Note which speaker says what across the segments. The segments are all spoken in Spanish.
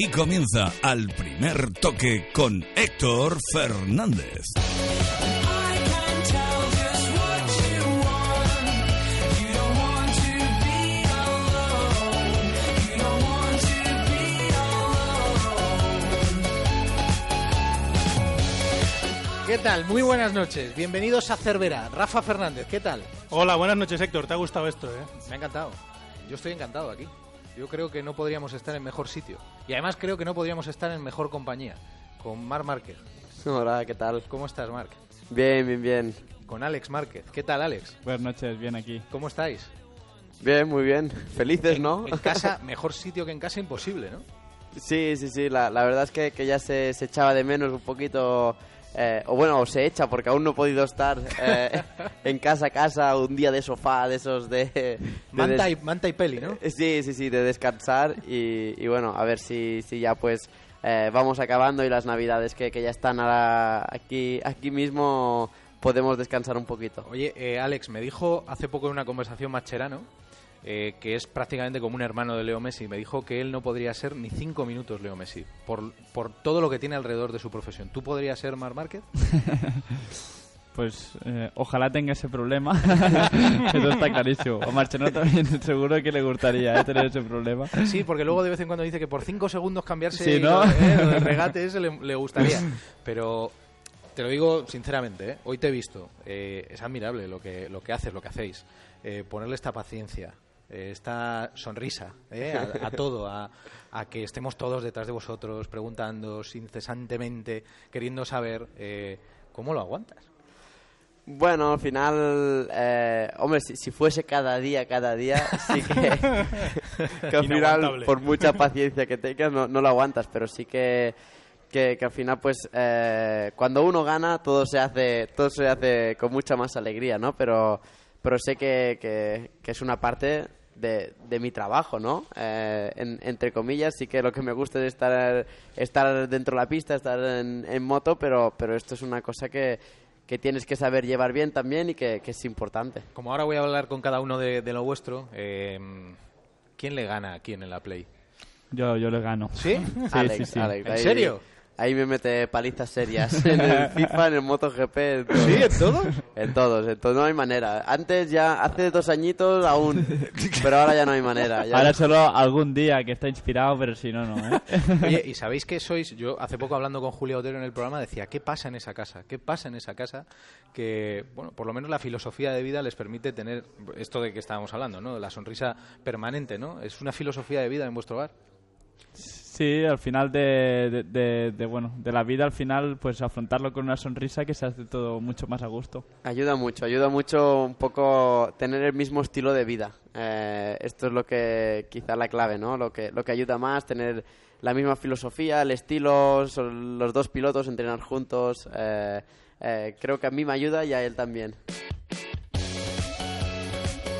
Speaker 1: Aquí comienza al primer toque con Héctor Fernández.
Speaker 2: ¿Qué tal? Muy buenas noches. Bienvenidos a Cervera. Rafa Fernández, ¿qué tal?
Speaker 3: Hola, buenas noches, Héctor. ¿Te ha gustado esto, eh?
Speaker 2: Me ha encantado. Yo estoy encantado aquí. Yo creo que no podríamos estar en mejor sitio. Y además creo que no podríamos estar en mejor compañía. Con Marc Márquez.
Speaker 4: Hola, ¿qué tal?
Speaker 2: ¿Cómo estás, Marc?
Speaker 4: Bien, bien, bien.
Speaker 2: Con Alex Márquez. ¿Qué tal, Alex?
Speaker 5: Buenas noches, bien aquí.
Speaker 2: ¿Cómo estáis?
Speaker 4: Bien, muy bien. Felices, ¿no?
Speaker 2: En casa, mejor sitio que en casa imposible, ¿no?
Speaker 4: Sí, sí, sí. La, la verdad es que, que ya se, se echaba de menos un poquito eh, o bueno, se echa porque aún no he podido estar eh, en casa a casa un día de sofá, de esos de... de
Speaker 2: Manta y, manta y peli, ¿no?
Speaker 4: Sí, sí, sí, de descansar y, y bueno, a ver si, si ya pues eh, vamos acabando y las navidades que, que ya están ahora aquí, aquí mismo podemos descansar un poquito.
Speaker 2: Oye, eh, Alex, me dijo hace poco en una conversación Macherano, eh, que es prácticamente como un hermano de Leo Messi, me dijo que él no podría ser ni cinco minutos Leo Messi, por, por todo lo que tiene alrededor de su profesión. ¿Tú podrías ser Marc Márquez?
Speaker 5: Pues eh, ojalá tenga ese problema. Eso está clarísimo. A Marcheno también seguro que le gustaría eh, tener ese problema.
Speaker 2: Sí, porque luego de vez en cuando dice que por cinco segundos cambiarse
Speaker 5: Sí,
Speaker 2: eh, del regate ese le, le gustaría. Pero te lo digo sinceramente, hoy te he visto. es admirable lo que, lo que haces, lo que hacéis. Ponerle esta paciencia, esta sonrisa ¿eh? a, a todo, a, a que estemos todos detrás de vosotros, preguntando incesantemente, queriendo saber eh, cómo lo aguantas.
Speaker 4: Bueno, al final, eh, hombre, si, si fuese cada día, cada día, sí que, que al final, por mucha paciencia que tengas, no, no lo aguantas, pero sí que, que, que al final, pues, eh, cuando uno gana, todo se hace, todo se hace con mucha más alegría, ¿no? Pero, pero sé que, que, que es una parte de, de mi trabajo, ¿no? Eh, en- entre comillas, sí que lo que me gusta es estar, estar dentro de la pista, estar en, en moto, pero, pero esto es una cosa que, que tienes que saber llevar bien también y que, que es importante.
Speaker 2: Como ahora voy a hablar con cada uno de, de lo vuestro, eh, ¿quién le gana a quién en la Play?
Speaker 5: Yo, yo le gano.
Speaker 2: ¿Sí?
Speaker 4: Alex,
Speaker 5: sí, sí.
Speaker 4: Alex,
Speaker 2: ¿En serio?
Speaker 4: Ahí me mete palizas serias en el FIFA, en el MotoGP, en todo.
Speaker 2: ¿Sí? ¿En todos?
Speaker 4: En todos, en todo, no hay manera. Antes ya, hace dos añitos aún, pero ahora ya no hay manera. ya-
Speaker 5: Ahora solo algún día que está inspirado, pero si no, no. ¿eh?
Speaker 2: Oye, ¿y sabéis que sois? Yo hace poco hablando con Julia Otero en el programa decía, ¿qué pasa en esa casa? ¿Qué pasa en esa casa? Que, bueno, por lo menos la filosofía de vida les permite tener esto de que estábamos hablando, ¿no? La sonrisa permanente, ¿no? Es una filosofía de vida en vuestro hogar.
Speaker 5: Sí, al final de, de, bueno, de la vida, al final, pues afrontarlo con una sonrisa que se hace todo mucho más a gusto.
Speaker 4: Ayuda mucho, ayuda mucho un poco tener el mismo estilo de vida. Eh, esto es lo que quizá la clave, ¿no? Lo que, lo que ayuda más, tener la misma filosofía, el estilo, los dos pilotos, entrenar juntos. eh, eh, creo que a mí me ayuda y a él también.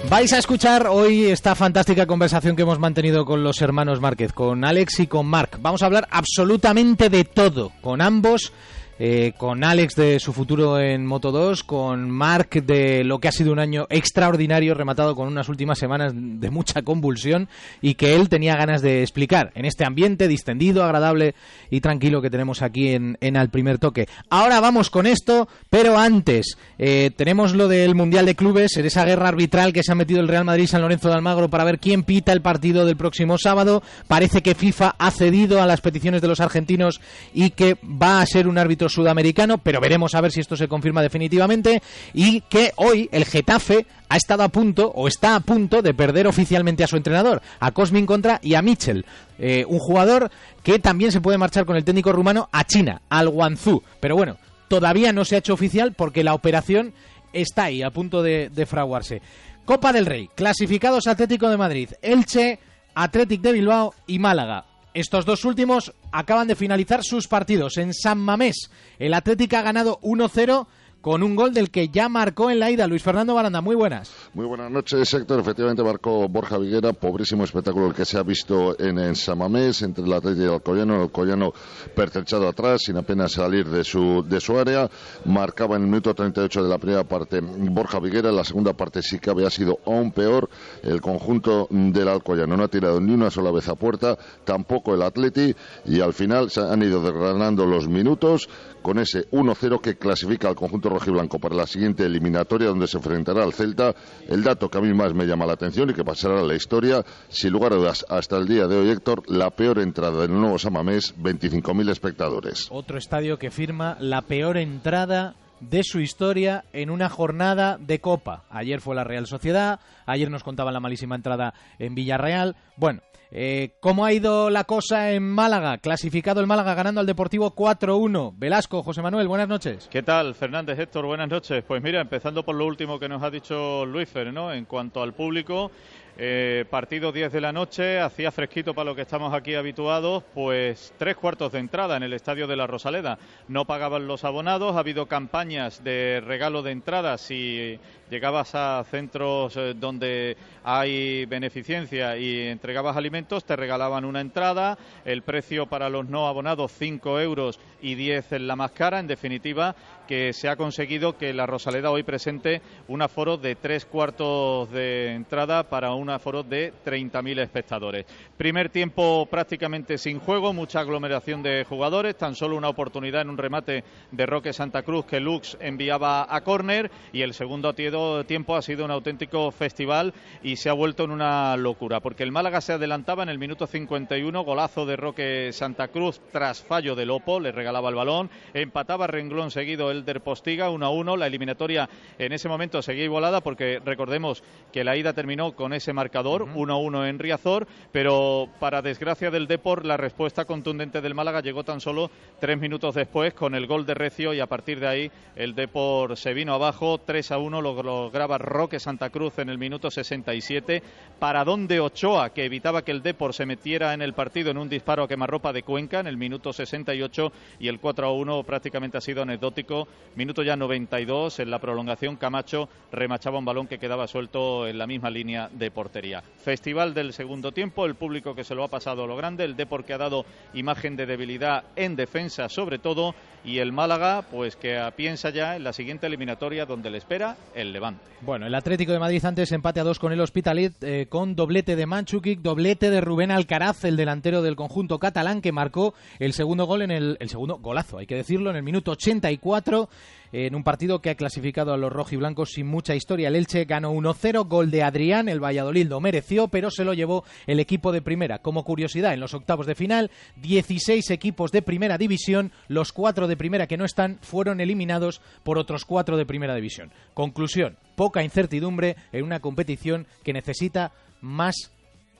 Speaker 2: Vais a escuchar hoy esta fantástica conversación que hemos mantenido con los hermanos Márquez, con Alex y con Marc. Vamos a hablar absolutamente de todo, con ambos, eh, con Alex de su futuro en Moto 2, con Marc de lo que ha sido un año extraordinario, rematado con unas últimas semanas de mucha convulsión y que él tenía ganas de explicar en este ambiente distendido, agradable y tranquilo que tenemos aquí en, en Al Primer Toque. Ahora vamos con esto, pero antes eh, tenemos lo del Mundial de Clubes, en esa guerra arbitral que se ha metido el Real Madrid-San Lorenzo de Almagro para ver quién pita el partido del próximo sábado. Parece que FIFA ha cedido a las peticiones de los argentinos y que va a ser un árbitro sudamericano, pero veremos a ver si esto se confirma definitivamente. Y que hoy el Getafe ha estado a punto o está a punto de perder oficialmente a su entrenador, a Cosmin Contra y a Mitchell, eh, un jugador que también se puede marchar con el técnico rumano a China, al Guangzhou. Pero bueno, todavía no se ha hecho oficial porque la operación está ahí, a punto de, de fraguarse. Copa del Rey, clasificados Atlético de Madrid, Elche, Athletic de Bilbao y Málaga. Estos dos últimos acaban de finalizar sus partidos en San Mamés. El Atlético ha ganado 1-0 con un gol del que ya marcó en la ida. Luis Fernando Baranda, muy buenas.
Speaker 6: Muy buenas noches, Héctor. Efectivamente marcó Borja Viguera, pobrísimo espectáculo el que se ha visto en, en Samamés, entre el Atlético y el Alcoyano. El Alcoyano pertrechado atrás, sin apenas salir de su, de su área. Marcaba en el minuto 38 de la primera parte Borja Viguera. La segunda parte sí que había sido aún peor. El conjunto del Alcoyano no ha tirado ni una sola vez a puerta, tampoco el Atleti. Y al final se han ido desgranando los minutos con ese 1-0 que clasifica al conjunto rojiblanco para la siguiente eliminatoria donde se enfrentará al Celta. El dato que a mí más me llama la atención y que pasará a la historia, sin lugar a dudas, hasta el día de hoy, Héctor, la peor entrada del nuevo Samamés, 25.000 espectadores.
Speaker 2: Otro estadio que firma la peor entrada de su historia en una jornada de Copa. Ayer fue la Real Sociedad, ayer nos contaban la malísima entrada en Villarreal. Bueno, eh, ¿cómo ha ido la cosa en Málaga? Clasificado el Málaga ganando al Deportivo 4-1. Velasco, José Manuel, buenas noches.
Speaker 7: ¿Qué tal, Fernández, Héctor? Buenas noches. Pues mira, empezando por lo último que nos ha dicho Luis Fer, ¿no? En cuanto al público, eh, partido 10 de la noche, hacía fresquito para lo que estamos aquí habituados, pues tres cuartos de entrada en el estadio de la Rosaleda. No pagaban los abonados, ha habido campañas de regalo de entradas si llegabas a centros eh, donde hay beneficencia y entregabas alimentos, te regalaban una entrada, el precio para los no abonados 5 euros y 10 en la más cara, en definitiva que se ha conseguido que la Rosaleda hoy presente un aforo de tres cuartos de entrada para un aforo de 30.000 espectadores. Primer tiempo prácticamente sin juego, mucha aglomeración de jugadores, tan solo una oportunidad en un remate de Roque Santa Cruz que Lux enviaba a córner y el segundo tiempo ha sido un auténtico festival y se ha vuelto en una locura, porque el Málaga se adelantaba en el minuto 51, golazo de Roque Santa Cruz tras fallo de Lopo, le regalaba el balón, empataba renglón seguido el del Postiga 1 a 1, la eliminatoria en ese momento seguía igualada porque recordemos que la ida terminó con ese marcador 1 a 1 en Riazor, pero para desgracia del Depor la respuesta contundente del Málaga llegó tan solo tres minutos después con el gol de Recio y a partir de ahí el Depor se vino abajo 3 a 1 lo lograba Roque Santa Cruz en el minuto 67 para donde Ochoa que evitaba que el Depor se metiera en el partido en un disparo a quemarropa de Cuenca en el minuto 68 y el 4 a 1 prácticamente ha sido anecdótico minuto ya 92 en la prolongación. Camacho remachaba un balón que quedaba suelto en la misma línea de portería. Festival del segundo tiempo el público que se lo ha pasado a lo grande el Depor que ha dado imagen de debilidad en defensa sobre todo y el Málaga pues que piensa ya en la siguiente eliminatoria donde le espera el Levante.
Speaker 2: Bueno, el Atlético de Madrid antes empate a dos con el Hospitalet eh, con doblete de Manchukic, doblete de Rubén Alcaraz, el delantero del conjunto catalán que marcó el segundo gol en el, el segundo golazo, hay que decirlo, en el minuto 84 en un partido que ha clasificado a los rojiblancos sin mucha historia. El Elche ganó 1-0, gol de Adrián, el Valladolid lo mereció, pero se lo llevó el equipo de primera. Como curiosidad, en los octavos de final, 16 equipos de primera división, los cuatro de primera que no están fueron eliminados por otros cuatro de primera división. Conclusión, poca incertidumbre en una competición que necesita más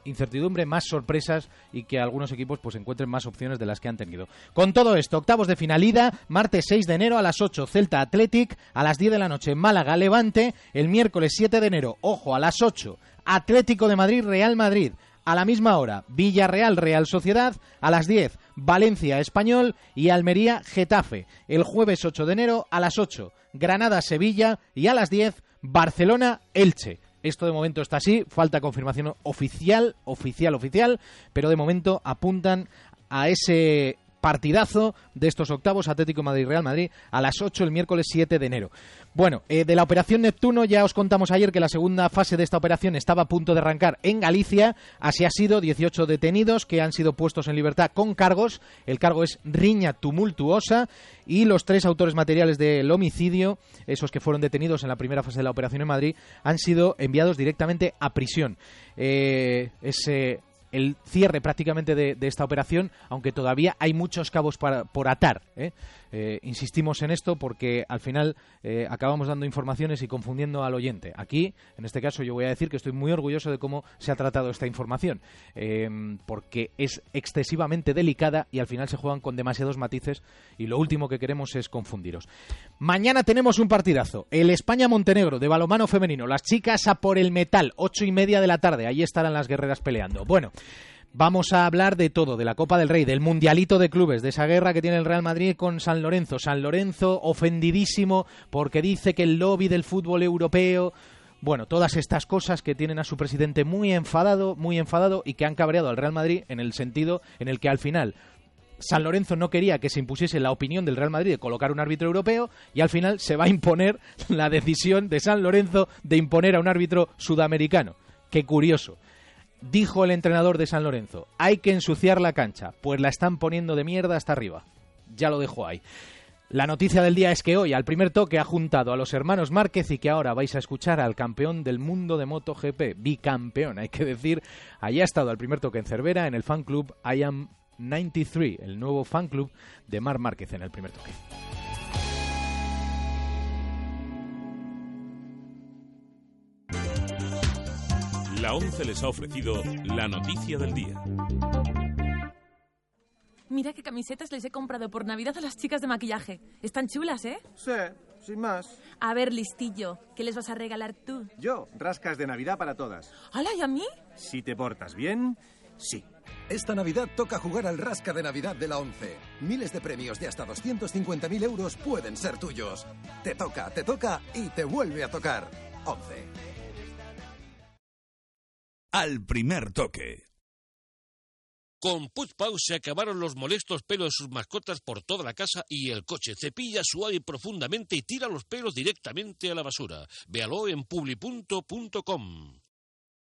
Speaker 2: incertidumbre, más sorpresas y que algunos equipos pues encuentren más opciones de las que han tenido. Con todo esto, octavos de finalidad, martes 6 de enero a las 8 Celta Athletic, a las 10 de la noche Málaga Levante, el miércoles 7 de enero, ojo, a las 8 Atlético de Madrid Real Madrid, a la misma hora Villarreal Real Sociedad, a las 10 Valencia Español y Almería Getafe. El jueves 8 de enero a las 8 Granada Sevilla y a las 10 Barcelona Elche. Esto de momento está así, falta confirmación oficial, oficial, oficial, pero de momento apuntan a ese partidazo de estos octavos Atlético Madrid-Real Madrid a las 8 el miércoles 7 de enero. Bueno, eh, de la operación Neptuno ya os contamos ayer que la segunda fase de esta operación estaba a punto de arrancar en Galicia. Así ha sido, 18 detenidos que han sido puestos en libertad con cargos. El cargo es riña tumultuosa y los tres autores materiales del homicidio, esos que fueron detenidos en la primera fase de la operación en Madrid, han sido enviados directamente a prisión. Eh, ese el cierre prácticamente de, de, esta operación, aunque todavía hay muchos cabos para, por atar. ¿eh? Eh, insistimos en esto porque al final eh, acabamos dando informaciones y confundiendo al oyente. Aquí, en este caso, yo voy a decir que estoy muy orgulloso de cómo se ha tratado esta información, porque es excesivamente delicada y al final se juegan con demasiados matices y lo último que queremos es confundiros. Mañana tenemos un partidazo, el España-Montenegro de balomano femenino. Las chicas a por el metal, ocho y media de la tarde, ahí estarán las guerreras peleando. Bueno, Vamos a hablar de todo, de la Copa del Rey, del Mundialito de Clubes, de esa guerra que tiene el Real Madrid con San Lorenzo. San Lorenzo ofendidísimo porque dice que el lobby del fútbol europeo bueno, todas estas cosas que tienen a su presidente muy enfadado, muy enfadado y que han cabreado al Real Madrid en el sentido en el que al final San Lorenzo no quería que se impusiese la opinión del Real Madrid de colocar un árbitro europeo y al final se va a imponer la decisión de San Lorenzo de imponer a un árbitro sudamericano. Qué curioso. Dijo el entrenador de San Lorenzo, hay que ensuciar la cancha, pues la están poniendo de mierda hasta arriba. Ya lo dejo ahí. La noticia del día es que hoy al primer toque ha juntado a los hermanos Márquez y que ahora vais a escuchar al campeón del mundo de MotoGP, bicampeón, hay que decir. Allí ha estado al primer toque en Cervera, en el fan club I Am 93, el nuevo fan club de Mar Márquez en el primer toque.
Speaker 1: La 11 les ha ofrecido la noticia del día.
Speaker 8: Mira qué camisetas les he comprado por Navidad a las chicas de maquillaje. Están chulas, ¿eh?
Speaker 9: Sí, sin más.
Speaker 8: A ver, listillo, ¿qué les vas a regalar tú?
Speaker 9: Yo, rascas de Navidad para todas.
Speaker 8: ¿Hala, y a mí?
Speaker 9: Si te portas bien, sí.
Speaker 10: Esta Navidad toca jugar al Rasca de Navidad de la 11. Miles de premios de hasta 250.000 euros pueden ser tuyos. Te toca, te toca y te vuelve a tocar. 11.
Speaker 1: Al primer toque.
Speaker 11: Con Puig Pau se acabaron los molestos pelos de sus mascotas por toda la casa y el coche. Cepilla suave y profundamente y tira los pelos directamente a la basura. Véalo en publi.com.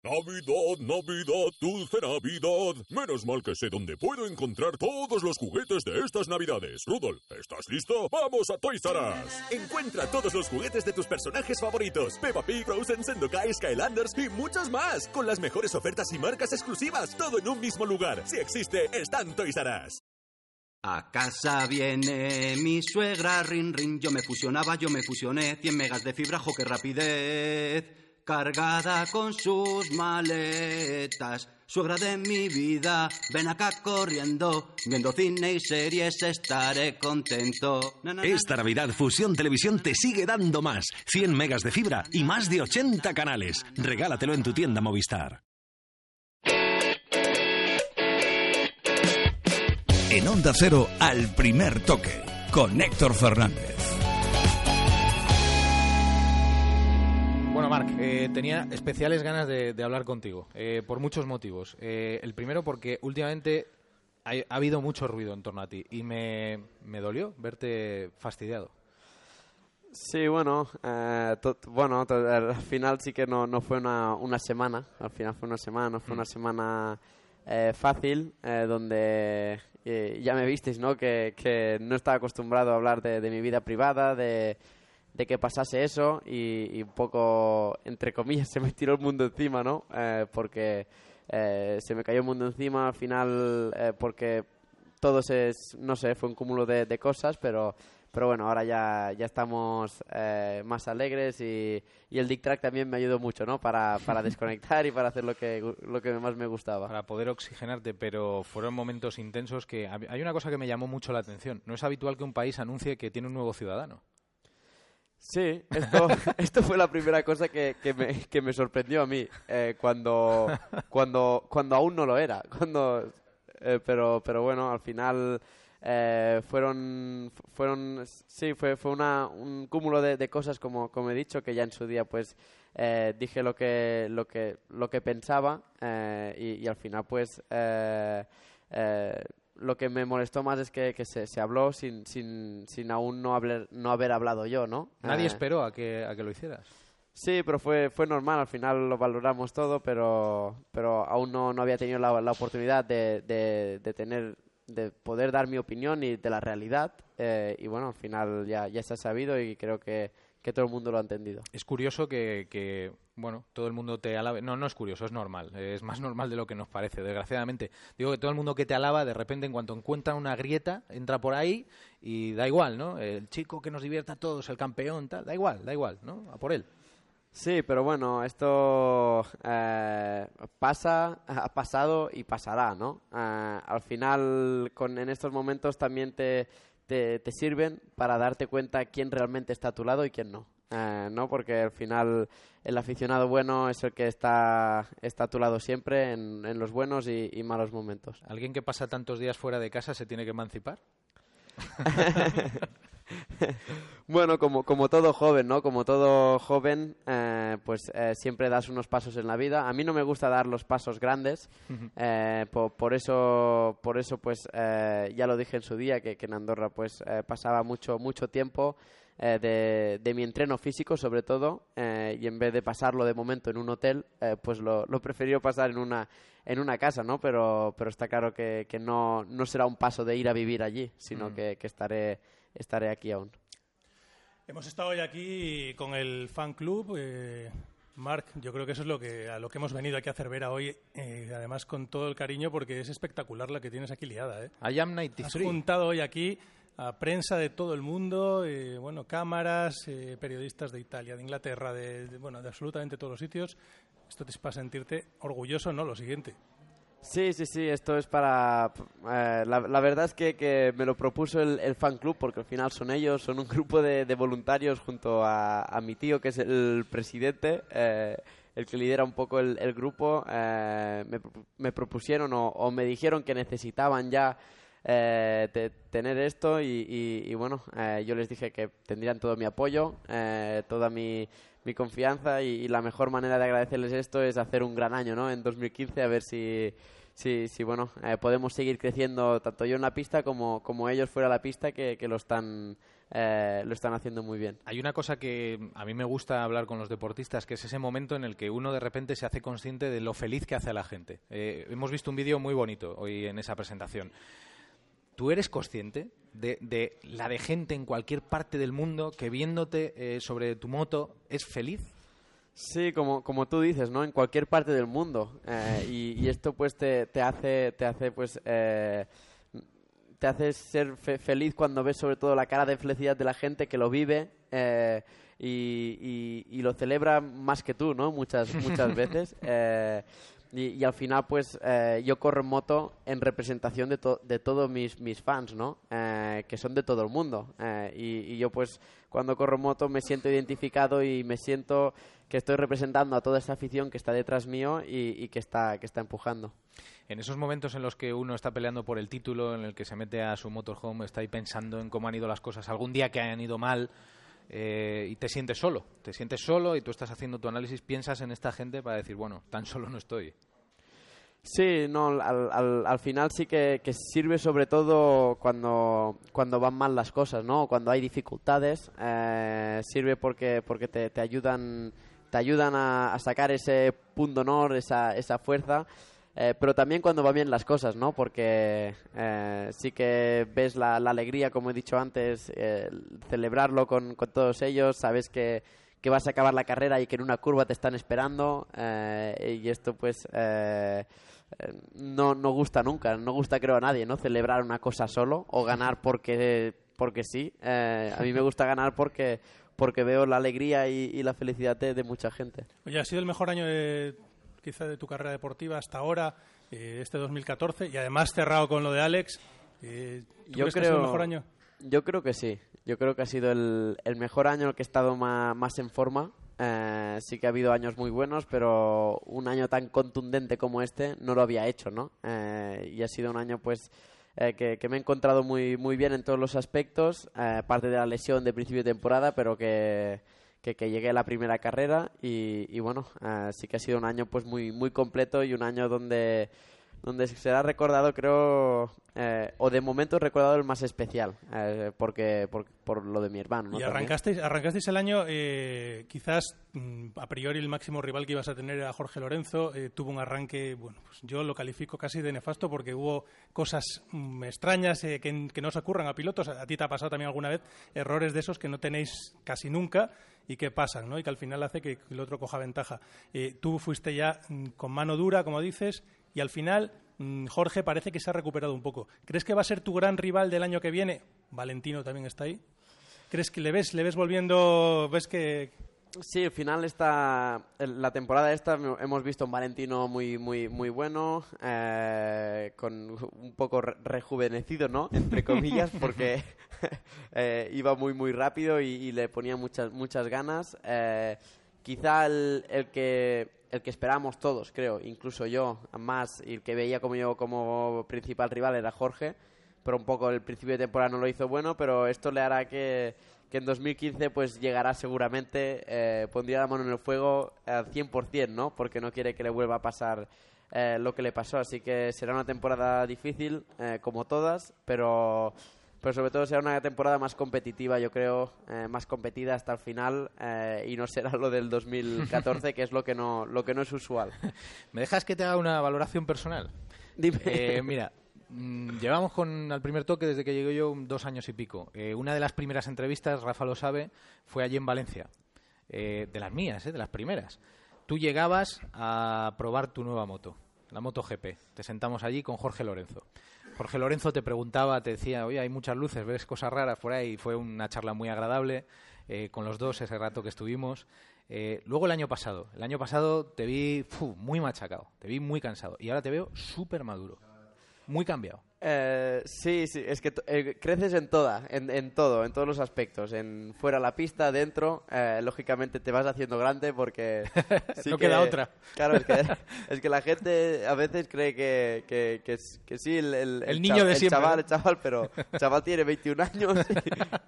Speaker 12: Navidad, Navidad, dulce Navidad. Menos mal que sé dónde puedo encontrar todos los juguetes de estas Navidades. Rudolf, ¿estás listo? ¡Vamos a Toys R Us!
Speaker 13: Encuentra todos los juguetes de tus personajes favoritos. Peppa Pig, Frozen, Sendokai, Skylanders y muchos más. Con las mejores ofertas y marcas exclusivas. Todo en un mismo lugar. Si existe, está en Toys R Us.
Speaker 14: A casa viene mi suegra, rin rin, yo me fusionaba, yo me fusioné, 100 megas de fibra, jo, qué rapidez cargada con sus maletas. Suegra de mi vida, ven acá corriendo, viendo cine y series estaré contento.
Speaker 15: Esta Navidad Fusión Televisión te sigue dando más. 100 megas de fibra y más de 80 canales. Regálatelo en tu tienda Movistar.
Speaker 1: En Onda Cero, al primer toque, con Héctor Fernández.
Speaker 2: Marc, eh, tenía especiales ganas de, de hablar contigo, eh, por muchos motivos. Eh, el primero porque últimamente ha, ha habido mucho ruido en torno a ti y me, me dolió verte fastidiado.
Speaker 4: Sí, bueno, eh, to- bueno, al final sí que no, no fue una, una semana, al final fue una semana, no fue una semana eh, fácil, eh, donde ya me visteis, ¿no? Que, que no estaba acostumbrado a hablar de, de mi vida privada, de, de que pasase eso y, y un poco, entre comillas, se me tiró el mundo encima, ¿no? Eh, porque eh, se me cayó el mundo encima al final eh, porque todo se, no sé, fue un cúmulo de, de cosas, pero, pero bueno, ahora ya, ya estamos eh, más alegres y, y el Dick Track también me ayudó mucho, ¿no? Para, para desconectar y para hacer lo que, lo que más me gustaba.
Speaker 2: Para poder oxigenarte, pero fueron momentos intensos que... Hay una cosa que me llamó mucho la atención. No es habitual que un país anuncie que tiene un nuevo ciudadano.
Speaker 4: Sí, esto, esto fue la primera cosa que, que, me, que me sorprendió a mí eh, cuando, cuando, cuando aún no lo era. Cuando, eh, pero, pero bueno, al final eh, fueron, fueron, sí, fue, fue una, un cúmulo de, de cosas como, como he dicho que ya en su día pues eh, dije lo que, lo que, lo que pensaba eh, y, y al final pues eh, eh, lo que me molestó más es que, que se, se habló sin, sin, sin aún no, haber no haber hablado yo, ¿no?
Speaker 2: Nadie
Speaker 4: Eh,
Speaker 2: esperó a que, a que lo hicieras.
Speaker 4: Sí, pero fue, fue normal, al final lo valoramos todo, pero, pero aún no, no había tenido la, la oportunidad de, de, de tener, de poder dar mi opinión y de la realidad. eh, y bueno, al final ya, ya se ha sabido y creo que, que todo el mundo lo ha entendido.
Speaker 2: Es curioso que, que, bueno, todo el mundo te alabe. No, no es curioso, es normal. Es más normal de lo que nos parece, desgraciadamente. Digo que todo el mundo que te alaba, de repente, en cuanto encuentra una grieta, entra por ahí y da igual, ¿no? El chico que nos divierta a todos, el campeón, tal, da igual, da igual, ¿no? A por él.
Speaker 4: Sí, pero bueno, esto eh, pasa, ha pasado y pasará, ¿no? Eh, al final, con, en estos momentos también te, te, te sirven para darte cuenta quién realmente está a tu lado y quién no. Eh, ¿no? Porque al final el aficionado bueno es el que está, está a tu lado siempre en, en los buenos y, y malos momentos.
Speaker 2: ¿Alguien que pasa tantos días fuera de casa se tiene que emancipar?
Speaker 4: Bueno, como, como todo joven, ¿no? Como todo joven, eh, pues eh, siempre das unos pasos en la vida. A mí no me gusta dar los pasos grandes, eh, po- por, eso, por eso, pues ya lo dije en su día que, que en Andorra, pues pasaba mucho, mucho tiempo de, de mi entreno físico, sobre todo, y en vez de pasarlo de momento en un hotel, eh, pues lo, lo preferí pasar en una, en una casa, ¿no? Pero, pero está claro que, que no, no será un paso de ir a vivir allí, sino
Speaker 3: Mm.
Speaker 4: que, que estaré, estaré aquí aún.
Speaker 3: Hemos estado hoy aquí con el fan club. Eh, Marc, yo creo que eso es lo que, a lo que hemos venido aquí a hacer ver a hoy, eh, además con todo el cariño, porque es espectacular la que tienes aquí liada. ¿eh?
Speaker 2: I am
Speaker 3: Has
Speaker 2: 93.
Speaker 3: juntado hoy aquí a prensa de todo el mundo, eh, bueno, cámaras, eh, periodistas de Italia, de Inglaterra, de, de, bueno, de absolutamente todos los sitios. Esto te es para sentirte orgulloso, ¿no? Lo siguiente.
Speaker 4: Sí, sí, sí, esto es para... eh, la, la verdad es que, que me lo propuso el, fan club porque al final son ellos, son un grupo de, voluntarios junto a, a mi tío que es el presidente, eh, el que lidera un poco el, grupo. eh, me, me propusieron o, me dijeron que necesitaban ya eh, te- tener esto y, y- y bueno, eh, yo les dije que tendrían todo mi apoyo, toda mi, mi confianza y, la mejor manera de agradecerles esto es hacer un gran año, ¿no? En 2015 a ver si, si, si bueno, eh, podemos seguir creciendo tanto yo en la pista como, como ellos fuera de la pista que, que lo están eh, lo están haciendo muy bien.
Speaker 2: Hay una cosa que a mí me gusta hablar con los deportistas, que es ese momento en el que uno de repente se hace consciente de lo feliz que hace a la gente. Eh, hemos visto un vídeo muy bonito hoy en esa presentación. ¿Tú eres consciente de, de la de gente en cualquier parte del mundo que viéndote eh, sobre tu moto es feliz?
Speaker 4: Sí, como, como tú dices, ¿no? En cualquier parte del mundo. Eh, y, y esto pues te, te hace, te hace pues eh, te hace ser fe- feliz cuando ves sobre todo la cara de felicidad de la gente que lo vive eh, y, y- y lo celebra más que tú, ¿no? Muchas, muchas veces. Eh, y, y al final, pues, eh, yo corro en moto en representación de, to- de todos mis, mis fans, ¿no? Eh, que son de todo el mundo. Eh, y, y yo, pues, cuando corro en moto me siento identificado y me siento que estoy representando a toda esta afición que está detrás mío y, y que, está, que está empujando.
Speaker 2: En esos momentos en los que uno está peleando por el título, en el que se mete a su motorhome, está ahí pensando en cómo han ido las cosas, algún día que hayan ido mal, eh, y te sientes solo, te sientes solo y tú estás haciendo tu análisis, piensas en esta gente para decir, bueno, tan solo no estoy.
Speaker 4: Sí, no, al, al, al final sí que, sirve sobre todo cuando, cuando van mal las cosas, ¿no? Cuando hay dificultades, eh, sirve porque, porque te, te ayudan, te ayudan a, a sacar ese punto honor, esa, esa fuerza. Eh, pero también cuando van bien las cosas, ¿no? Porque eh, sí que ves la, la alegría, como he dicho antes, eh, celebrarlo con, todos ellos, sabes que, que vas a acabar la carrera y que en una curva te están esperando eh, y esto pues eh, no, no gusta nunca, no gusta creo a nadie, ¿no? Celebrar una cosa solo o ganar porque, porque sí. A mí me gusta ganar porque, porque veo la alegría y, y la felicidad de, de mucha gente.
Speaker 3: Oye, ha sido el mejor año de, quizá de tu carrera deportiva hasta ahora, eh, este 2014, y además cerrado con lo de Alex. Eh, ¿tú
Speaker 4: Yo
Speaker 3: crees que ha sido
Speaker 4: creo,
Speaker 3: el mejor año?
Speaker 4: yo creo que sí. Yo creo que ha sido el, el mejor año en el que he estado más, en forma. Eh, sí que ha habido años muy buenos, pero un año tan contundente como este no lo había hecho, ¿no? Eh, y ha sido un año, pues, eh, que, que me he encontrado muy, muy bien en todos los aspectos, eh, aparte de la lesión de principio de temporada, pero que, que, que llegué a la primera carrera y, y bueno, eh, sí que ha sido un año pues muy, muy completo y un año donde donde será recordado, creo, eh, o de momento recordado el más especial, eh, porque por, por lo de mi hermano. ¿no?
Speaker 3: Y arrancasteis, arrancasteis el año, eh, quizás mm, a priori el máximo rival que ibas a tener era Jorge Lorenzo. eh, tuvo un arranque, bueno, pues yo lo califico casi de nefasto porque hubo cosas mm, extrañas eh, que, que no se ocurran a pilotos. A ti te ha pasado también alguna vez errores de esos que no tenéis casi nunca y que pasan, ¿no? Y que al final hace que el otro coja ventaja. Eh, tú fuiste ya mm, con mano dura, como dices, y al final mm, Jorge parece que se ha recuperado un poco. ¿Crees que va a ser tu gran rival del año que viene? Valentino también está ahí. ¿Crees que le ves, le ves volviendo, ves que
Speaker 4: Sí, al final esta, la temporada esta hemo- hemos visto un Valentino muy muy muy bueno, eh, con un poco re- rejuvenecido, ¿no? Entre comillas, porque eh, iba muy muy rápido y, y le ponía muchas muchas ganas. Eh, quizá el, el que el que esperábamos todos, creo, incluso yo, más, y el que veía como yo como principal rival era Jorge, pero un poco el principio de temporada no lo hizo bueno, pero esto le hará que, que en 2015 pues llegará seguramente, eh, pondría la mano en el fuego al 100%, ¿no? Porque no quiere que le vuelva a pasar eh, lo que le pasó, así que será una temporada difícil, eh, como todas, pero, pero sobre todo será una temporada más competitiva, yo creo, eh, más competida hasta el final, eh, y no será lo del 2014, que es lo que no, lo que no es usual.
Speaker 2: ¿Me dejas que te haga una valoración personal?
Speaker 4: Dime.
Speaker 2: Eh, mira, mm, llevamos con al primer toque desde que llegué yo dos años y pico. Una de las primeras entrevistas, Rafa lo sabe, fue allí en Valencia. De las mías, de las primeras. Tú llegabas a probar tu nueva moto, la Moto GP. Te sentamos allí con Jorge Lorenzo. Jorge Lorenzo te preguntaba, te decía, oye, hay muchas luces, ves cosas raras por ahí. Fue una charla muy agradable eh, con los dos ese rato que estuvimos. Eh, luego el año pasado, el año pasado te vi muy machacado, te vi muy cansado y ahora te veo súper maduro, muy cambiado.
Speaker 4: Eh, sí, sí, es que eh, creces en toda, en, en todo, en todos los aspectos, en fuera la pista, dentro, eh, lógicamente te vas haciendo grande porque sí
Speaker 2: No
Speaker 4: que-
Speaker 2: queda otra.
Speaker 4: Claro, es que, es que la gente a veces cree que, que, que, sí, el, el,
Speaker 2: El niño de
Speaker 4: el
Speaker 2: siempre,
Speaker 4: chaval,
Speaker 2: ¿no?
Speaker 4: el chaval, pero el chaval tiene 21 años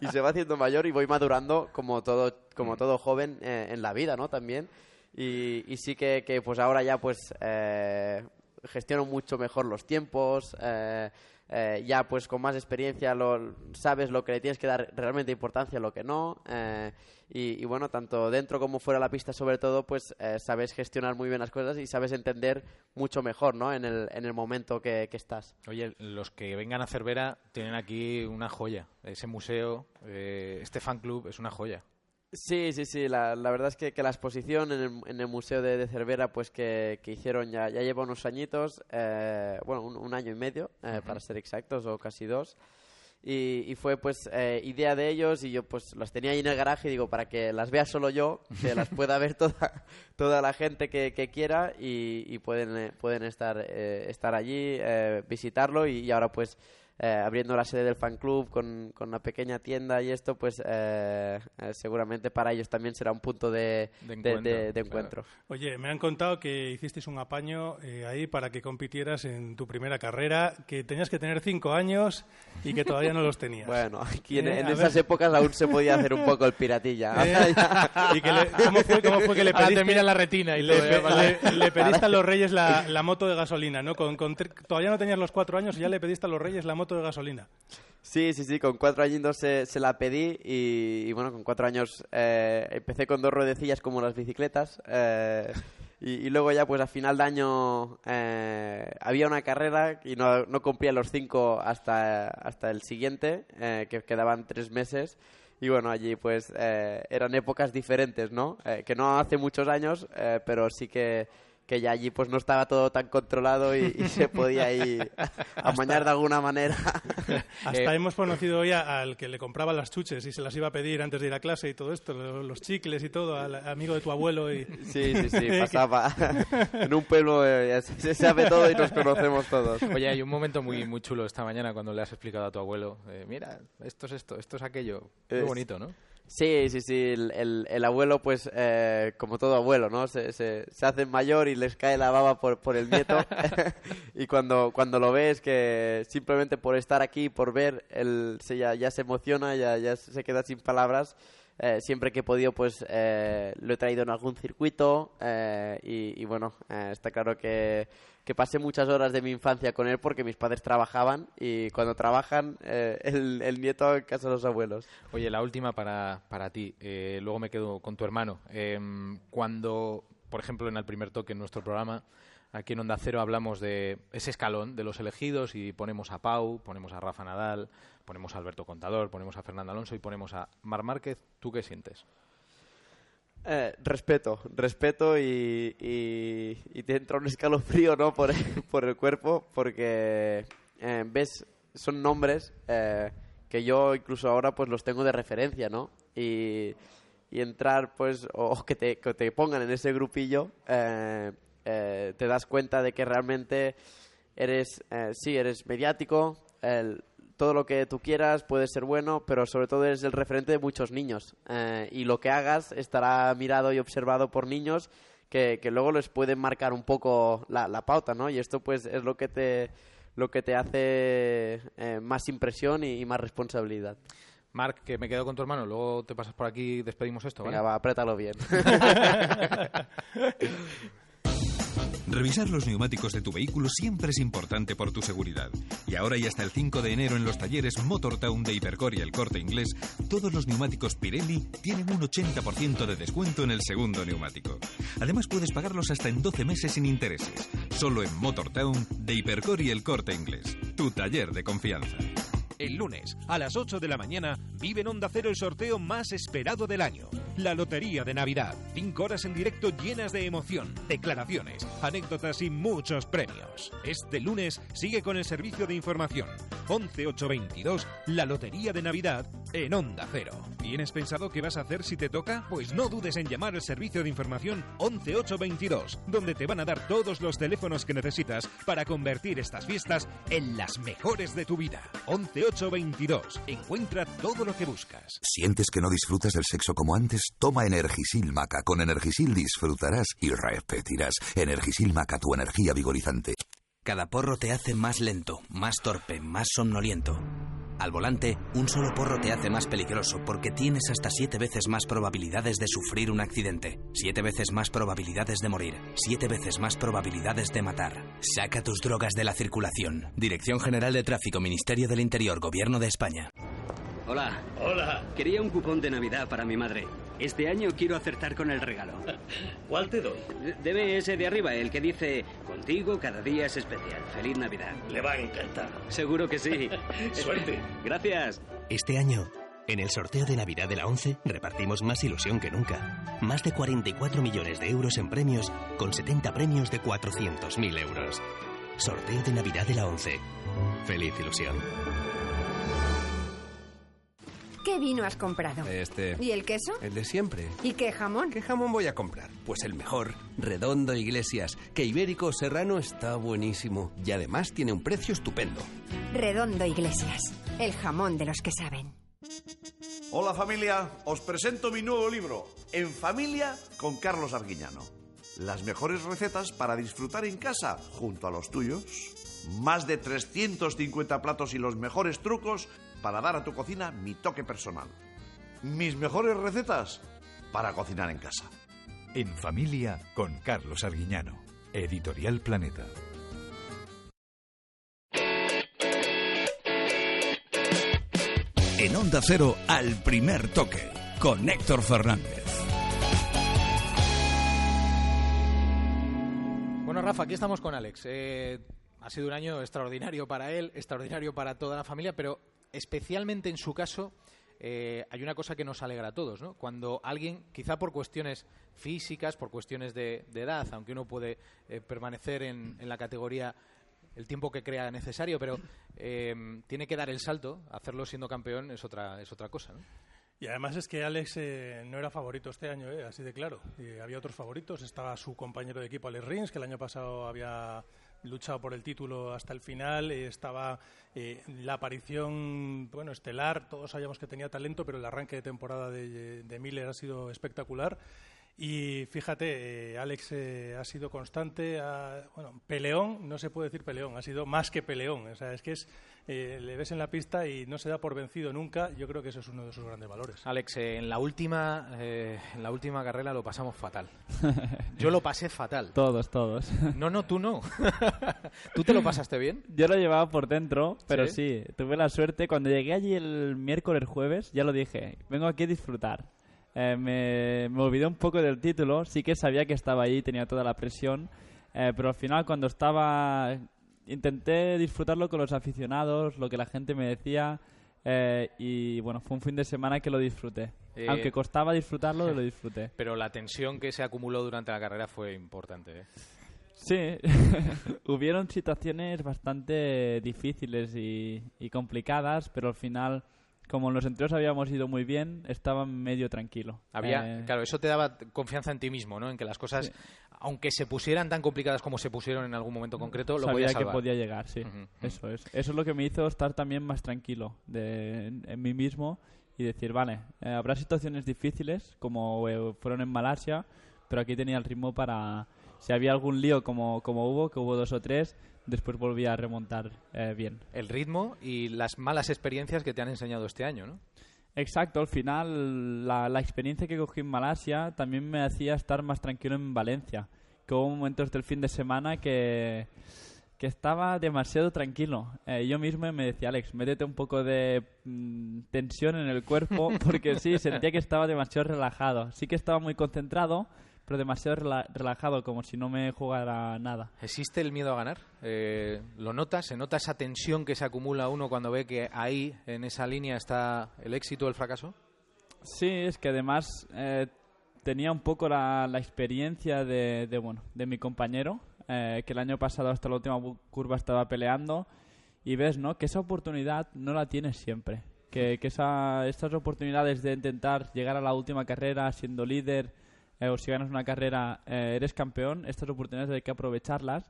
Speaker 4: y, y se va haciendo mayor y voy madurando como todo, como todo joven eh, en la vida, ¿no? También. Y, y sí que, que, pues ahora ya pues eh, gestiono mucho mejor los tiempos, eh, eh, ya pues con más experiencia lo, sabes lo que le tienes que dar realmente importancia, lo que no. eh, y, bueno, tanto dentro como fuera de la pista sobre todo, pues eh, sabes gestionar muy bien las cosas y sabes entender mucho mejor, ¿no? En el, en el momento que, que estás.
Speaker 2: Oye, los que vengan a Cervera tienen aquí una joya. Ese museo, este fan club es una joya.
Speaker 4: Sí, sí, sí. La, la verdad es que, que la exposición en el, en el Museo de, de Cervera, pues que, que hicieron ya, ya lleva unos añitos, eh, bueno, un, un año y medio, eh, para ser exactos, o casi dos. Y, y fue pues eh, idea de ellos y yo pues las tenía ahí en el garaje y digo para que las vea solo yo, que las pueda ver toda, toda la gente que, que quiera y, y pueden, eh, pueden estar, eh, estar allí, eh, visitarlo y, y ahora pues eh, abriendo la sede del fan club con, con una pequeña tienda y esto pues eh, eh, seguramente para ellos también será un punto de,
Speaker 2: De encuentro,
Speaker 4: de- de encuentro.
Speaker 3: Oye, me han contado que hicisteis un apaño eh, ahí para que compitieras en tu primera carrera, que tenías que tener cinco años y que todavía no los tenías.
Speaker 4: Bueno, aquí en,
Speaker 3: Eh,
Speaker 4: en
Speaker 3: a
Speaker 4: esas
Speaker 3: ver.
Speaker 4: épocas aún se podía hacer un poco el piratilla.
Speaker 3: Eh, y que le- ¿cómo, fue, cómo fue que le pediste,
Speaker 2: mira la retina y
Speaker 3: le,
Speaker 2: todo,
Speaker 3: pe-
Speaker 2: ¿vale?
Speaker 3: le- le pediste a los reyes la, la moto de gasolina, ¿no? Con, con todavía no tenías los cuatro años y ya le pediste a los reyes la moto de gasolina.
Speaker 4: Sí, sí, sí, con cuatro añitos se, se la pedí y, bueno, con cuatro años eh, empecé con dos ruedecillas como las bicicletas eh, y, luego ya pues a final de año eh, había una carrera y no, no cumplía los cinco hasta, hasta el siguiente, eh, que quedaban tres meses. Y bueno, allí pues eran épocas diferentes, ¿no? Que no hace muchos años, pero sí que, que ya allí pues no estaba todo tan controlado y, y se podía ahí amañar de alguna manera.
Speaker 3: Hasta hemos conocido hoy a- al que le compraba las chuches y se las iba a pedir antes de ir a clase y todo esto, lo- los chicles y todo, al amigo de tu abuelo. Y...
Speaker 4: Sí, sí, sí, pasaba. en un pueblo eh, se, sabe todo y nos conocemos todos.
Speaker 2: Oye, hay un momento muy muy chulo esta mañana cuando le has explicado a tu abuelo, eh, mira, esto es esto, esto es aquello. Muy
Speaker 4: Es-
Speaker 2: bonito, ¿no?
Speaker 4: Sí, sí, sí. El, el- el abuelo, pues, eh, como todo abuelo, ¿no? Se, se, se hace mayor y les cae la baba por, por el nieto. y cuando, cuando lo ves, que simplemente por estar aquí, por ver, él se, ya, ya se emociona, ya, ya se queda sin palabras. Eh, siempre que he podido, pues, eh, lo he traído en algún circuito. eh, y, y bueno, eh, está claro que, que pasé muchas horas de mi infancia con él porque mis padres trabajaban. Y cuando trabajan, eh, el, el nieto casa de los abuelos.
Speaker 2: Oye, la última para, para ti. eh, luego me quedo con tu hermano. Eh, cuando, por ejemplo, en el primer toque en nuestro programa, aquí en Onda Cero hablamos de ese escalón de los elegidos y ponemos a Pau, ponemos a Rafa Nadal, ponemos a Alberto Contador, ponemos a Fernando Alonso y ponemos a Mar Márquez. ¿Tú qué sientes?
Speaker 4: Eh, respeto, respeto y, y, y te entra un escalofrío ¿no? por, por el cuerpo porque eh, ves, son nombres eh, que yo incluso ahora pues los tengo de referencia, ¿no? Y, y entrar, pues, o que te, que te pongan en ese grupillo, te das cuenta de que realmente eres, sí, eres mediático, el- todo lo que tú quieras puede ser bueno, pero sobre todo eres el referente de muchos niños. eh, y lo que hagas estará mirado y observado por niños que, que luego les pueden marcar un poco la, la pauta, ¿no? Y esto pues es lo que te, lo que te hace eh, más impresión y, y más responsabilidad.
Speaker 2: Marc, que me quedo con tu hermano, luego te pasas por aquí y despedimos esto, ¿vale?
Speaker 4: Venga, va, apriétalo bien.
Speaker 16: Revisar los neumáticos de tu vehículo siempre es importante por tu seguridad. Y ahora y hasta el 5 de enero en los talleres Motortown de Hipercor y el Corte Inglés, todos los neumáticos Pirelli tienen un 80% de descuento en el segundo neumático. Además puedes pagarlos hasta en 12 meses sin intereses. Solo en Motortown de Hipercor y el Corte Inglés. Tu taller de confianza.
Speaker 17: El lunes, a las 8 de la mañana, vive en Onda Cero el sorteo más esperado del año. La Lotería de Navidad. Cinco horas en directo llenas de emoción, declaraciones, anécdotas y muchos premios. Este lunes sigue con el servicio de información. 11822, la Lotería de Navidad en Onda Cero. ¿Tienes pensado qué vas a hacer si te toca? Pues no dudes en llamar al servicio de información 11822, donde te van a dar todos los teléfonos que necesitas para convertir estas fiestas en las mejores de tu vida. 11822. Encuentra todo lo que buscas.
Speaker 18: ¿Sientes que no disfrutas del sexo como antes? Toma Energisil Maca. Con Energisil disfrutarás y repetirás. Energisil Maca, tu energía vigorizante.
Speaker 19: Cada porro te hace más lento, más torpe, más somnoliento. Al volante, un solo porro te hace más peligroso porque tienes hasta siete veces más probabilidades de sufrir un accidente, siete veces más probabilidades de morir, siete veces más probabilidades de matar. Saca tus drogas de la circulación. Dirección General de Tráfico, Ministerio del Interior, Gobierno de España.
Speaker 14: Hola. Hola. Quería un cupón de Navidad para mi madre. Este año quiero acertar con el regalo.
Speaker 20: ¿Cuál te doy?
Speaker 14: Debe ese de arriba, el que dice, contigo cada día es especial. Feliz Navidad.
Speaker 20: Le va a encantar.
Speaker 14: Seguro que sí.
Speaker 20: Suerte.
Speaker 14: Gracias.
Speaker 21: Este año, en el sorteo de Navidad de la 11, repartimos más ilusión que nunca. Más de 44 millones de euros en premios, con 70 premios de 400.000 euros. Sorteo de Navidad de la 11. Feliz ilusión.
Speaker 22: ¿Qué vino has comprado?
Speaker 10: Este.
Speaker 22: ¿Y el queso?
Speaker 10: El de siempre.
Speaker 22: ¿Y qué jamón?
Speaker 10: ¿Qué jamón voy a comprar? Pues el mejor, Redondo Iglesias, que Ibérico Serrano está buenísimo y además tiene un precio estupendo.
Speaker 22: Redondo Iglesias, el jamón de los que saben.
Speaker 23: Hola familia, os presento mi nuevo libro, En familia con Carlos Arguiñano. Las mejores recetas para disfrutar en casa junto a los tuyos. Más de 350 platos y los mejores trucos para dar a tu cocina mi toque personal. Mis mejores recetas para cocinar en casa.
Speaker 24: En familia con Carlos Arguiñano. Editorial Planeta.
Speaker 1: En Onda Cero, al primer toque, con Héctor Fernández.
Speaker 2: Bueno, Rafa, aquí estamos con Alex. Eh, ha sido un año extraordinario para él, extraordinario para toda la familia, pero especialmente en su caso eh, hay una cosa que nos alegra a todos, ¿no? Cuando alguien, quizá por cuestiones físicas, por cuestiones de, edad, aunque uno puede eh, permanecer en la categoría el tiempo que crea necesario, pero eh, tiene que dar el salto, hacerlo siendo campeón es otra, es otra cosa.
Speaker 3: Y además es que Alex eh, no era favorito este año, eh, así de claro. Había otros favoritos. Estaba su compañero de equipo, Alex Rins, que el año pasado había luchado por el título hasta el final. eh, estaba eh, la aparición, bueno, estelar. Todos sabíamos que tenía talento, pero el arranque de temporada de, de Miller ha sido espectacular. Y fíjate, eh, Alex eh, ha sido constante, ha- bueno, peleón, no se puede decir peleón, ha sido más que peleón. O sea, es que es, eh, le ves en la pista y no se da por vencido nunca. Yo creo que eso es uno de sus grandes valores.
Speaker 2: Alex, eh, en la última eh, en la última carrera lo pasamos fatal. Yo lo pasé fatal.
Speaker 5: Todos, todos.
Speaker 2: No, no, tú no. ¿Tú te lo pasaste bien?
Speaker 5: Yo lo llevaba por dentro, pero
Speaker 2: ¿Sí?
Speaker 5: ¿Sí? tuve la suerte. Cuando llegué allí el miércoles, jueves, ya lo dije, vengo aquí a disfrutar. Eh, me, me olvidé un poco del título, sí que sabía que estaba ahí, tenía toda la presión, eh, pero al final cuando estaba... Intenté disfrutarlo con los aficionados, lo que la gente me decía, eh, y bueno, fue un fin de semana que lo disfruté.
Speaker 2: Eh,
Speaker 5: Aunque costaba disfrutarlo, lo disfruté.
Speaker 2: Pero la tensión que se acumuló durante la carrera fue importante. ¿eh?
Speaker 5: Sí, hubieron situaciones bastante difíciles y, y complicadas, pero al final como en los entrenos habíamos ido muy bien, estaba medio tranquilo.
Speaker 2: Había,
Speaker 5: Eh,
Speaker 2: claro, eso te daba confianza en ti mismo, ¿no? En que las cosas, aunque se pusieran tan complicadas como se pusieron en algún momento concreto, lo
Speaker 5: sabía que podía llegar, sí. Eso es. Eso es lo que me hizo estar también más tranquilo de, en, en mí mismo y decir, vale, eh, habrá situaciones difíciles como eh, fueron en Malasia, pero aquí tenía el ritmo para... Si había algún lío como, como hubo, que hubo dos o tres, después volvía a remontar eh, bien.
Speaker 2: El ritmo y las malas experiencias que te han enseñado este año, ¿no?
Speaker 5: Exacto, al final la, la experiencia que cogí en Malasia también me hacía estar más tranquilo en Valencia. Que hubo momentos del fin de semana que, que estaba demasiado tranquilo. Eh, yo mismo me decía, Alex, métete un poco de mm, tensión en el cuerpo, porque sí, sentía que estaba demasiado relajado. Sí que estaba muy concentrado, pero demasiado rela- relajado, como si no me jugara nada.
Speaker 2: ¿Existe el miedo a ganar? Eh, ¿Lo notas? ¿Se nota esa tensión que se acumula uno cuando ve que ahí, en esa línea, está el éxito o el fracaso?
Speaker 5: Sí, es que además eh, tenía un poco la, la experiencia de, de, bueno, de mi compañero, eh, que el año pasado hasta la última curva estaba peleando, y ves, ¿no? Que esa oportunidad no la tienes siempre. Que, que esa, estas oportunidades de intentar llegar a la última carrera siendo líder, eh, o si ganas una carrera, eh, eres campeón, estas oportunidades hay que aprovecharlas.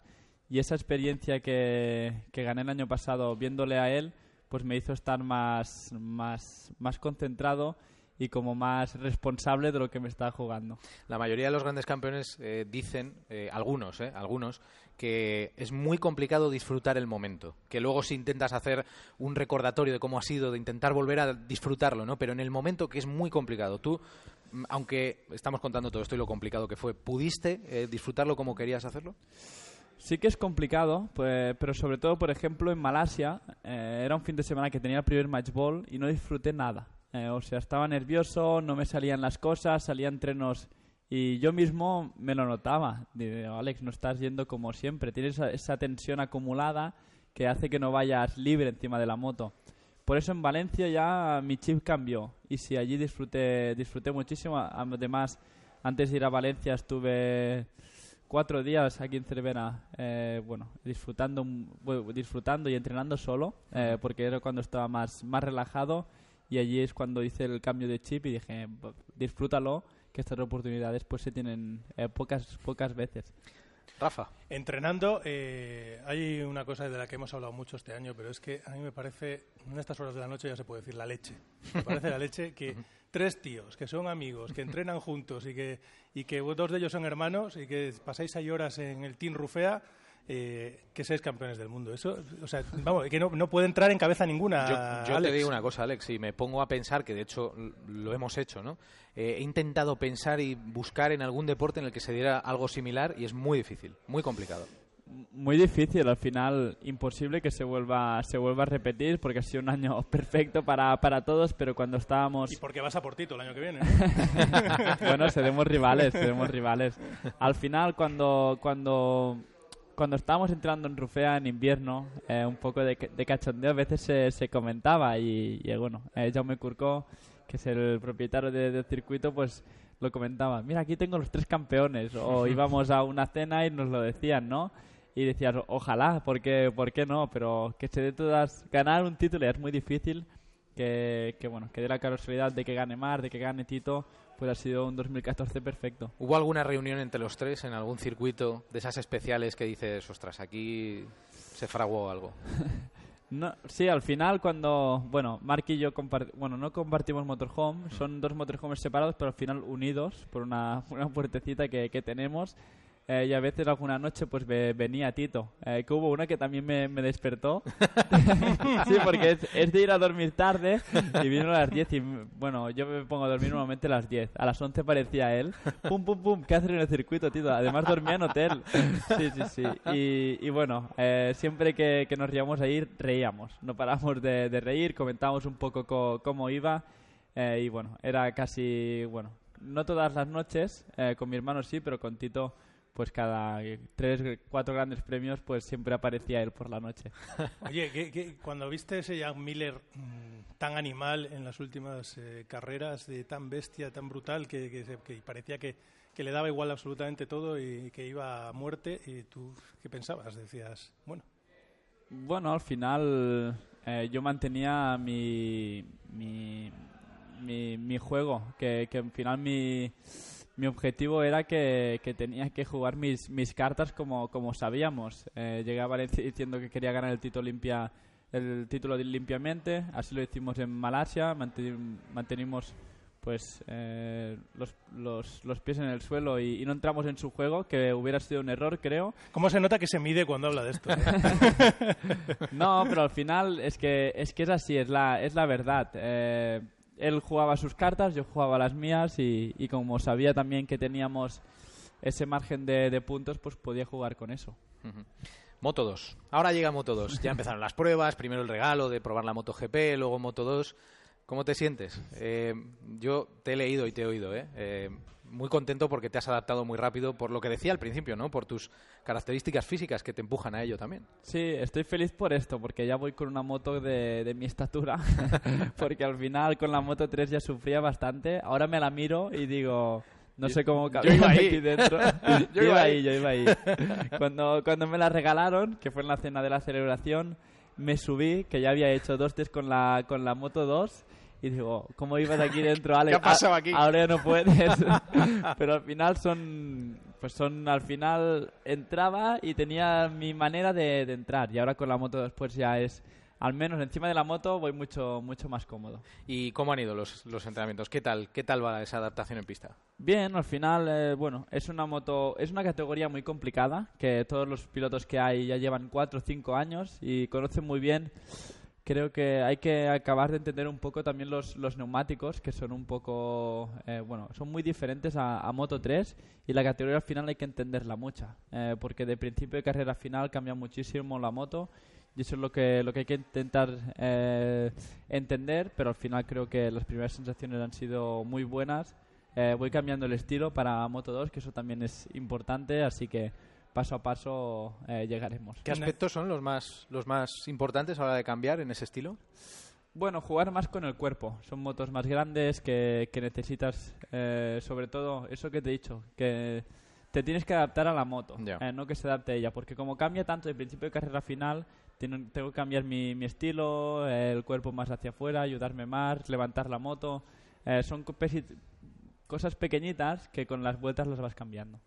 Speaker 5: Y esa experiencia que, que gané el año pasado viéndole a él, pues me hizo estar más, más, más concentrado y como más responsable de lo que me estaba jugando.
Speaker 2: La mayoría de los grandes campeones eh, dicen, eh, algunos, eh, algunos, que es muy complicado disfrutar el momento. Que luego si intentas hacer un recordatorio de cómo ha sido, de intentar volver a disfrutarlo, ¿no? Pero en el momento que es muy complicado. Tú, aunque estamos contando todo esto y lo complicado que fue, ¿pudiste eh, disfrutarlo como querías hacerlo?
Speaker 5: Sí que es complicado, pues, pero sobre todo, por ejemplo, en Malasia eh, era un fin de semana que tenía el primer match ball y no disfruté nada. Eh, o sea, estaba nervioso, no me salían las cosas, salían entrenos y yo mismo me lo notaba. Digo, Alex, no estás yendo como siempre, tienes esa tensión acumulada que hace que no vayas libre encima de la moto. Por eso en Valencia ya mi chip cambió y sí, allí disfruté, disfruté muchísimo. Además, antes de ir a Valencia estuve cuatro días aquí en Cervera, eh, bueno, disfrutando, disfrutando y entrenando solo, eh, porque era cuando estaba más, más relajado y allí es cuando hice el cambio de chip y dije, "B- disfrútalo, que estas oportunidades pues se tienen eh, pocas, pocas veces.
Speaker 2: Rafa.
Speaker 3: Entrenando, eh, hay una cosa de la que hemos hablado mucho este año, pero es que a mí me parece, en estas horas de la noche ya se puede decir la leche. Me parece la leche que tres tíos que son amigos, que entrenan juntos y que, y que dos de ellos son hermanos y que pasáis ahí horas en el Team Rufea, eh, que seáis campeones del mundo. Eso, o sea, vamos, que no, no puede entrar en cabeza ninguna.
Speaker 2: Yo, yo te digo una cosa, Alex, y me pongo a pensar, que de hecho lo hemos hecho, ¿no? Eh, he intentado pensar y buscar en algún deporte en el que se diera algo similar y es muy difícil, muy complicado.
Speaker 5: Muy difícil, al final imposible que se vuelva, se vuelva a repetir porque ha sido un año perfecto para, para todos, pero cuando estábamos...
Speaker 3: Y porque vas a por Tito el año que viene. ¿no?
Speaker 5: bueno, seremos rivales, seremos rivales. Al final, cuando, cuando, cuando estábamos entrando en Rufea en invierno, eh, un poco de, de cachondeo a veces se, se comentaba y, y, bueno, eh, Jaume Curcó, que es el propietario de- del circuito, pues lo comentaba. Mira, aquí tengo los tres campeones. O íbamos a una cena y nos lo decían, ¿no? Y decías, ojalá, porque, ¿por qué no? Pero que se dé todas... Ganar un título es muy difícil que, que bueno, que dé la casualidad de que gane Mar, de que gane Tito, ha sido un 2014 perfecto.
Speaker 2: ¿Hubo alguna reunión entre los tres en algún circuito de esas especiales que dices, ostras, aquí se fraguó algo?
Speaker 5: No, sí, al final cuando, bueno, Mark y yo bueno, no compartimos motorhome, son dos motorhomes separados, pero al final unidos por una, una puertecita que, que tenemos. Eh, y a veces alguna noche pues ve- venía Tito. Eh, que hubo una que también me, me despertó. sí, porque es, es de ir a dormir tarde y vino a las 10 y bueno, yo me pongo a dormir normalmente a las 10. A las 11 parecía él. Pum, pum, pum, ¿qué haces en el circuito, Tito? Además dormía en hotel. Sí, sí, sí. Y, y bueno, eh, siempre que, que nos íbamos a ir, reíamos. No paramos de, de reír, comentábamos un poco co- cómo iba. eh, y bueno, era casi, bueno, no todas las noches, eh, con mi hermano sí, pero con Tito, pues cada tres, cuatro grandes premios, pues siempre aparecía él por la noche.
Speaker 3: Oye, ¿qué- qué- cuando viste ese Jack Miller mm, tan animal en las últimas eh, carreras, de tan bestia, tan brutal, que, que que parecía que, que le daba igual absolutamente todo y que iba a muerte, y tú, ¿qué pensabas? Decías, bueno,
Speaker 5: Bueno, al final eh, yo mantenía mi, mi, mi, mi juego, que, que al final mi, mi objetivo era que, que tenía que jugar mis, mis cartas como, como sabíamos. Eh, llegué a Valencia diciendo que quería ganar el título limpia el título limpiamente, así lo hicimos en Malasia, manteni- mantenimos pues eh, los, los, los pies en el suelo y, y no entramos en su juego, que hubiera sido un error, creo.
Speaker 3: ¿Cómo se nota que se mide cuando habla de esto?
Speaker 5: no, pero al final es que es que es así, es la, es la verdad. Eh, él jugaba sus cartas, yo jugaba las mías y, y como sabía también que teníamos ese margen de, de puntos, pues podía jugar con eso.
Speaker 2: Moto 2. Ahora llega Moto 2. Ya empezaron las pruebas, primero el regalo de probar la Moto GP, luego Moto 2. ¿Cómo te sientes? Eh, yo te he leído y te he oído, ¿eh? Eh, Muy contento porque te has adaptado muy rápido por lo que decía al principio, ¿no? Por tus características físicas que te empujan a ello también.
Speaker 5: Sí, estoy feliz por esto, porque ya voy con una moto de, de mi estatura, porque al final con la Moto 3 ya sufría bastante, ahora me la miro y digo, no sé cómo
Speaker 2: yo
Speaker 5: cabía
Speaker 2: iba ahí.
Speaker 5: aquí dentro.
Speaker 2: Yo
Speaker 5: yo
Speaker 2: iba ahí,
Speaker 5: yo iba ahí. Cuando, cuando me la regalaron, que fue en la cena de la celebración, me subí, que ya había hecho dos test con la, con la Moto 2, y digo, ¿cómo ibas aquí dentro, Alex?
Speaker 2: ¿Qué ha pasado
Speaker 5: A-
Speaker 2: aquí?
Speaker 5: Ahora ya no puedes. Pero al final son, pues son, al final entraba y tenía mi manera de, de entrar. Y ahora con la moto después ya es, al menos encima de la moto voy mucho, mucho más cómodo.
Speaker 2: ¿Y cómo han ido los, los entrenamientos? ¿Qué tal? ¿Qué tal va esa adaptación en pista?
Speaker 5: Bien, al final, eh, bueno, es una moto, es una categoría muy complicada, que todos los pilotos que hay ya llevan 4 o 5 años y conocen muy bien. Creo que hay que acabar de entender un poco también los, los neumáticos, que son un poco, eh, bueno, son muy diferentes a, a Moto 3 y la categoría al final hay que entenderla mucha, eh, porque de principio de carrera a final cambia muchísimo la moto y eso es lo que, lo que hay que intentar eh, entender, pero al final creo que las primeras sensaciones han sido muy buenas. Eh, voy cambiando el estilo para Moto 2, que eso también es importante, así que paso a paso eh, llegaremos.
Speaker 2: ¿Qué aspectos son los más, los más importantes a la hora de cambiar en ese estilo?
Speaker 5: Bueno, jugar más con el cuerpo. Son motos más grandes que, que necesitas, eh, sobre todo, eso que te he dicho, que te tienes que adaptar a la moto, eh, no que se adapte a ella, porque como cambia tanto de principio de carrera a final, tengo que cambiar mi, mi estilo, eh, el cuerpo más hacia afuera, ayudarme más, levantar la moto. Eh, son cosas pequeñitas que con las vueltas las vas cambiando.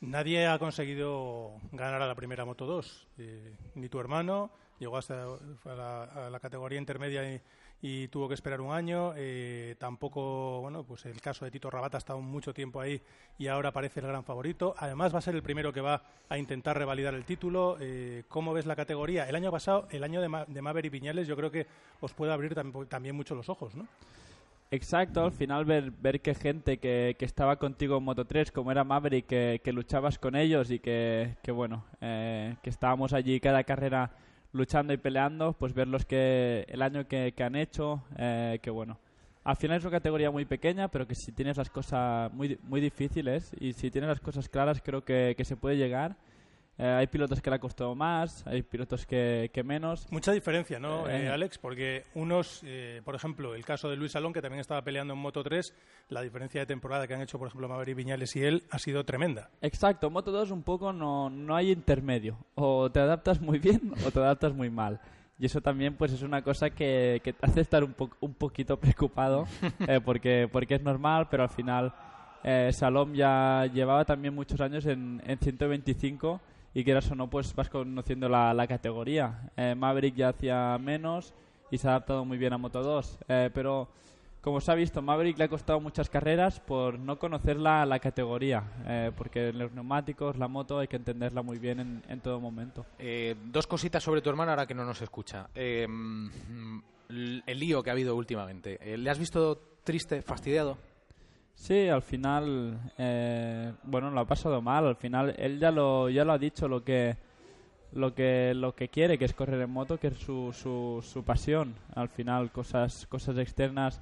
Speaker 3: Nadie ha conseguido ganar a la primera Moto 2. eh, ni tu hermano, llegó hasta la, a la categoría intermedia y, tuvo que esperar un año. eh, tampoco, bueno, pues el caso de Tito Rabata ha estado mucho tiempo ahí y ahora parece el gran favorito. Además va a ser el primero que va a intentar revalidar el título. Eh, ¿Cómo ves la categoría? El año pasado, el año de, Ma- de Maverick Viñales, yo creo que os puede abrir tam- también mucho los ojos, ¿no?
Speaker 5: Exacto, al final ver, ver que gente que, que estaba contigo en Moto 3, como era Maverick, que, que luchabas con ellos y que, que bueno, eh, que estábamos allí cada carrera luchando y peleando, pues verlos que el año que, que han hecho, eh, que bueno, al final es una categoría muy pequeña, pero que si tienes las cosas muy, muy difíciles y si tienes las cosas claras, creo que, que se puede llegar. Eh, hay pilotos que le ha costado más, hay pilotos que, que menos.
Speaker 3: Mucha diferencia, ¿no,
Speaker 5: Eh,
Speaker 3: eh, Alex? Porque unos, eh, por ejemplo, el caso de Luis Salón, que también estaba peleando en Moto 3, la diferencia de temporada que han hecho, por ejemplo, Maverick Viñales y él ha sido tremenda.
Speaker 5: Exacto, Moto 2 un poco no, no hay intermedio. O te adaptas muy bien o te adaptas muy mal. Y eso también pues es una cosa que, que te hace estar un, po- un poquito preocupado eh, porque, porque es normal, pero al final eh, Salom ya llevaba también muchos años en, en 125 y quieras o no pues vas conociendo la, la categoría. Eh, Maverick ya hacía menos y se ha adaptado muy bien a Moto 2. Eh, pero como se ha visto, Maverick le ha costado muchas carreras por no conocer la, categoría, eh, porque los neumáticos, la moto, hay que entenderla muy bien en, en todo momento.
Speaker 2: Eh, dos cositas sobre tu hermano ahora que no nos escucha. Eh, mm, el lío que ha habido últimamente. ¿Le has visto triste, fastidiado?
Speaker 5: Sí, al final, eh, bueno, lo ha pasado mal. Al final, él ya lo, ya lo ha dicho lo que, lo que, lo que quiere, que es correr en moto, que es su, su, su pasión. Al final, cosas, cosas externas.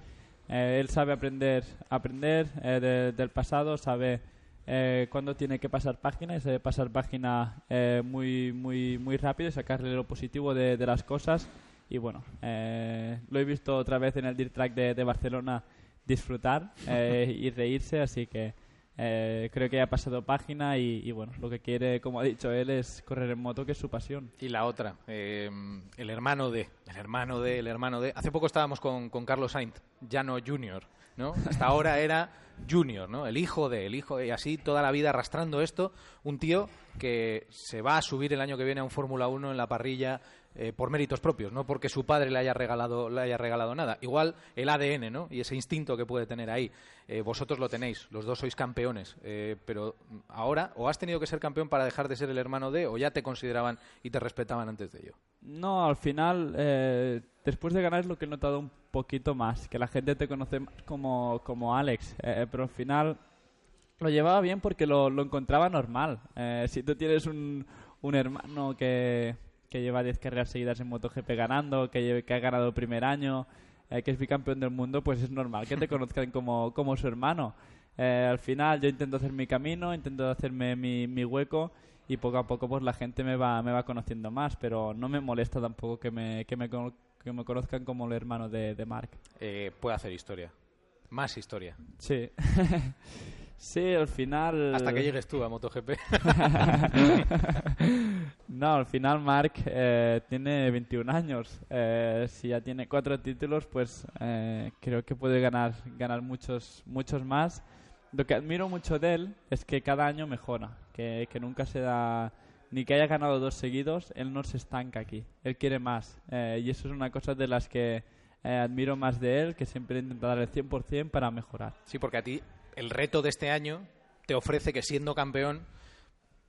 Speaker 5: eh, él sabe aprender, aprender eh, de- del pasado, sabe eh, cuándo tiene que pasar página y sabe pasar página eh, muy, muy, muy rápido y sacarle lo positivo de, de las cosas. Y bueno, eh, lo he visto otra vez en el Dirt Track de, de Barcelona disfrutar eh, y reírse, así que Eh, creo que ha pasado página y, y, bueno, lo que quiere, como ha dicho él, es correr en moto, que es su pasión.
Speaker 2: Y la otra, eh, el hermano de, el hermano de, el hermano de. Hace poco estábamos con, con Carlos Sainz, ya no Junior, ¿no? Hasta ahora era Junior, ¿no? El hijo de, el hijo de, y así toda la vida arrastrando esto. Un tío que se va a subir el año que viene a un Fórmula 1 en la parrilla eh, por méritos propios, no porque su padre le haya regalado, le haya regalado nada. Igual el ADN, ¿no? Y ese instinto que puede tener ahí. Eh, vosotros lo tenéis, los dos sois campeones, eh, pero ahora o has tenido que ser campeón para dejar de ser el hermano de, o ya te consideraban y te respetaban antes de ello.
Speaker 5: No, al final, después de ganar es lo que he notado un poquito más, que la gente te conoce como, como Alex, pero al final lo llevaba bien porque lo, lo encontraba normal. Si tú tienes un, un hermano que, que lleva 10 carreras seguidas en MotoGP ganando, que, lleve- que ha ganado el primer año, eh, que es bicampeón del mundo, pues es normal que te conozcan como, como su hermano. Eh, al final yo intento hacer mi camino, intento hacerme mi, mi hueco y poco a poco pues la gente me va, me va conociendo más, pero no me molesta tampoco que me, que me, que me conozcan como el hermano de, de Mark.
Speaker 2: Eh, puede hacer historia, más historia.
Speaker 5: Sí. sí, al final...
Speaker 2: Hasta que llegues tú a MotoGP.
Speaker 5: no, al final Mark eh, tiene 21 años. Eh, si ya tiene cuatro títulos, pues eh, creo que puede ganar, ganar muchos, muchos más. Lo que admiro mucho de él es que cada año mejora, que, que nunca se da... Ni que haya ganado dos seguidos, él no se estanca aquí. Él quiere más. Eh, y eso es una cosa de las que eh, admiro más de él, que siempre intenta dar el 100% para mejorar.
Speaker 2: Sí, porque a ti el reto de este año te ofrece que siendo campeón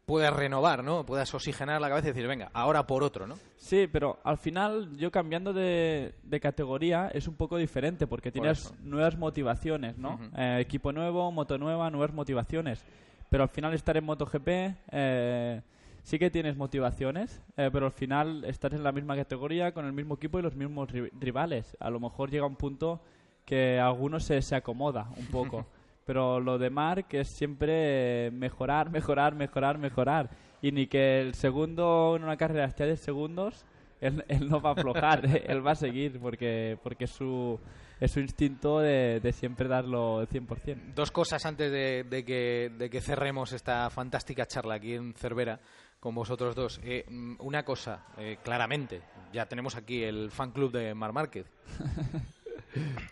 Speaker 2: puedas renovar, ¿no? Puedas oxigenar la cabeza y decir, venga, ahora por otro, ¿no?
Speaker 5: Sí, pero al final yo cambiando de, de categoría es un poco diferente porque
Speaker 2: Por
Speaker 5: tienes nuevas motivaciones, ¿no? Eh, equipo nuevo, moto nueva, nuevas motivaciones. Pero al final estar en MotoGP eh, sí que tienes motivaciones, eh, pero al final estás en la misma categoría con el mismo equipo y los mismos ri- rivales. A lo mejor llega un punto que a algunos se, se acomoda un poco. Pero lo de Mark es siempre mejorar, mejorar, mejorar, mejorar. Y ni que el segundo en una carrera esté a 10 segundos, él, él no va a aflojar, él va a seguir porque, porque es, su, es su instinto de, de siempre darlo el 100%.
Speaker 2: Dos cosas antes de, de que, de que cerremos esta fantástica charla aquí en Cervera con vosotros dos. Eh, mm, una cosa, eh, claramente, ya tenemos aquí el fan club de Mar Márquez.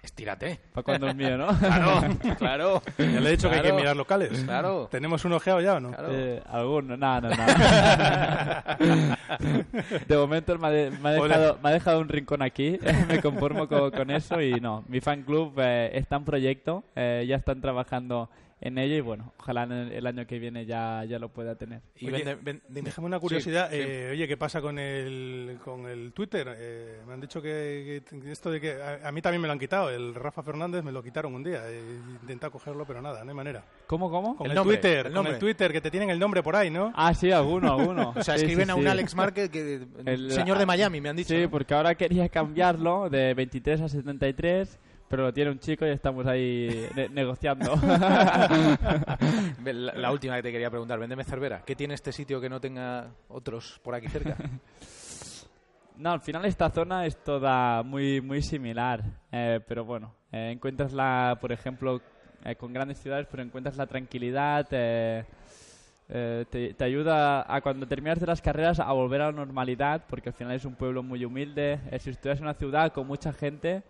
Speaker 2: Estírate.
Speaker 5: Pa' cuando es mío, ¿no?
Speaker 2: Claro, claro.
Speaker 3: Ya le he dicho que hay que
Speaker 2: Claro,
Speaker 3: mirar locales.
Speaker 2: Claro.
Speaker 3: ¿Tenemos un ojeado ya o no?
Speaker 5: Eh, alguno, no, no, no. De momento me ha, de- me ha dejado, me ha dejado un rincón aquí, me conformo con, con eso y no, mi fan club eh, está en proyecto, eh, ya están trabajando en ello y bueno, ojalá en el, el año que viene ya, ya lo pueda tener.
Speaker 3: Oye, déjame una curiosidad. eh, Oye, ¿qué pasa con el, con el Twitter? Eh, me han dicho que, que esto de que a, a mí también me lo han quitado. El Rafa Fernández me lo quitaron un día. He intentado cogerlo, pero nada, no hay manera.
Speaker 5: ¿Cómo, cómo?
Speaker 3: Con
Speaker 2: El
Speaker 3: el,
Speaker 2: nombre,
Speaker 3: Twitter,
Speaker 2: el
Speaker 3: con el Twitter, que te tienen el nombre por ahí, ¿no?
Speaker 5: Ah, sí, alguno, alguno.
Speaker 2: O sea,
Speaker 5: Sí,
Speaker 2: escriben
Speaker 5: sí,
Speaker 2: a un
Speaker 5: sí.
Speaker 2: Alex Márquez que
Speaker 5: El-
Speaker 2: señor de Miami, me han dicho.
Speaker 5: Sí,
Speaker 2: ¿no?
Speaker 5: porque ahora quería cambiarlo de 23 a 73, pero lo tiene un chico y estamos ahí ne- negociando.
Speaker 2: la, la última que te quería preguntar, véndeme Cervera. ¿Qué tiene este sitio que no tenga otros por aquí cerca?
Speaker 5: No, al final esta zona es toda muy muy similar, eh, pero bueno, eh, encuentras la, por ejemplo, eh, con grandes ciudades, pero encuentras la tranquilidad, eh, eh, te, te ayuda a cuando terminas de las carreras a volver a la normalidad, porque al final es un pueblo muy humilde. Eh, si estuvieras en una ciudad con mucha gente,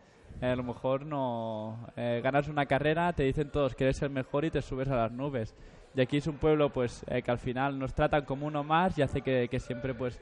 Speaker 5: a lo mejor no eh, ganas una carrera, te dicen todos que eres el mejor y te subes a las nubes. Y aquí es un pueblo pues eh, que al final nos tratan como uno más y hace que, que siempre pues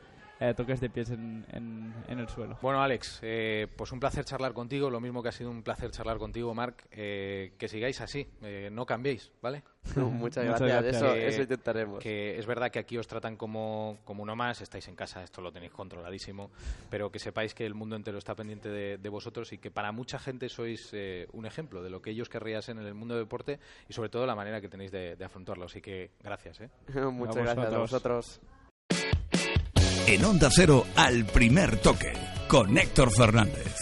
Speaker 5: eh, toques de pies en, en- en el suelo.
Speaker 2: Bueno, Alex, eh, pues un placer charlar contigo, lo mismo que ha sido un placer charlar contigo, Marc. Eh, que sigáis así, eh, no cambiéis, ¿vale?
Speaker 4: Muchas gracias, eso- eso intentaremos.
Speaker 2: Que es verdad que aquí os tratan como, como uno más, estáis en casa, esto lo tenéis controladísimo, pero que sepáis que el mundo entero está pendiente de, de vosotros y que para mucha gente sois eh, un ejemplo de lo que ellos querrían ser en el mundo del deporte y sobre todo la manera que tenéis de, de afrontarlo. Así que gracias, ¿eh?
Speaker 4: Muchas gracias a vosotros.
Speaker 1: En Onda Cero, al primer toque, con Héctor Fernández.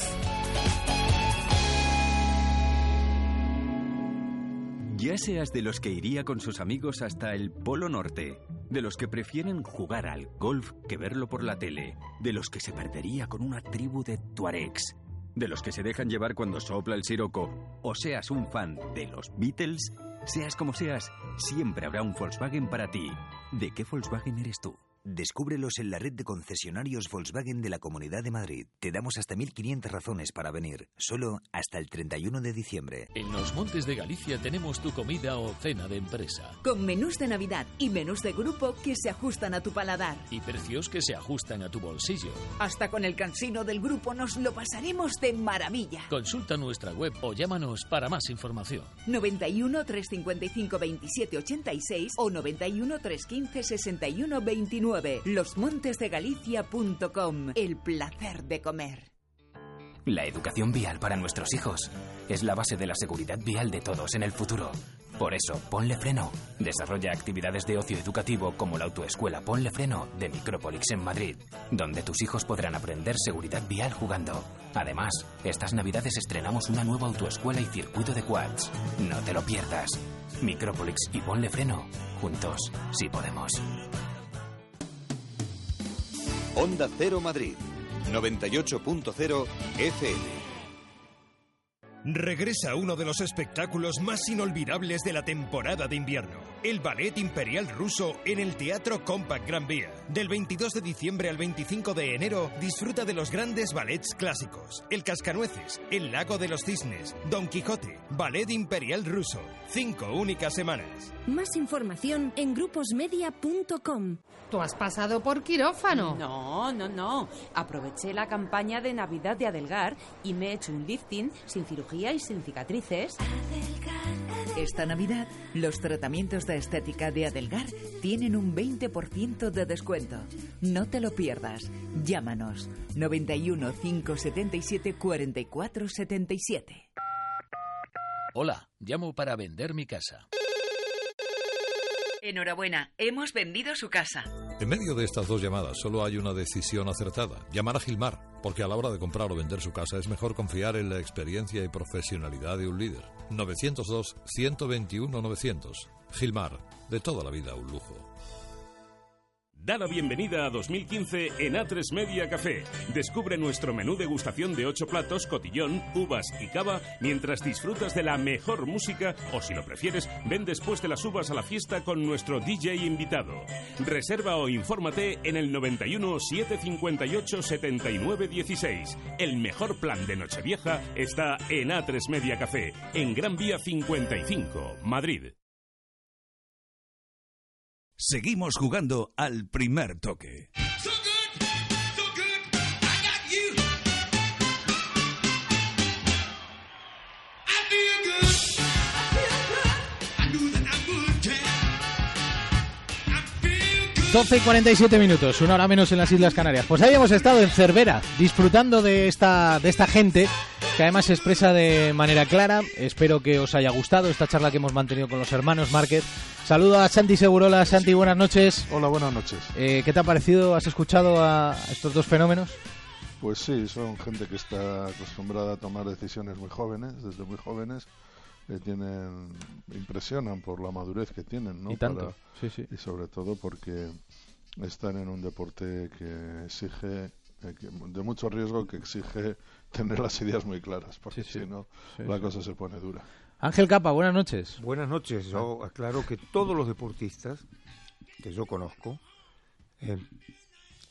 Speaker 16: Ya seas de los que iría con sus amigos hasta el Polo Norte, de los que prefieren jugar al golf que verlo por la tele, de los que se perdería con una tribu de tuaregs, de los que se dejan llevar cuando sopla el siroco, o seas un fan de los Beatles, Seas como seas, siempre habrá un Volkswagen para ti. ¿De qué Volkswagen eres tú?
Speaker 25: Descúbrelos en la red de concesionarios Volkswagen de la Comunidad de Madrid. Te damos hasta 1.500 razones para venir, solo hasta el 31 de diciembre.
Speaker 26: En los Montes de Galicia tenemos tu comida o cena de empresa.
Speaker 27: Con menús de Navidad y menús de grupo que se ajustan a tu paladar.
Speaker 26: Y precios que se ajustan a tu bolsillo.
Speaker 27: Hasta con el cansino del grupo nos lo pasaremos de maravilla.
Speaker 26: Consulta nuestra web o llámanos para más información.
Speaker 27: 91 355 27 86 o 91 315 61 29. Losmontesdegalicia.com. El placer de comer.
Speaker 19: La educación vial para nuestros hijos es la base de la seguridad vial de todos en el futuro. Por eso, Ponle Freno desarrolla actividades de ocio educativo como la autoescuela Ponle Freno de Micrópolis en Madrid, donde tus hijos podrán aprender seguridad vial jugando. Además, estas navidades estrenamos una nueva autoescuela y circuito de quads. No te lo pierdas. Micrópolis y Ponle Freno, juntos, si podemos.
Speaker 28: Onda Cero Madrid, 98.0 FM.
Speaker 17: Regresa uno de los espectáculos más inolvidables de la temporada de invierno, el Ballet Imperial Ruso en el Teatro Compact Gran Vía. Del 22 de diciembre al 25 de enero, disfruta de los grandes ballets clásicos, El Cascanueces, El Lago de los Cisnes, Don Quijote, Ballet Imperial Ruso. Cinco únicas semanas.
Speaker 29: Más información en gruposmedia.com.
Speaker 30: ¿Tú has pasado por quirófano?
Speaker 31: No, no, no. Aproveché la campaña de Navidad de Adelgar y me he hecho un lifting sin cirugía y sin cicatrices.
Speaker 27: Esta Navidad, los tratamientos de estética de Adelgar tienen un 20% de descuento. No te lo pierdas. Llámanos 91 577 44 77.
Speaker 26: Hola, llamo para vender mi casa.
Speaker 27: Enhorabuena, hemos vendido su casa.
Speaker 24: En medio de estas dos llamadas solo hay una decisión acertada, llamar a Gilmar, porque a la hora de comprar o vender su casa es mejor confiar en la experiencia y profesionalidad de un líder. 902-121-900. Gilmar, de toda la vida un lujo.
Speaker 32: Da la bienvenida a 2015 en A3 Media Café. Descubre nuestro menú degustación de 8 platos, cotillón, uvas y cava mientras disfrutas de la mejor música o si lo prefieres, ven después de las uvas a la fiesta con nuestro DJ invitado. Reserva o infórmate en el 91 758 79 16. El mejor plan de Nochevieja está en A3 Media Café, en Gran Vía 55, Madrid.
Speaker 1: Seguimos jugando al primer toque.
Speaker 2: Doce y 47 minutos, una hora menos en las Islas Canarias. Pues ahí hemos estado en Cervera, disfrutando de esta, de esta gente que además se expresa de manera clara. Espero que os haya gustado esta charla que hemos mantenido con los hermanos Márquez. Saludo a Santi Segurola. Santi, buenas noches.
Speaker 33: Hola, buenas noches.
Speaker 2: Eh, ¿Qué te ha parecido? ¿Has escuchado a estos dos fenómenos?
Speaker 33: Pues sí, son gente que está acostumbrada a tomar decisiones muy jóvenes, desde muy jóvenes. Eh, tienen, impresionan por la madurez que tienen, ¿no?
Speaker 2: Y tanto,
Speaker 33: Para-
Speaker 2: sí, sí.
Speaker 33: Y sobre todo porque están en un deporte que exige, eh, que- de mucho riesgo, que exige tener las ideas muy claras, porque si no,
Speaker 2: Sí,
Speaker 33: la
Speaker 2: sí.
Speaker 33: cosa se pone dura.
Speaker 2: Ángel Capa, buenas noches.
Speaker 34: Buenas noches. Yo aclaro que todos los deportistas que yo conozco eh,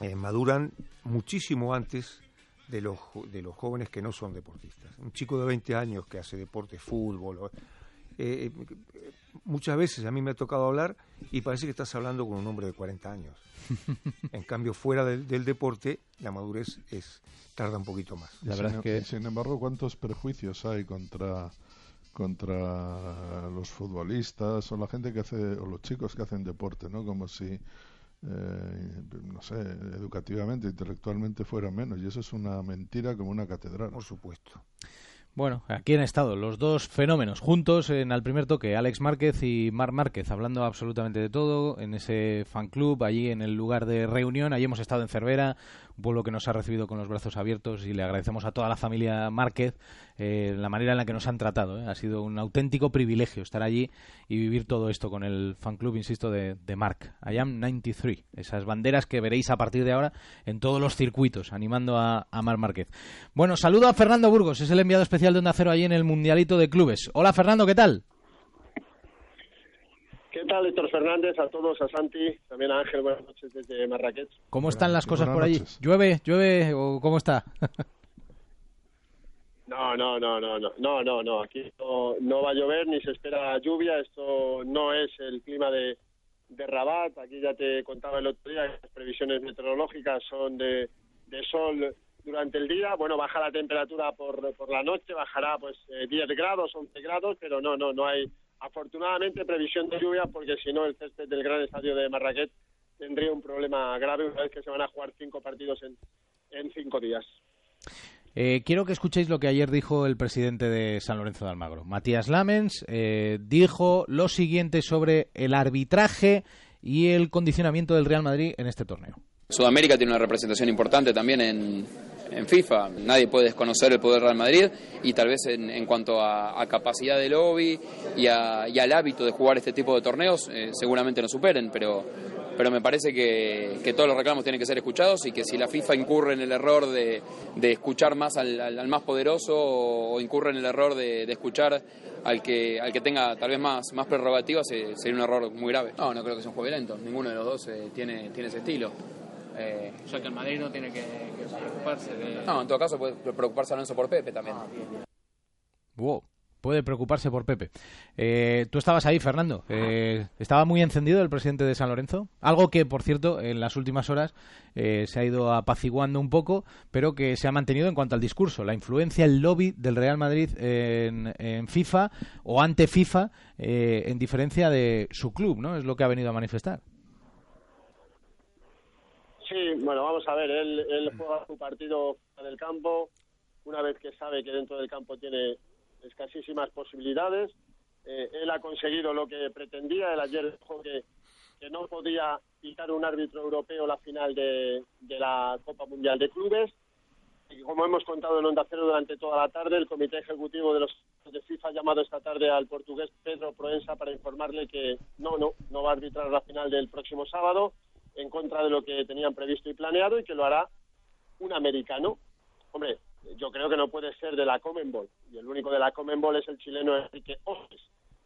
Speaker 34: eh, maduran muchísimo antes de los, de los jóvenes que no son deportistas. Un chico de 20 años que hace deporte, fútbol, eh, muchas veces a mí me ha tocado hablar y parece que estás hablando con un hombre de 40 años. En cambio, fuera del, del deporte, la madurez es tarda un poquito más.
Speaker 33: Y sin, y sin embargo, ¿cuántos prejuicios hay contra contra los futbolistas o la gente que hace o los chicos que hacen deporte, ¿no? Como si eh, no sé, educativamente, intelectualmente fuera menos y eso es una mentira como una catedral.
Speaker 34: Por supuesto.
Speaker 2: Bueno, aquí han estado los dos fenómenos juntos en al primer toque, Alex Márquez y Mar Márquez, hablando absolutamente de todo en ese fan club, allí en el lugar de reunión. Allí hemos estado en Cervera, pueblo que nos ha recibido con los brazos abiertos y le agradecemos a toda la familia Márquez eh, la manera en la que nos han tratado. ¿eh? Ha sido un auténtico privilegio estar allí y vivir todo esto con el fan club, insisto, de, Marc. I am 93, esas banderas que veréis a partir de ahora en todos los circuitos, animando a, a Márquez. Bueno, saludo a Fernando Burgos, es el enviado especial de Onda Cero allí en el Mundialito de Clubes. Hola Fernando, ¿qué tal?
Speaker 35: ¿Qué tal, Héctor Fernández? A todos, a Santi, también a Ángel, buenas noches desde Marrakech.
Speaker 2: ¿Cómo están las cosas por allí? ¿Llueve? ¿Llueve o cómo está?
Speaker 35: No, no, no, no, no, no, no, no. Aquí no, no, va a llover ni se espera lluvia. Esto no es el clima de, de Rabat. Aquí ya te contaba el otro día que las previsiones meteorológicas son de, de sol durante el día. Bueno, baja la temperatura por, por la noche, bajará pues 10 eh, grados, 11 grados, pero no, no, no hay afortunadamente previsión de lluvia porque si no el césped del gran estadio de Marrakech tendría un problema grave una vez que se van a jugar cinco partidos en, en cinco días.
Speaker 2: Eh, quiero que escuchéis lo que ayer dijo el presidente de San Lorenzo de Almagro. Matías Lamens eh, dijo lo siguiente sobre el arbitraje y el condicionamiento del Real Madrid en este torneo.
Speaker 36: Sudamérica tiene una representación importante también en, FIFA. Nadie puede desconocer el poder Real Madrid y tal vez en, cuanto a, capacidad de lobby y, al hábito de jugar este tipo de torneos, eh, seguramente nos superen, pero pero me parece que, todos los reclamos tienen que ser escuchados y que si la FIFA incurre en el error de, escuchar más al, más poderoso o, incurre en el error de, escuchar al que, al que tenga tal vez más, más prerrogativas, eh, sería un error muy grave. No, no creo que sea un juego violento, ninguno de los dos eh, tiene, tiene ese estilo.
Speaker 37: Eh, o sea que el Madrid no tiene que, preocuparse de...
Speaker 36: No, en todo caso puede preocuparse Alonso por Pepe también. Ah,
Speaker 2: wow puede preocuparse por Pepe. Eh, tú estabas ahí, Fernando. Eh, ¿Estaba muy encendido el presidente de San Lorenzo? Algo que, por cierto, en las últimas horas eh, se ha ido apaciguando un poco, pero que se ha mantenido en cuanto al discurso. La influencia, el lobby del Real Madrid en, en FIFA o ante FIFA, en diferencia de su club, ¿no? Es lo que ha venido a manifestar.
Speaker 35: Sí, bueno, vamos a ver. Él, él juega su partido en el campo. Una vez que sabe que dentro del campo tiene escasísimas posibilidades. Eh, él ha conseguido lo que pretendía. Él ayer dijo que, que no podía pitar un árbitro europeo la final de, de la Copa Mundial de Clubes. Y como hemos contado en Onda Cero durante toda la tarde, el Comité Ejecutivo de los de FIFA ha llamado esta tarde al portugués Pedro Proensa para informarle que no, no, no va a arbitrar la final del próximo sábado en contra de lo que tenían previsto y planeado y que lo hará un americano. Hombre, yo creo que no puede ser de la Comenbol. Y el único de la Comenbol es el chileno Enrique Ojes.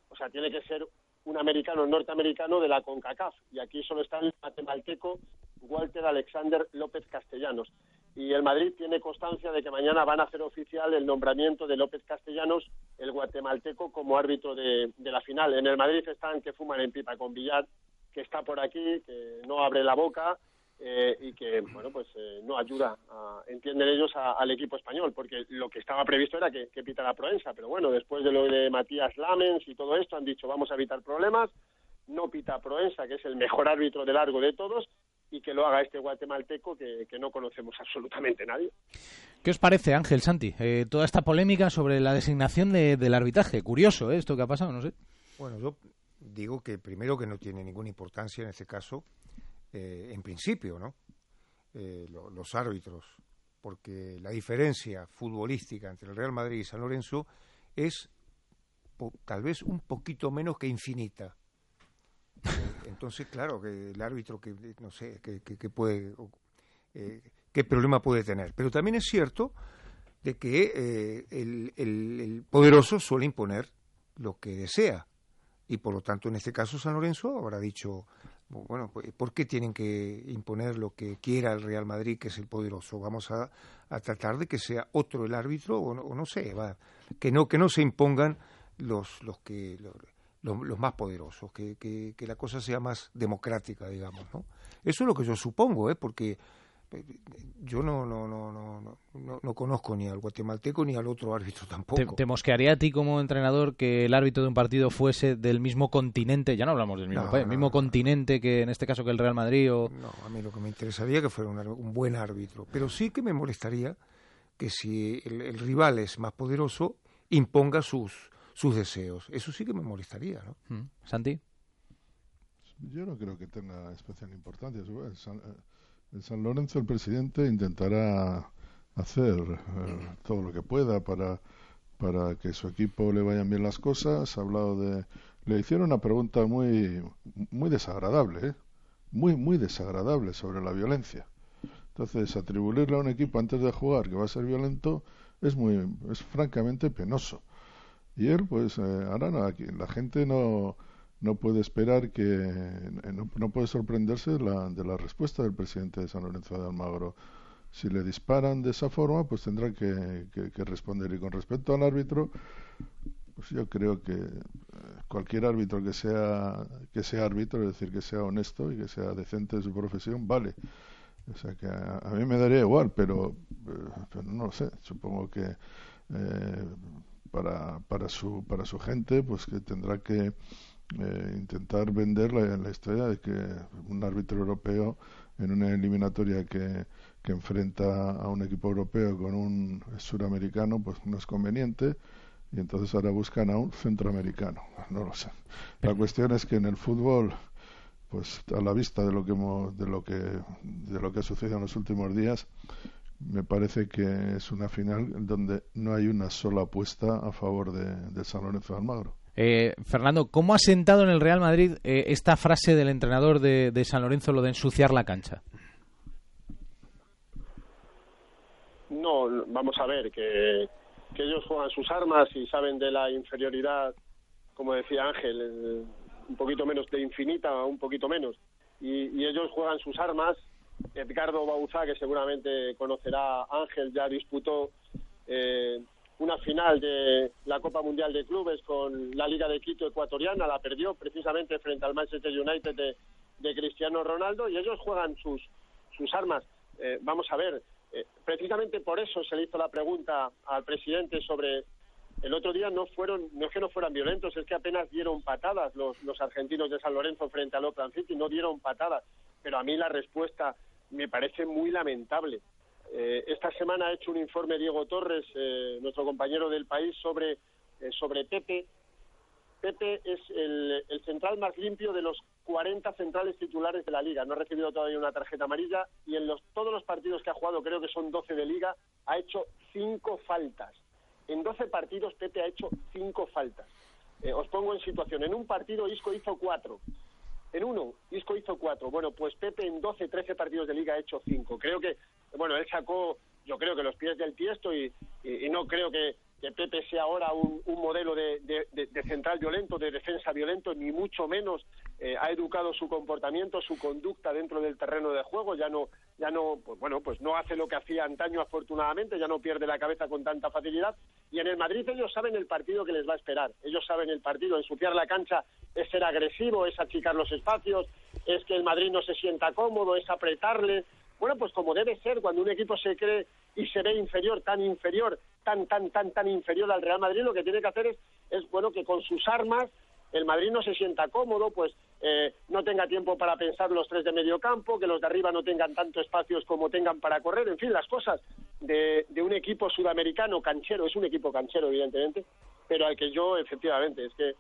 Speaker 35: O sea, tiene que ser un americano norteamericano de la CONCACAF. Y aquí solo está el matemalteco Walter Alexander López Castellanos. Y el Madrid tiene constancia de que mañana van a hacer oficial el nombramiento de López Castellanos, el guatemalteco, como árbitro de, de la final. En el Madrid están que fuman en pipa con Villar, que está por aquí, que no abre la boca, eh, y que bueno pues eh, no ayuda entienden ellos al equipo español porque lo que estaba previsto era que, que pitara Proensa pero bueno después de lo de Matías Lamens y todo esto han dicho vamos a evitar problemas no pita Proensa que es el mejor árbitro de largo de todos y que lo haga este guatemalteco que, no conocemos absolutamente nadie.
Speaker 2: ¿Qué os parece, Ángel Santi? Eh, toda esta polémica sobre la designación del arbitraje. Curioso, Esto que ha pasado, no sé.
Speaker 34: Bueno, yo digo que primero que no tiene ninguna importancia en este caso eh, en principio, ¿no? Eh, los árbitros, porque la diferencia futbolística entre el Real Madrid y San Lorenzo es tal vez un poquito menos que infinita. Eh, entonces, claro, que el árbitro que no sé, que, puede, qué problema puede tener. Pero también es cierto de que el, el poderoso suele imponer lo que desea y por lo tanto en este caso San Lorenzo habrá dicho bueno, pues, ¿por qué tienen que imponer lo que quiera el Real Madrid, que es el poderoso? Vamos a, tratar de que sea otro el árbitro, o no, sé, va, que no que no se impongan los los que los, los más poderosos, que, que, que, la cosa sea más democrática, digamos, ¿no? Eso es lo que yo supongo, ¿eh? Porque yo no, no, no, no, no, conozco ni al guatemalteco ni al otro árbitro tampoco.
Speaker 2: ¿Te, mosquearía a ti como entrenador que el árbitro de un partido fuese del mismo continente? Ya no hablamos del mismo país, mismo continente que en este caso que el Real Madrid o...
Speaker 34: No, a mí lo que me interesaría que fuera un, buen árbitro. Pero sí que me molestaría que si el, rival es más poderoso, imponga sus, sus deseos. Eso sí que me molestaría, ¿no?
Speaker 2: Mm. ¿Santi?
Speaker 33: Yo no creo que tenga especial importancia. En San Lorenzo el presidente intentará hacer eh, todo lo que pueda para, para que su equipo le vayan bien las cosas. Ha hablado de... Le hicieron una pregunta muy, muy desagradable, ¿eh? muy, muy desagradable sobre la violencia. Entonces, atribuirle a un equipo antes de jugar que va a ser violento es muy, es francamente penoso. Y él, pues, eh, ahora no, aquí, la gente no, no puede esperar que no, no puede sorprenderse de la, de la respuesta del presidente de San Lorenzo de Almagro si le disparan de esa forma, pues tendrá que, que, responder. Y con respecto al árbitro, pues yo creo que eh, cualquier árbitro que sea que sea árbitro, es decir, que sea honesto y que sea decente de su profesión, vale. O sea que a, mí me daría igual, pero, eh, pero no lo sé. Supongo que eh, para, para, su, para su gente, pues que tendrá que eh, intentar vender la, la, historia de que un árbitro europeo en una eliminatoria que, que enfrenta a un equipo europeo con un suramericano, pues no es conveniente y entonces ahora buscan a un centroamericano. No lo sé. La cuestión es que en el fútbol, pues a la vista de lo que de lo que de lo que ha sucedido en los últimos días, me parece que es una final donde no hay una sola apuesta a favor de, San Lorenzo de Almagro.
Speaker 2: Eh, Fernando, ¿cómo ha sentado en el Real Madrid eh, esta frase del entrenador de, San Lorenzo, lo de ensuciar la cancha?
Speaker 35: No, vamos a ver, que, que ellos juegan sus armas y saben de la inferioridad, como decía Ángel, eh, un poquito menos de infinita, un poquito menos. y ellos juegan sus armas Edgardo Bauzá, que seguramente conocerá Ángel, ya disputó eh, una final de la Copa Mundial de Clubes con la Liga de Quito ecuatoriana, la perdió precisamente frente al Manchester United de, Cristiano Ronaldo y ellos juegan sus, sus armas. Eh, vamos a ver, eh, precisamente por eso se le hizo la pregunta al presidente sobre el otro día no fueron, no es que no fueran violentos, es que apenas dieron patadas los, los argentinos de San Lorenzo frente al Oakland City, no dieron patadas pero a mí la respuesta me parece muy lamentable. Eh, esta semana ha hecho un informe Diego Torres, eh, nuestro compañero del país, sobre, eh, sobre Pepe. Pepe es el, central más limpio de los 40 centrales titulares de la liga. No ha recibido todavía una tarjeta amarilla y en los, todos los partidos que ha jugado, creo que son 12 de liga, ha hecho 5 faltas. En 12 partidos Pepe ha hecho 5 faltas. os pongo en situación. En un partido Isco hizo 4 en uno, Isco hizo cuatro. Bueno, pues Pepe en 12, 13 partidos de liga ha hecho cinco. Creo que, bueno, él sacó, yo creo que los pies del tiesto y, no creo que, que Pepe sea ahora un, modelo de, central violento, de defensa violento, ni mucho menos eh, ha educado su comportamiento, su conducta dentro del terreno de juego, ya no, ya no, pues bueno, pues no hace lo que hacía antaño afortunadamente, ya no pierde la cabeza con tanta facilidad. Y en el Madrid ellos saben el partido que les va a esperar, ellos saben el partido, ensuciar la cancha es ser agresivo, es achicar los espacios, es que el Madrid no se sienta cómodo, es apretarle, bueno, pues como debe ser cuando un equipo se cree y se ve inferior, tan inferior, tan, tan, tan, tan inferior al Real Madrid, lo que tiene que hacer es, es bueno, que con sus armas el Madrid no se sienta cómodo, pues eh, no tenga tiempo para pensar los tres de medio campo, que los de arriba no tengan tanto espacios como tengan para correr, en fin, las cosas de, de un equipo sudamericano canchero, es un equipo canchero, evidentemente, pero al que yo, efectivamente, es que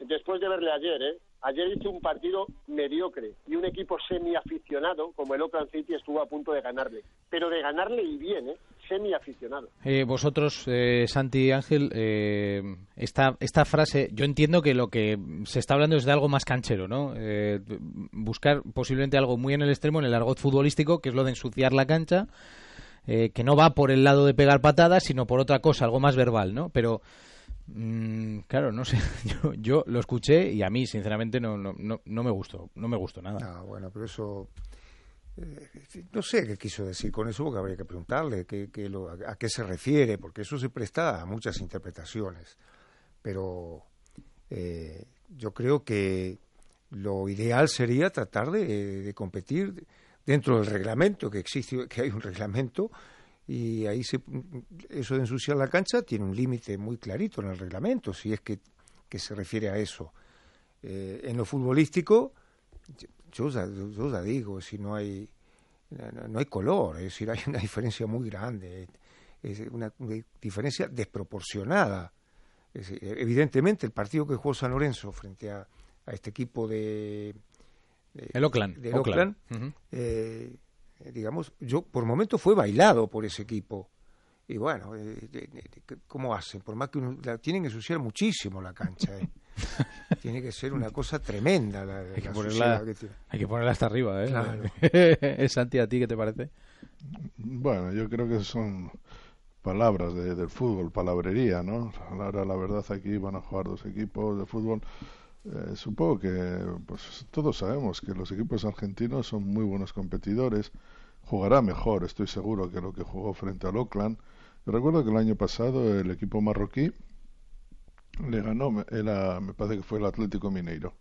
Speaker 35: después de verle ayer, ¿eh? ayer hizo un partido mediocre y un equipo semiaficionado como el Oakland City estuvo a punto de ganarle, pero de ganarle y bien, ¿eh? semiaficionado.
Speaker 2: Eh, vosotros, eh, Santi Ángel, eh, esta, esta frase, yo entiendo que lo que se está hablando es de algo más canchero, ¿no? Eh, buscar posiblemente algo muy en el extremo, en el argot futbolístico, que es lo de ensuciar la cancha. que no va por el lado de pegar patadas, sino por otra cosa, algo más verbal, ¿no? Pero Mm, claro, no sé. Yo, yo, lo escuché y a mí, sinceramente, no, no, no, me gustó. No me gustó nada.
Speaker 34: Ah, bueno, pero eso. Eh, no sé qué quiso decir con eso, porque habría que preguntarle a, qué se refiere, porque eso se presta a muchas interpretaciones. Pero eh, yo creo que lo ideal sería tratar de, de competir dentro del reglamento, que existe, que hay un reglamento y ahí se, eso de ensuciar la cancha tiene un límite muy clarito en el reglamento, si es que, se refiere a eso. Eh, en lo futbolístico, yo ya, yo digo, si no hay, no, hay color, es decir, hay una diferencia muy grande, es una, diferencia desproporcionada. evidentemente, el partido que jugó San Lorenzo frente a, este equipo de,
Speaker 2: el Oakland,
Speaker 34: de Oakland, eh, digamos, yo por momento fue bailado por ese equipo. Y bueno, eh, ¿cómo hacen? Por más que la, tienen que ensuciar muchísimo la cancha. ¿eh? tiene que ser una cosa tremenda. La,
Speaker 2: hay, que ponerla, hay que ponerla hasta arriba. ¿eh? Santi, ¿a ti qué te parece?
Speaker 33: Bueno, yo creo que son palabras de, del fútbol, palabrería, ¿no? Ahora la verdad aquí van a jugar dos equipos de fútbol Eh, supongo que pues todos sabemos que los equipos argentinos son muy buenos competidores. Jugará mejor, estoy seguro, que lo que jugó frente al Oakland. recuerdo que el año pasado el equipo marroquí le ganó, me parece que fue el Atlético Mineiro,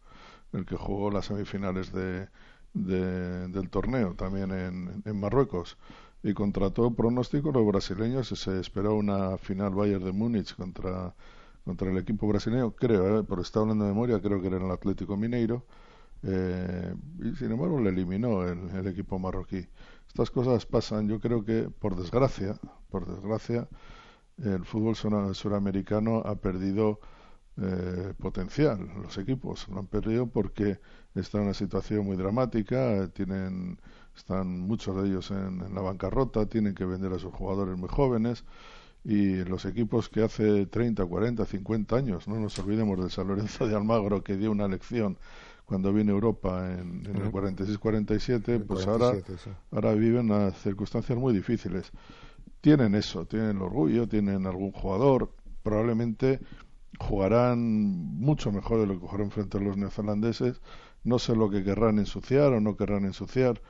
Speaker 33: el que jugó las semifinales de, del torneo también en, en Marruecos. Y contra todo pronóstico, los brasileños se esperó una final Bayern de Múnich contra contra el equipo brasileño, creo, eh, por estar hablando de memoria, creo que era en el Atlético Mineiro, eh, y sin embargo le eliminó el, equipo marroquí. Estas cosas pasan, yo creo que por desgracia, por desgracia, el fútbol suramericano ha perdido eh, potencial. Los equipos lo han perdido porque están en una situación muy dramática, tienen, están muchos de ellos en la bancarrota, tienen que vender a sus jugadores muy jóvenes y los equipos que hace 30, 40, 50 años, no nos olvidemos de San Lorenzo de Almagro que dio una lección cuando vino Europa en, el 46-47, pues ahora, ahora viven unas circunstancias muy difíciles. Tienen eso, tienen el orgullo, tienen algún jugador, probablemente jugarán mucho mejor de lo que jugaron frente a los neozelandeses. No sé lo que querrán ensuciar o no querrán ensuciar,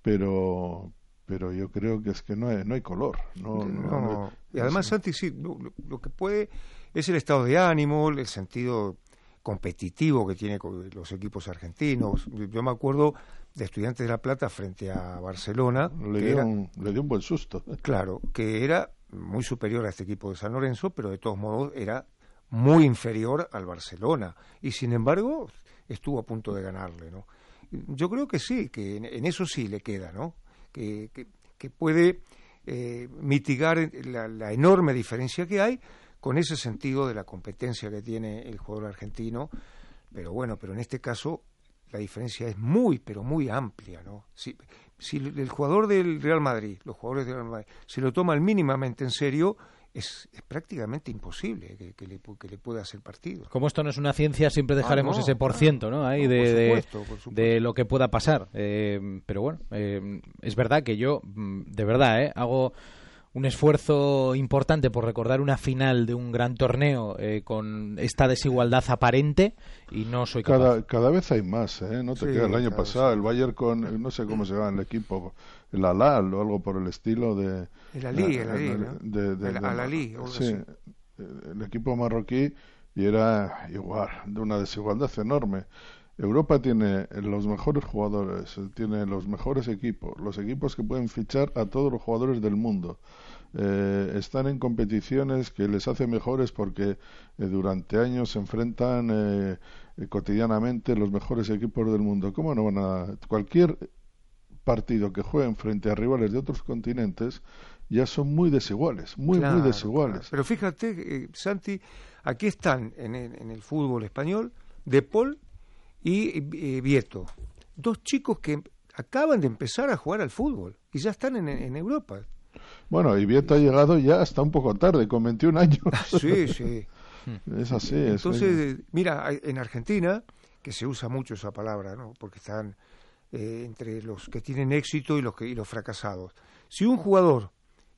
Speaker 33: pero, pero yo creo que es que no hay, no hay color. No,
Speaker 34: y además, Santi, sí, lo, que puede es el estado de ánimo, el sentido competitivo que tiene con los equipos argentinos. Yo me acuerdo de Estudiantes de La Plata frente a Barcelona.
Speaker 33: Le, dio, un, le dio un buen susto.
Speaker 34: Claro, que era muy superior a este equipo de San Lorenzo, pero de todos modos era muy inferior al Barcelona. Y sin embargo, estuvo a punto de ganarle, ¿no? Yo creo que sí, que en eso sí le queda, ¿no? Que, puede eh, mitigar la, enorme diferencia que hay con ese sentido de la competencia que tiene el jugador argentino. Pero bueno, pero en este caso la diferencia es muy, pero muy amplia, ¿no? Si, si el jugador del Real Madrid, los jugadores del Real Madrid, se lo toman mínimamente en serio, es, prácticamente imposible que, le, pueda hacer partido.
Speaker 2: Como esto no es una ciencia, siempre ah, dejaremos ese por ciento ¿no? Ahí de, de, lo que pueda pasar. Eh, pero bueno, eh, es verdad que yo, mm, de verdad, eh, hago un esfuerzo importante por recordar una final de un gran torneo con esta desigualdad aparente y no soy capaz.
Speaker 33: Cada, cada vez hay más, ¿eh? No te queda el año pasado, el Bayern con, no sé cómo se llama el equipo, el Alal o algo por el estilo de...
Speaker 34: El Ali, el Ali, ¿no? el,
Speaker 33: sí, el equipo marroquí y era igual, de una desigualdad enorme. Europa tiene los mejores jugadores, tiene los mejores equipos, los equipos que pueden fichar a todos los jugadores del mundo. Eh, están en competiciones que les hace mejores porque eh, durante años se enfrentan eh, cotidianamente los mejores equipos del mundo. ¿Cómo no van a cualquier partido que jueguen frente a rivales de otros continentes ya son muy desiguales, muy, muy desiguales.
Speaker 34: Pero fíjate, eh, Santi, aquí están en el, fútbol español De Paul y eh, Vieto, dos chicos que acaban de empezar a jugar al fútbol y ya están en, Europa.
Speaker 33: Bueno, y Vieto ha llegado ya hasta un poco tarde, con 21 años.
Speaker 34: sí, sí.
Speaker 33: es así.
Speaker 34: Entonces, mira, en Argentina, que se usa mucho esa palabra, ¿no? porque están eh, entre los que tienen éxito y los, que, y los fracasados. Si un jugador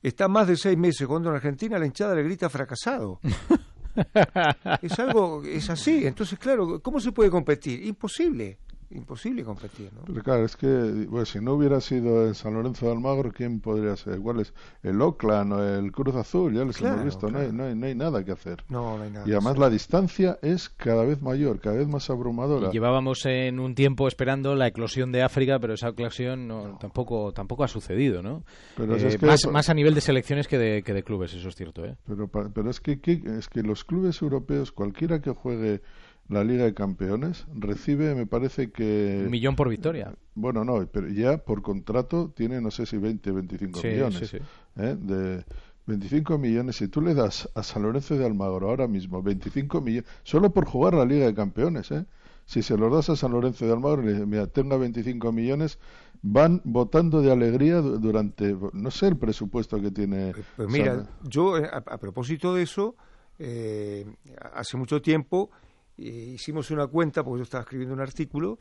Speaker 34: está más de seis meses jugando en Argentina, la hinchada le grita fracasado. es algo, es así. Entonces, claro, ¿cómo se puede competir? Imposible imposible competir. ¿no?
Speaker 33: Pero claro, es que si no hubiera sido en San Lorenzo de Almagro, ¿quién podría ser? ¿Cuál es? El Oakland o el Cruz Azul, ya les hemos visto, no, hay, no, hay, nada que hacer.
Speaker 34: No, no hay nada
Speaker 33: y además la distancia es cada vez mayor, cada vez más abrumadora.
Speaker 2: llevábamos en un tiempo esperando la eclosión de África, pero esa eclosión no, tampoco tampoco ha sucedido, ¿no? Pero eh, más, más, a nivel de selecciones que de, que de clubes, eso es cierto. ¿eh?
Speaker 33: Pero, pero es, que, es que los clubes europeos, cualquiera que juegue la Liga de Campeones recibe, me parece que...
Speaker 2: Un millón por victoria.
Speaker 33: Bueno, no, pero ya por contrato tiene, no sé si 20, 25 millones. ¿eh? De 25 millones. Si tú le das a San Lorenzo de Almagro ahora mismo 25 millones, solo por jugar la Liga de Campeones, ¿eh? Si se los das a San Lorenzo de Almagro y le mira, tenga 25 millones, van votando de alegría durante, no sé el presupuesto que tiene.
Speaker 34: Pues mira, yo eh, a, propósito de eso, eh, hace mucho tiempo eh, hicimos una cuenta, porque yo estaba escribiendo un artículo,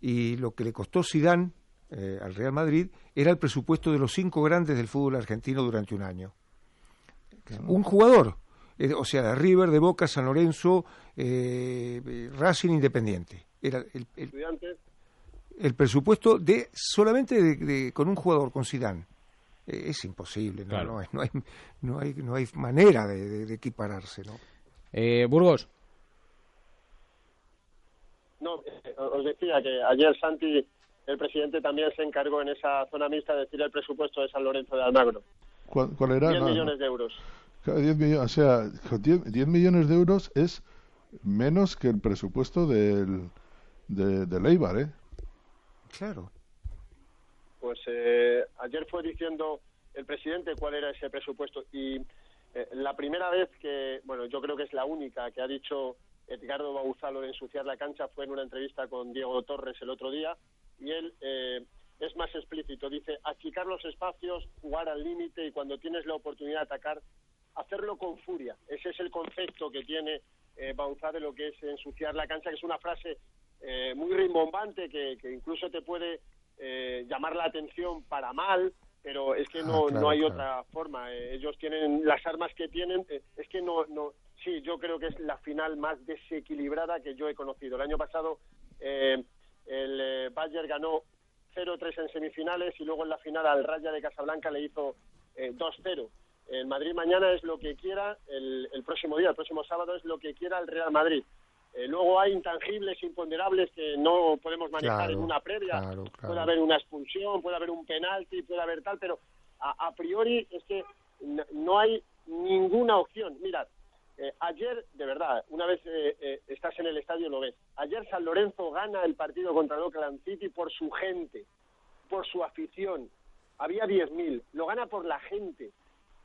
Speaker 34: y lo que le costó Sidán eh, al Real Madrid era el presupuesto de los cinco grandes del fútbol argentino durante un año. Un jugador. Eh, o sea, River, de Boca, San Lorenzo, eh, Racing Independiente. Era el, el, presupuesto de solamente de, con un jugador, con Zidane. Eh, es imposible, ¿no? No, hay, no, hay, no, hay, manera de, de equipararse, ¿no?
Speaker 2: Burgos.
Speaker 35: No, os decía que ayer Santi, el presidente, también se encargó en esa zona mixta de decir el presupuesto de San Lorenzo de Almagro.
Speaker 33: ¿Cuál, era?
Speaker 35: 10 millones de euros.
Speaker 33: 10 millones, o sea, 10, millones de euros es menos que el presupuesto del, de, de Leibar, ¿eh?
Speaker 34: Claro.
Speaker 35: Pues eh, ayer fue diciendo el presidente cuál era ese presupuesto y eh, la primera vez que, bueno, yo creo que es la única que ha dicho Edgardo Bauzalo de ensuciar la cancha fue en una entrevista con Diego Torres el otro día y él eh, es más explícito. Dice, achicar los espacios, jugar al límite y cuando tienes la oportunidad de atacar, hacerlo con furia. Ese es el concepto que tiene eh, Bauzá de lo que es ensuciar la cancha, que es una frase eh, muy rimbombante que, incluso te puede eh, llamar la atención para mal, pero es que ah, no, no hay otra forma. ellos tienen las armas que tienen, es que no, no, sí, yo creo que es la final más desequilibrada que yo he conocido. El año pasado el Bayern ganó 0-3 en semifinales y luego en la final al Raya de Casablanca le hizo 2-0. El Madrid mañana es lo que quiera, el, próximo día, el próximo sábado es lo que quiera el Real Madrid. Eh, luego hay intangibles, imponderables que no podemos manejar en una previa. Puede haber una expulsión, puede haber un penalti, puede haber tal, pero a, priori es que no, hay ninguna opción. Mirad, eh, ayer, de verdad, una vez eh, estás en el estadio lo ves. Ayer San Lorenzo gana el partido contra el Oakland City por su gente, por su afición. Había 10.000, lo gana por la gente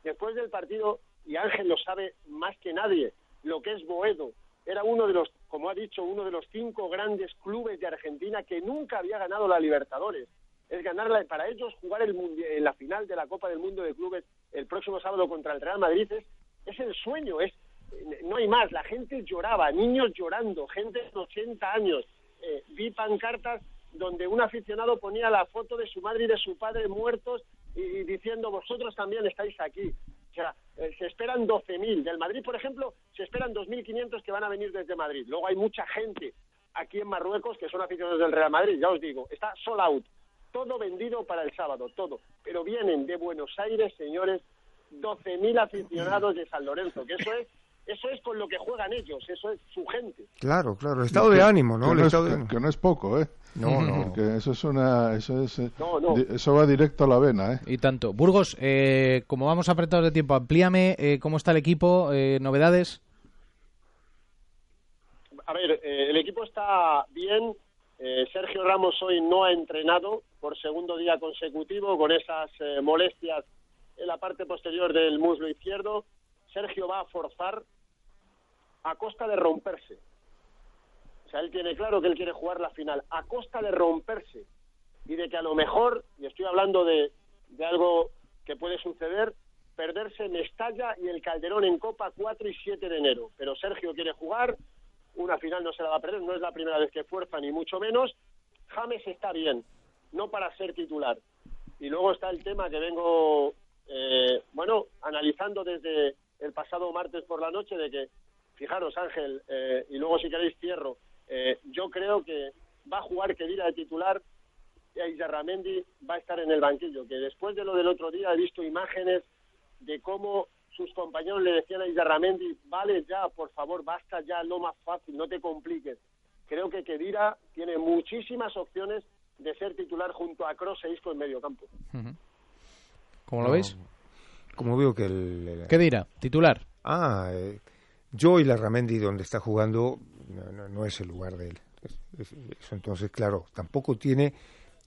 Speaker 35: después del partido, y Ángel lo sabe más que nadie, lo que es Boedo. Era uno de los, como ha dicho, uno de los cinco grandes clubes de Argentina que nunca había ganado la Libertadores. Es ganarla, para ellos jugar el la final de la Copa del Mundo de Clubes el próximo sábado contra el Real Madrid es, el sueño, es no hay más, la gente lloraba, niños llorando, gente de 80 años, eh, vi pancartas donde un aficionado ponía la foto de su madre y de su padre muertos y, diciendo vosotros también estáis aquí. O sea, eh, se esperan 12.000. Del Madrid, por ejemplo, se esperan 2.500 que van a venir desde Madrid. Luego hay mucha gente aquí en Marruecos que son aficionados del Real Madrid, ya os digo, está sold out. Todo vendido para el sábado, todo. Pero vienen de Buenos Aires, señores, 12.000 aficionados de San Lorenzo, que eso es eso es con lo que juegan ellos, eso es su gente.
Speaker 34: Claro, claro, el estado de ánimo, ¿no?
Speaker 33: Que,
Speaker 34: no
Speaker 33: es, poco, ¿eh?
Speaker 34: No, no.
Speaker 33: Porque eso es una, eso es, eh, eso va directo a la vena, ¿eh?
Speaker 2: Y tanto. Burgos, eh, como vamos apretados de tiempo, amplíame eh, cómo está el equipo, eh, novedades.
Speaker 35: A ver, el equipo está bien. Sergio Ramos hoy no ha entrenado por segundo día consecutivo con esas molestias en la parte posterior del muslo izquierdo. Sergio va a forzar a costa de romperse. O sea, él tiene claro que él quiere jugar la final a costa de romperse y de que a lo mejor, y estoy hablando de, de algo que puede suceder, perderse Mestalla y el Calderón en Copa 4 y 7 de enero. Pero Sergio quiere jugar, una final no se la va a perder, no es la primera vez que fuerza, ni mucho menos. James está bien, no para ser titular. Y luego está el tema que vengo, eh, bueno, analizando desde el pasado martes por la noche de que fijaros Ángel, eh, y luego si queréis cierro, eh, yo creo que va a jugar Kedira de titular y Aizarramendi va a estar en el banquillo, que después de lo del otro día he visto imágenes de cómo sus compañeros le decían a Aizarramendi, vale ya, por favor, basta ya, no más fácil, no te compliques. Creo que Kedira tiene muchísimas opciones de ser titular junto a Cross e Isco en medio campo.
Speaker 2: ¿Cómo lo veis?
Speaker 34: Como veo que el...
Speaker 2: ¿Qué dirá? ¿Titular?
Speaker 34: Ah, eh, yo y la Ramendi donde está jugando no, es el lugar de él. eso entonces, claro, tampoco tiene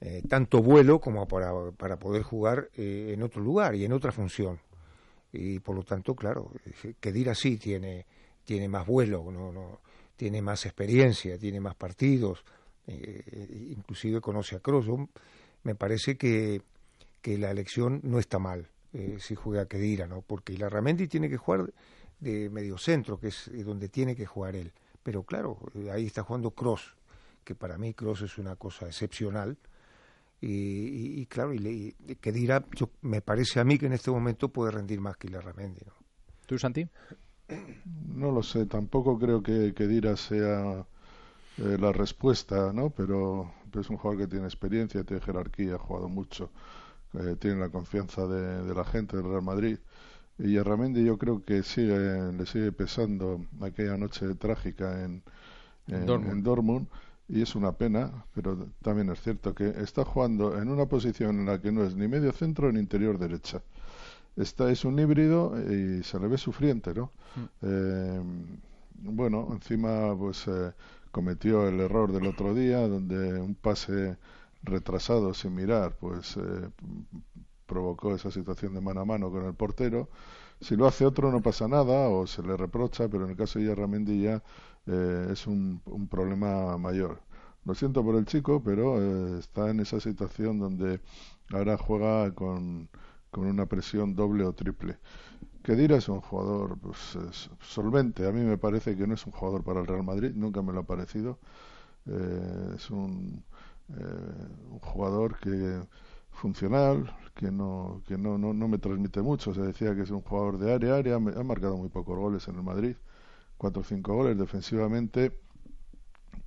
Speaker 34: eh, tanto vuelo como para, para poder jugar eh, en otro lugar y en otra función. Y por lo tanto, claro, que dirá sí tiene, tiene más vuelo, no, no, tiene más experiencia, tiene más partidos, inclusive conoce a Kroos. Me parece que, que la elección no está mal eh, si juega Kedira, ¿no? Porque Ramendi tiene que jugar de medio centro, que es donde tiene que jugar él. Pero claro, eh, ahí está jugando Cross, que para mí Cross es una cosa excepcional. Y, claro, y, Kedira, yo, me parece a mí que en este momento puede rendir más que Ramendi, ¿no?
Speaker 2: ¿Tú, Santi?
Speaker 33: No lo sé, tampoco creo que, que Dira sea eh, la respuesta, ¿no? Pero es un jugador que tiene experiencia, tiene jerarquía, ha jugado mucho, eh, tiene la confianza de, de, la gente del Real Madrid. Y a Ramendi yo creo que sigue, le sigue pesando aquella noche trágica en, en,
Speaker 2: Dortmund.
Speaker 33: en Dortmund y es una pena, pero también es cierto que está jugando en una posición en la que no es ni medio centro ni interior derecha. Esta es un híbrido y se le ve sufriente, ¿no? Eh, bueno, encima pues eh, cometió el error del otro día donde un pase retrasado sin mirar pues eh, provocó esa situación de mano a mano con el portero. Si lo hace otro no pasa nada o se le reprocha, pero en el caso de Yarramendi ya eh, es un, un, problema mayor. Lo siento por el chico, pero eh, está en esa situación donde ahora juega con, con una presión doble o triple. Kedira es un jugador pues, es solvente. A mí me parece que no es un jugador para el Real Madrid, nunca me lo ha parecido. Eh, es un, un jugador que funcional, que no que no, no, no me transmite mucho. Se decía que es un jugador de área, área. Ha marcado muy pocos goles en el Madrid, cuatro o cinco goles defensivamente.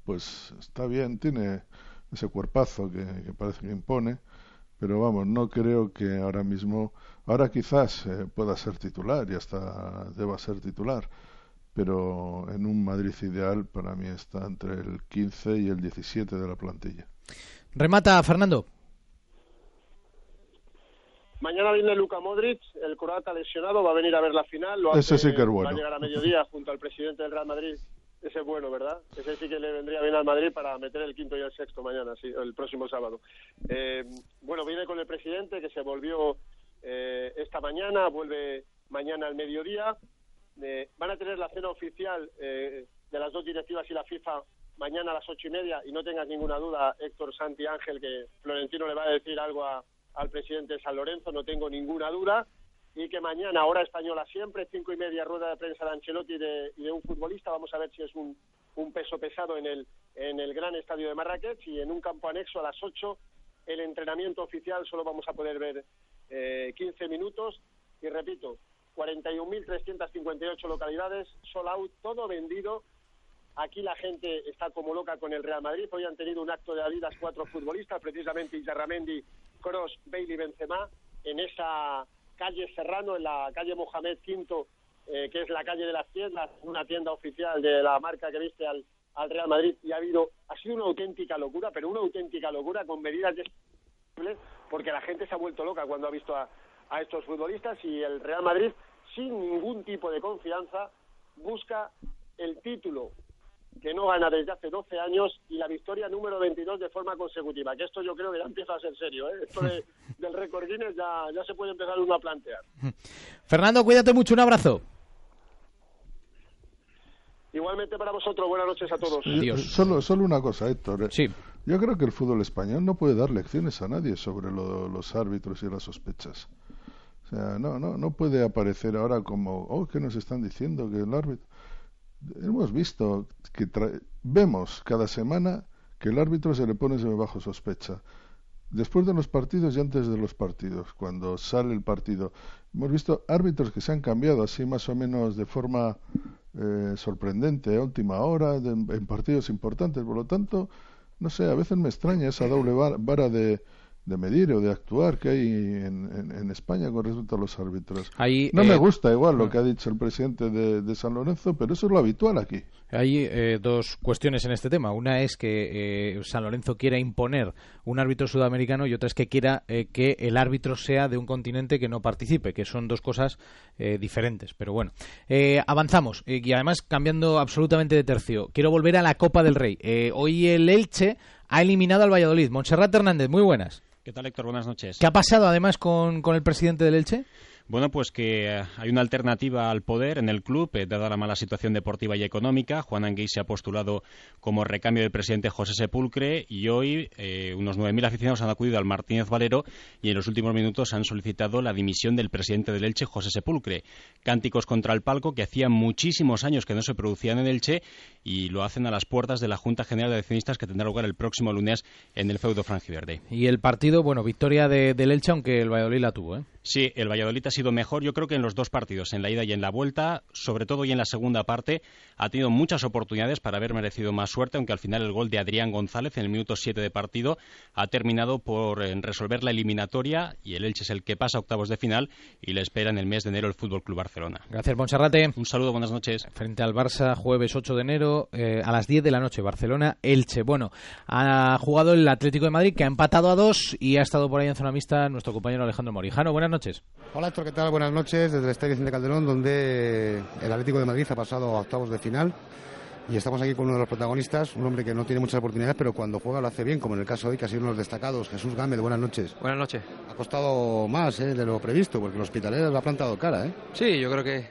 Speaker 33: Pues está bien, tiene ese cuerpazo que, parece que impone, pero vamos, no creo que ahora mismo, ahora quizás eh, pueda ser titular y hasta deba ser titular, pero en un Madrid ideal para mí está entre el 15 y el 17 de la plantilla.
Speaker 2: Remata Fernando.
Speaker 35: Mañana viene Luka Modric, el croata lesionado, va a venir a ver la final. Lo
Speaker 33: Ese
Speaker 35: hace,
Speaker 33: sí que es bueno.
Speaker 35: Va a llegar a mediodía junto al presidente del Real Madrid. Ese es bueno, ¿verdad? Ese sí que le vendría bien al Madrid para meter el quinto y el sexto mañana, sí, el próximo sábado. Eh, bueno, viene con el presidente que se volvió eh, esta mañana, vuelve mañana al mediodía. Eh, van a tener la cena oficial de las dos directivas y la FIFA mañana a las ocho y media y no tengas ninguna duda, Héctor Santi Ángel, que Florentino le va a decir algo a al presidente de San Lorenzo, no tengo ninguna duda, y que mañana, hora española siempre, cinco y media, rueda de prensa de Ancelotti y de, y de un futbolista, vamos a ver si es un, un, peso pesado en el, en el gran estadio de Marrakech y en un campo anexo a las ocho, el entrenamiento oficial solo vamos a poder ver eh, 15 minutos, y repito, 41.358 localidades, sol out, todo vendido, Aquí la gente está como loca con el Real Madrid. Hoy han tenido un acto de Adidas cuatro futbolistas, precisamente Izarramendi, Cross, Bailey, Benzema, en esa calle Serrano, en la calle Mohamed V, eh, que es la calle de las tiendas, una tienda oficial de la marca que viste al, al Real Madrid. Y ha habido, ha sido una auténtica locura, pero una auténtica locura con medidas de porque la gente se ha vuelto loca cuando ha visto a, a estos futbolistas y el Real Madrid, sin ningún tipo de confianza, busca el título que no gana desde hace 12 años y la victoria número 22 de forma consecutiva, que esto yo creo que ya empieza a ser serio, ¿eh? esto de, del récord Guinness ya, ya se puede empezar uno a plantear.
Speaker 2: Fernando, cuídate mucho, un abrazo.
Speaker 35: Igualmente para vosotros, buenas noches a todos.
Speaker 33: Yo, solo, solo una cosa, Héctor. Sí. Yo creo que el fútbol español no puede dar lecciones a nadie sobre lo, los árbitros y las sospechas. O sea, no, no, no puede aparecer ahora como, oh, ¿qué nos están diciendo? Que el árbitro hemos visto que vemos cada semana que el árbitro se le pone bajo sospecha. Después de los partidos y antes de los partidos, cuando sale el partido, hemos visto árbitros que se han cambiado así más o menos de forma eh, sorprendente a última hora de, en partidos importantes. Por lo tanto, no sé, a veces me extraña esa doble vara de, de medir o de actuar que hay en, en, en, España con respecto a los árbitros.
Speaker 2: Ahí,
Speaker 33: no
Speaker 2: eh,
Speaker 33: me gusta igual lo que ha dicho el presidente de, de San Lorenzo, pero eso es lo habitual aquí.
Speaker 2: Hay eh, dos cuestiones en este tema. Una es que eh, San Lorenzo quiera imponer un árbitro sudamericano y otra es que quiera eh, que el árbitro sea de un continente que no participe, que son dos cosas eh, diferentes. Pero bueno, eh, avanzamos y además cambiando absolutamente de tercio. Quiero volver a la Copa del Rey. hoy el Elche ha eliminado al Valladolid. Montserrat Hernández, muy buenas.
Speaker 38: ¿Qué tal, Héctor? Buenas noches.
Speaker 2: ¿Qué ha pasado además con, con el presidente del Elche?
Speaker 38: Bueno, pues que hay una alternativa al poder en el club, eh, dada la mala situación deportiva y económica. Juan Anguís se ha postulado como recambio del presidente José Sepulcre y hoy eh, unos 9.000 aficionados han acudido al Martínez Valero y en los últimos minutos han solicitado la dimisión del presidente del Elche, José Sepulcre. Cánticos contra el palco que hacía muchísimos años que no se producían en Elche y lo hacen a las puertas de la Junta General de Accionistas que tendrá lugar el próximo lunes en el feudo franjiverde.
Speaker 2: Y el partido, bueno, victoria de, del Elche, aunque el Valladolid la tuvo, ¿eh?
Speaker 38: Sí, el Valladolid ha sido mejor, yo creo que en los dos partidos, en la ida y en la vuelta, sobre todo y en la segunda parte, ha tenido muchas oportunidades para haber merecido más suerte, aunque al final el gol de Adrián González en el minuto 7 de partido ha terminado por eh, resolver la eliminatoria y el Elche es el que pasa a octavos de final y le espera en el mes de enero el Fútbol Club Barcelona.
Speaker 2: Gracias, Monserrate.
Speaker 38: Un saludo, buenas noches.
Speaker 2: Frente al Barça, jueves 8 de enero eh, a las 10 de la noche, Barcelona, Elche. Bueno, ha jugado el Atlético de Madrid que ha empatado a dos y ha estado por ahí en zona mixta nuestro compañero Alejandro Morijano. Buenas noches.
Speaker 39: Hola Héctor, ¿qué tal? Buenas noches desde el Estadio Vicente Calderón, donde el Atlético de Madrid ha pasado a octavos de final. Y estamos aquí con uno de los protagonistas, un hombre que no tiene muchas oportunidades, pero cuando juega lo hace bien, como en el caso de hoy, que ha sido uno de los destacados, Jesús Gámez. Buenas noches.
Speaker 40: Buenas noches.
Speaker 39: Ha costado más ¿eh? de lo previsto, porque el Hospitalet lo ha plantado cara. ¿eh?
Speaker 40: Sí, yo creo que,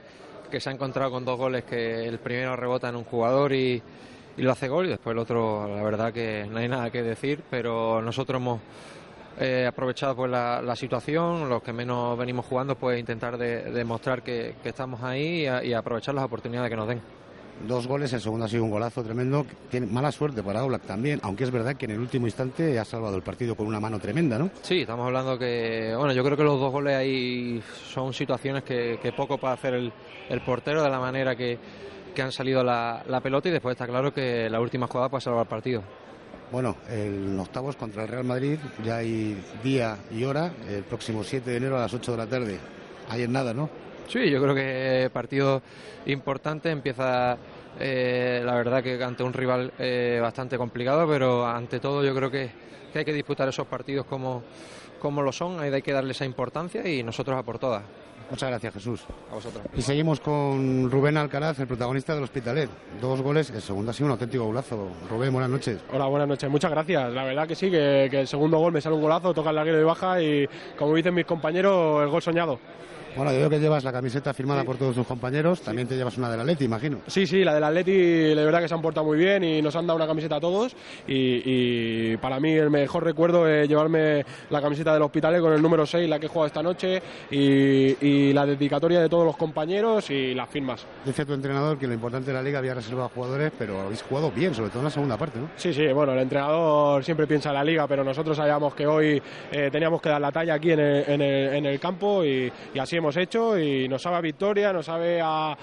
Speaker 40: que se ha encontrado con dos goles, que el primero rebota en un jugador y, y lo hace gol, y después el otro, la verdad que no hay nada que decir, pero nosotros hemos eh, aprovechado pues la, situación, los que menos venimos jugando, pues intentar demostrar que, estamos ahí y, aprovechar las oportunidades que nos den.
Speaker 39: Dos goles, el segundo ha sido un golazo tremendo. Tiene mala suerte para Oblak también, aunque es verdad que en el último instante ha salvado el partido con una mano tremenda, ¿no?
Speaker 40: Sí, estamos hablando que, bueno, yo creo que los dos goles ahí son situaciones que, poco puede hacer el, portero de la manera que, han salido la, la, pelota y después está claro que la última jugada puede salvar el partido.
Speaker 39: Bueno, el octavos contra el Real Madrid, ya hay día y hora, el próximo 7 de enero a las 8 de la tarde. Ahí en nada, ¿no?
Speaker 40: Sí, yo creo que partido importante, empieza eh, la verdad que ante un rival eh, bastante complicado, pero ante todo yo creo que, hay que disputar esos partidos como, como lo son, hay que darle esa importancia y nosotros a por todas.
Speaker 39: Muchas gracias, Jesús.
Speaker 40: A vosotros.
Speaker 39: Y seguimos con Rubén Alcaraz, el protagonista del Hospitalet. Dos goles, el segundo ha sido un auténtico golazo. Rubén, buenas noches.
Speaker 41: Hola, buenas noches. Muchas gracias. La verdad que sí, que, el segundo gol me sale un golazo, toca el larguero de baja y, como dicen mis compañeros, el gol soñado.
Speaker 39: Bueno, yo veo que llevas la camiseta firmada por todos tus compañeros. También te llevas una del Atleti, imagino.
Speaker 41: Sí, sí, la del Atleti, la verdad que se han portado muy bien y nos han dado una camiseta a todos. Y, para mí el mejor recuerdo es llevarme la camiseta del Hospitalet con el número 6, la que he jugado esta noche, y, la dedicatoria de todos los compañeros y las firmas.
Speaker 39: Dice tu entrenador que lo importante de la liga había reservado jugadores, pero habéis jugado bien, sobre todo en la segunda parte, ¿no?
Speaker 41: Sí, sí, bueno, el entrenador siempre piensa en la liga, pero nosotros sabíamos que hoy eh, teníamos que dar la talla aquí en el, campo y así hemos hecho. Y nos sabe a victoria, nos sabe a,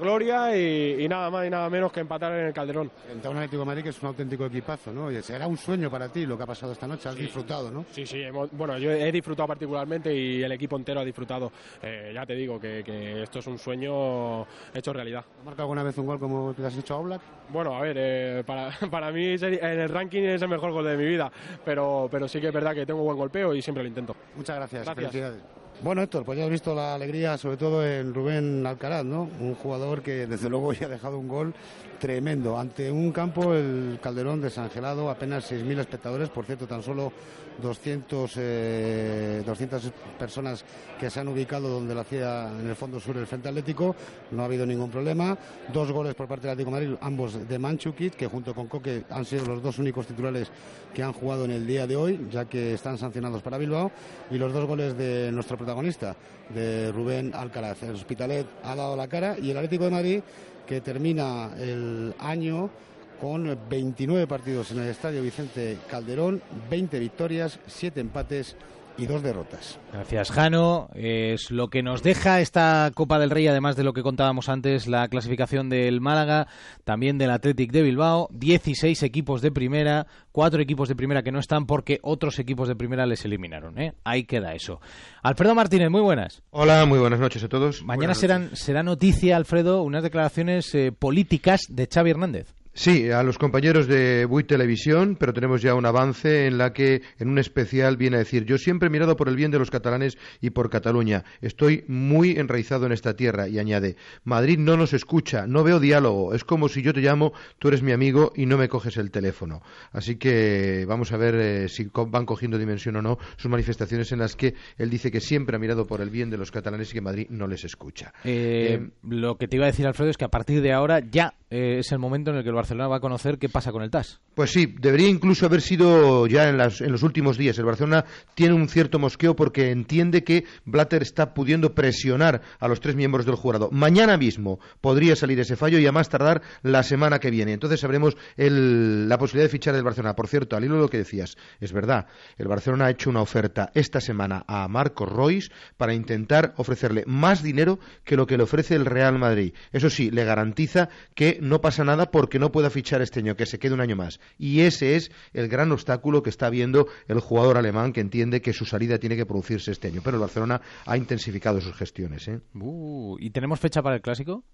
Speaker 41: gloria y, nada más y nada menos que empatar en el Calderón.
Speaker 39: El un Atlético de Madrid que es un auténtico equipazo, ¿no? Y será un sueño para ti lo que ha pasado esta noche, has disfrutado, ¿no?
Speaker 41: Sí, sí, bueno, yo he disfrutado particularmente y el equipo entero ha disfrutado. Eh, ya te digo que, esto es un sueño hecho realidad.
Speaker 39: ¿Has marcado alguna vez un gol como que has hecho a Oblak?
Speaker 41: Bueno, a ver, eh, para, para mí en el ranking es el mejor gol de mi vida, pero, pero sí que es verdad que tengo buen golpeo y siempre lo intento.
Speaker 39: Muchas gracias. gracias. Felicidades. Bueno, Héctor, pues ya has visto la alegría, sobre todo en Rubén Alcaraz, ¿no? Un jugador que desde luego ya ha dejado un gol tremendo. Ante un campo, el Calderón desangelado, apenas 6.000 espectadores, por cierto, tan solo 200, 200 eh, personas que se han ubicado donde lo hacía en el fondo sur el Frente Atlético, no ha habido ningún problema. Dos goles por parte del Atlético de Madrid, ambos de Manchukit, que junto con Coque han sido los dos únicos titulares que han jugado en el día de hoy, ya que están sancionados para Bilbao, y los dos goles de nuestro protagonista, de Rubén Alcaraz. El Hospitalet ha dado la cara y el Atlético de Madrid, que termina el año con 29 partidos en el Estadio Vicente Calderón, 20 victorias, 7 empates y dos derrotas.
Speaker 2: Gracias, Jano. Es lo que nos deja esta Copa del Rey, además de lo que contábamos antes, la clasificación del Málaga, también del Athletic de Bilbao, 16 equipos de primera, cuatro equipos de primera que no están porque otros equipos de primera les eliminaron. ¿eh? Ahí queda eso. Alfredo Martínez, muy buenas.
Speaker 42: Hola, muy buenas noches a todos.
Speaker 2: Mañana serán, será noticia, Alfredo, unas declaraciones eh, políticas de Xavi Hernández.
Speaker 42: Sí, a los compañeros de Buit Televisión, pero tenemos ya un avance en la que en un especial viene a decir, yo siempre he mirado por el bien de los catalanes y por Cataluña, estoy muy enraizado en esta tierra y añade, Madrid no nos escucha, no veo diálogo, es como si yo te llamo, tú eres mi amigo y no me coges el teléfono. Así que vamos a ver eh, si van cogiendo dimensión o no sus manifestaciones en las que él dice que siempre ha mirado por el bien de los catalanes y que Madrid no les escucha.
Speaker 2: Eh, lo que te iba a decir, Alfredo, es que a partir de ahora ya eh, es el momento en el que el Barcelona va a conocer qué pasa con el TAS.
Speaker 42: Pues sí, debería incluso haber sido ya en, las, en, los últimos días. El Barcelona tiene un cierto mosqueo porque entiende que Blatter está pudiendo presionar a los tres miembros del jurado. Mañana mismo podría salir ese fallo y a más tardar la semana que viene. Entonces sabremos el, la posibilidad de fichar del Barcelona. Por cierto, al hilo de lo que decías, es verdad, el Barcelona ha hecho una oferta esta semana a Marco Royce para intentar ofrecerle más dinero que lo que le ofrece el Real Madrid. Eso sí, le garantiza que no pasa nada porque no pueda fichar este año, que se quede un año más. Y ese es el gran obstáculo que está viendo el jugador alemán que entiende que su salida tiene que producirse este año. Pero el Barcelona ha intensificado sus gestiones. ¿eh?
Speaker 2: Uh, ¿Y tenemos fecha para el clásico?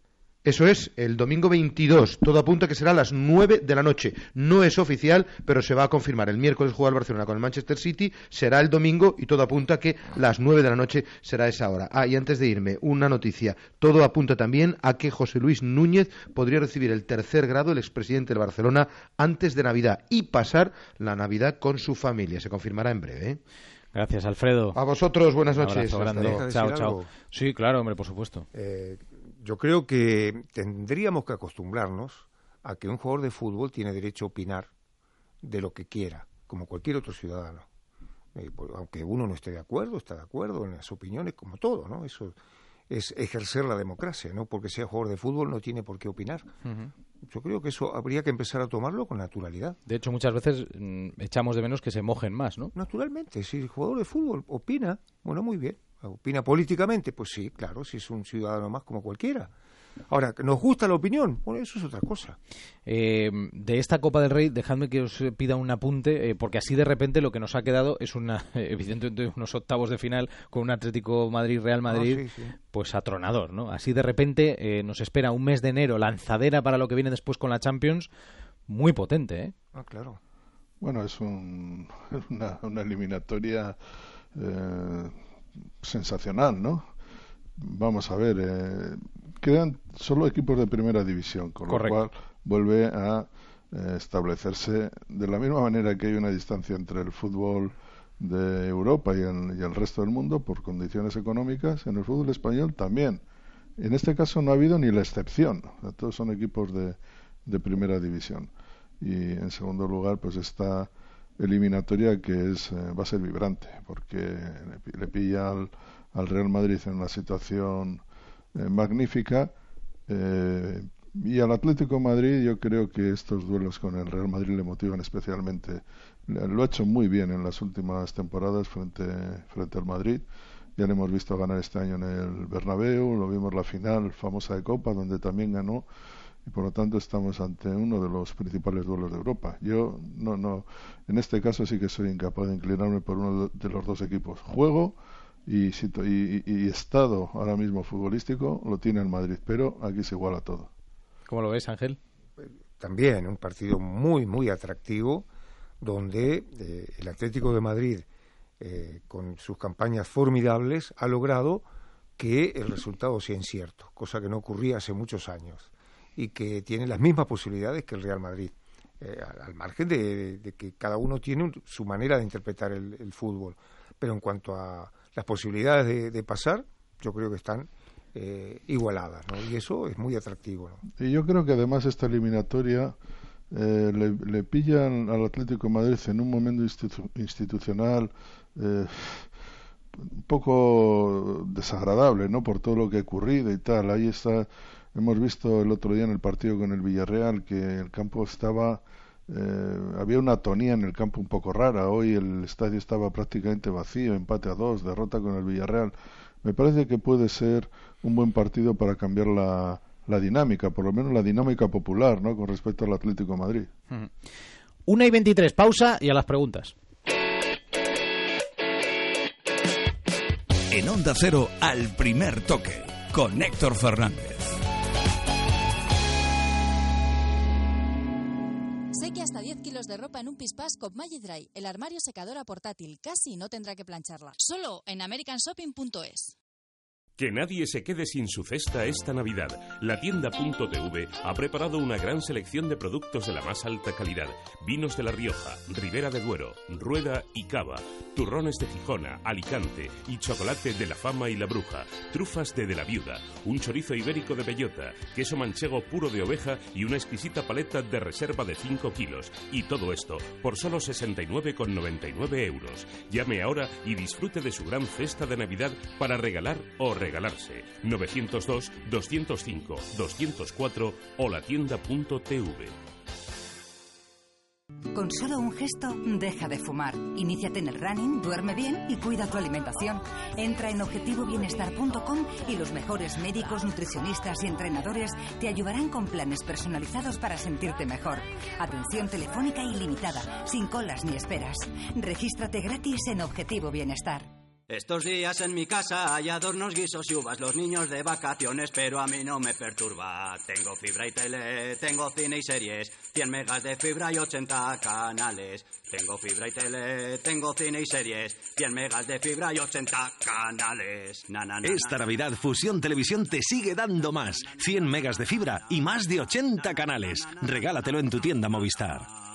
Speaker 42: Eso es, el domingo 22. Todo apunta que será a las 9 de la noche. No es oficial, pero se va a confirmar. El miércoles juega el Barcelona con el Manchester City, será el domingo y todo apunta que las 9 de la noche será esa hora. Ah, y antes de irme, una noticia. Todo apunta también a que José Luis Núñez podría recibir el tercer grado, el expresidente del Barcelona, antes de Navidad y pasar la Navidad con su familia. Se confirmará en breve. ¿eh?
Speaker 2: Gracias, Alfredo.
Speaker 42: A vosotros, buenas noches.
Speaker 2: Chao, chao. Sí, claro, hombre, por supuesto.
Speaker 34: Eh, yo creo que tendríamos que acostumbrarnos a que un jugador de fútbol tiene derecho a opinar de lo que quiera, como cualquier otro ciudadano. Eh, aunque uno no esté de acuerdo, está de acuerdo en las opiniones, como todo, ¿no? Eso es ejercer la democracia, ¿no? Porque sea jugador de fútbol no tiene por qué opinar. Yo creo que eso habría que empezar a tomarlo con naturalidad.
Speaker 2: De hecho, muchas veces mm, echamos de menos que se mojen más, ¿no?
Speaker 34: Naturalmente, si el jugador de fútbol opina, bueno, muy bien. ¿Opina políticamente? Pues sí, claro, si es un ciudadano más como cualquiera. Ahora, ¿nos gusta la opinión? Bueno, eso es otra cosa.
Speaker 2: Eh, de esta Copa del Rey, dejadme que os pida un apunte, eh, porque así de repente lo que nos ha quedado es una, evidentemente unos octavos de final con un Atlético Madrid-Real Madrid, pues atronador, ¿no? Así de repente eh, nos espera un mes de enero, lanzadera para lo que viene después con la Champions, muy potente, ¿eh?
Speaker 34: Ah, claro.
Speaker 33: Bueno, es un, una, una eliminatoria sensacional, ¿no? Vamos a ver, eh, quedan solo equipos de primera división, con lo cual vuelve a eh, establecerse de la misma manera que hay una distancia entre el fútbol de Europa y el, resto del mundo por condiciones económicas, en el fútbol español también. En este caso no ha habido ni la excepción, todos son equipos de, de primera división. Y en segundo lugar, pues está eliminatoria que es eh, va a ser vibrante porque le, pilla al, Real Madrid en una situación eh, magnífica eh, y al Atlético Madrid yo creo que estos duelos con el Real Madrid le motivan especialmente. Lo ha hecho muy bien en las últimas temporadas frente frente al Madrid. Ya le hemos visto ganar este año en el Bernabéu lo vimos la final famosa de Copa donde también ganó y por lo tanto estamos ante uno de los principales duelos de Europa. Yo no, no, en este caso sí que soy incapaz de inclinarme por uno de los dos equipos. Juego y, y, y estado ahora mismo futbolístico lo tiene el Madrid, pero aquí se iguala todo.
Speaker 2: ¿Cómo lo ves, Ángel?
Speaker 34: También un partido muy, muy atractivo donde eh, el Atlético de Madrid, eh, con sus campañas formidables, ha logrado que el resultado sea incierto, cosa que no ocurría hace muchos años y que tiene las mismas posibilidades que el Real Madrid. Eh, al, margen de, que cada uno tiene su manera de interpretar el, fútbol. Pero en cuanto a las posibilidades de, pasar, yo creo que están eh, igualadas, ¿no? Y eso es muy atractivo.
Speaker 33: Y yo creo que además esta eliminatoria eh, le, le, pillan al Atlético de Madrid en un momento institucional un poco desagradable, ¿no? Por todo lo que ha ocurrido y tal. Ahí está Hemos visto el otro día en el partido con el Villarreal que el campo estaba eh, había una tonía en el campo un poco rara. Hoy el estadio estaba prácticamente vacío, empate a dos, derrota con el Villarreal. Me parece que puede ser un buen partido para cambiar la, la dinámica, por lo menos la dinámica popular, ¿no? Con respecto al Atlético de Madrid.
Speaker 2: Una y veintitrés, pausa y a las preguntas.
Speaker 1: En Onda Cero, al primer toque, con Héctor Fernández.
Speaker 43: Hasta 10 kilos de ropa en un Pispas con Magidry, el armario secadora portátil. Casi no tendrá que plancharla. Solo en americanshopping.es.
Speaker 32: Que nadie se quede sin su cesta esta Navidad. La tienda .tv ha preparado una gran selección de productos de la más alta calidad. Vinos de La Rioja, Ribera de Duero, Rueda y Cava turrones de Gijona, Alicante y chocolate de la fama y la bruja, trufas de de la viuda, un chorizo ibérico de bellota, queso manchego puro de oveja y una exquisita paleta de reserva de 5 kilos. Y todo esto por solo 69,99 euros. Llame ahora y disfrute de su gran cesta de Navidad para regalar o regalarse. 902 205 204 o.
Speaker 44: Con solo un gesto, deja de fumar. Iníciate en el running, duerme bien y cuida tu alimentación. Entra en objetivobienestar.com y los mejores médicos, nutricionistas y entrenadores te ayudarán con planes personalizados para sentirte mejor. Atención telefónica ilimitada, sin colas ni esperas. Regístrate gratis en Objetivo Bienestar.
Speaker 14: Estos días en mi casa hay adornos, guisos y uvas, los niños de vacaciones, pero a mí no me perturba. Tengo fibra y tele, tengo cine y series, 100 megas de fibra y 80 canales. Tengo fibra y tele, tengo cine y series, 100 megas de fibra y 80 canales. Na, na, na,
Speaker 10: Esta Navidad Fusión Televisión te sigue dando más, 100 megas de fibra y más de 80 canales. Regálatelo en tu tienda Movistar.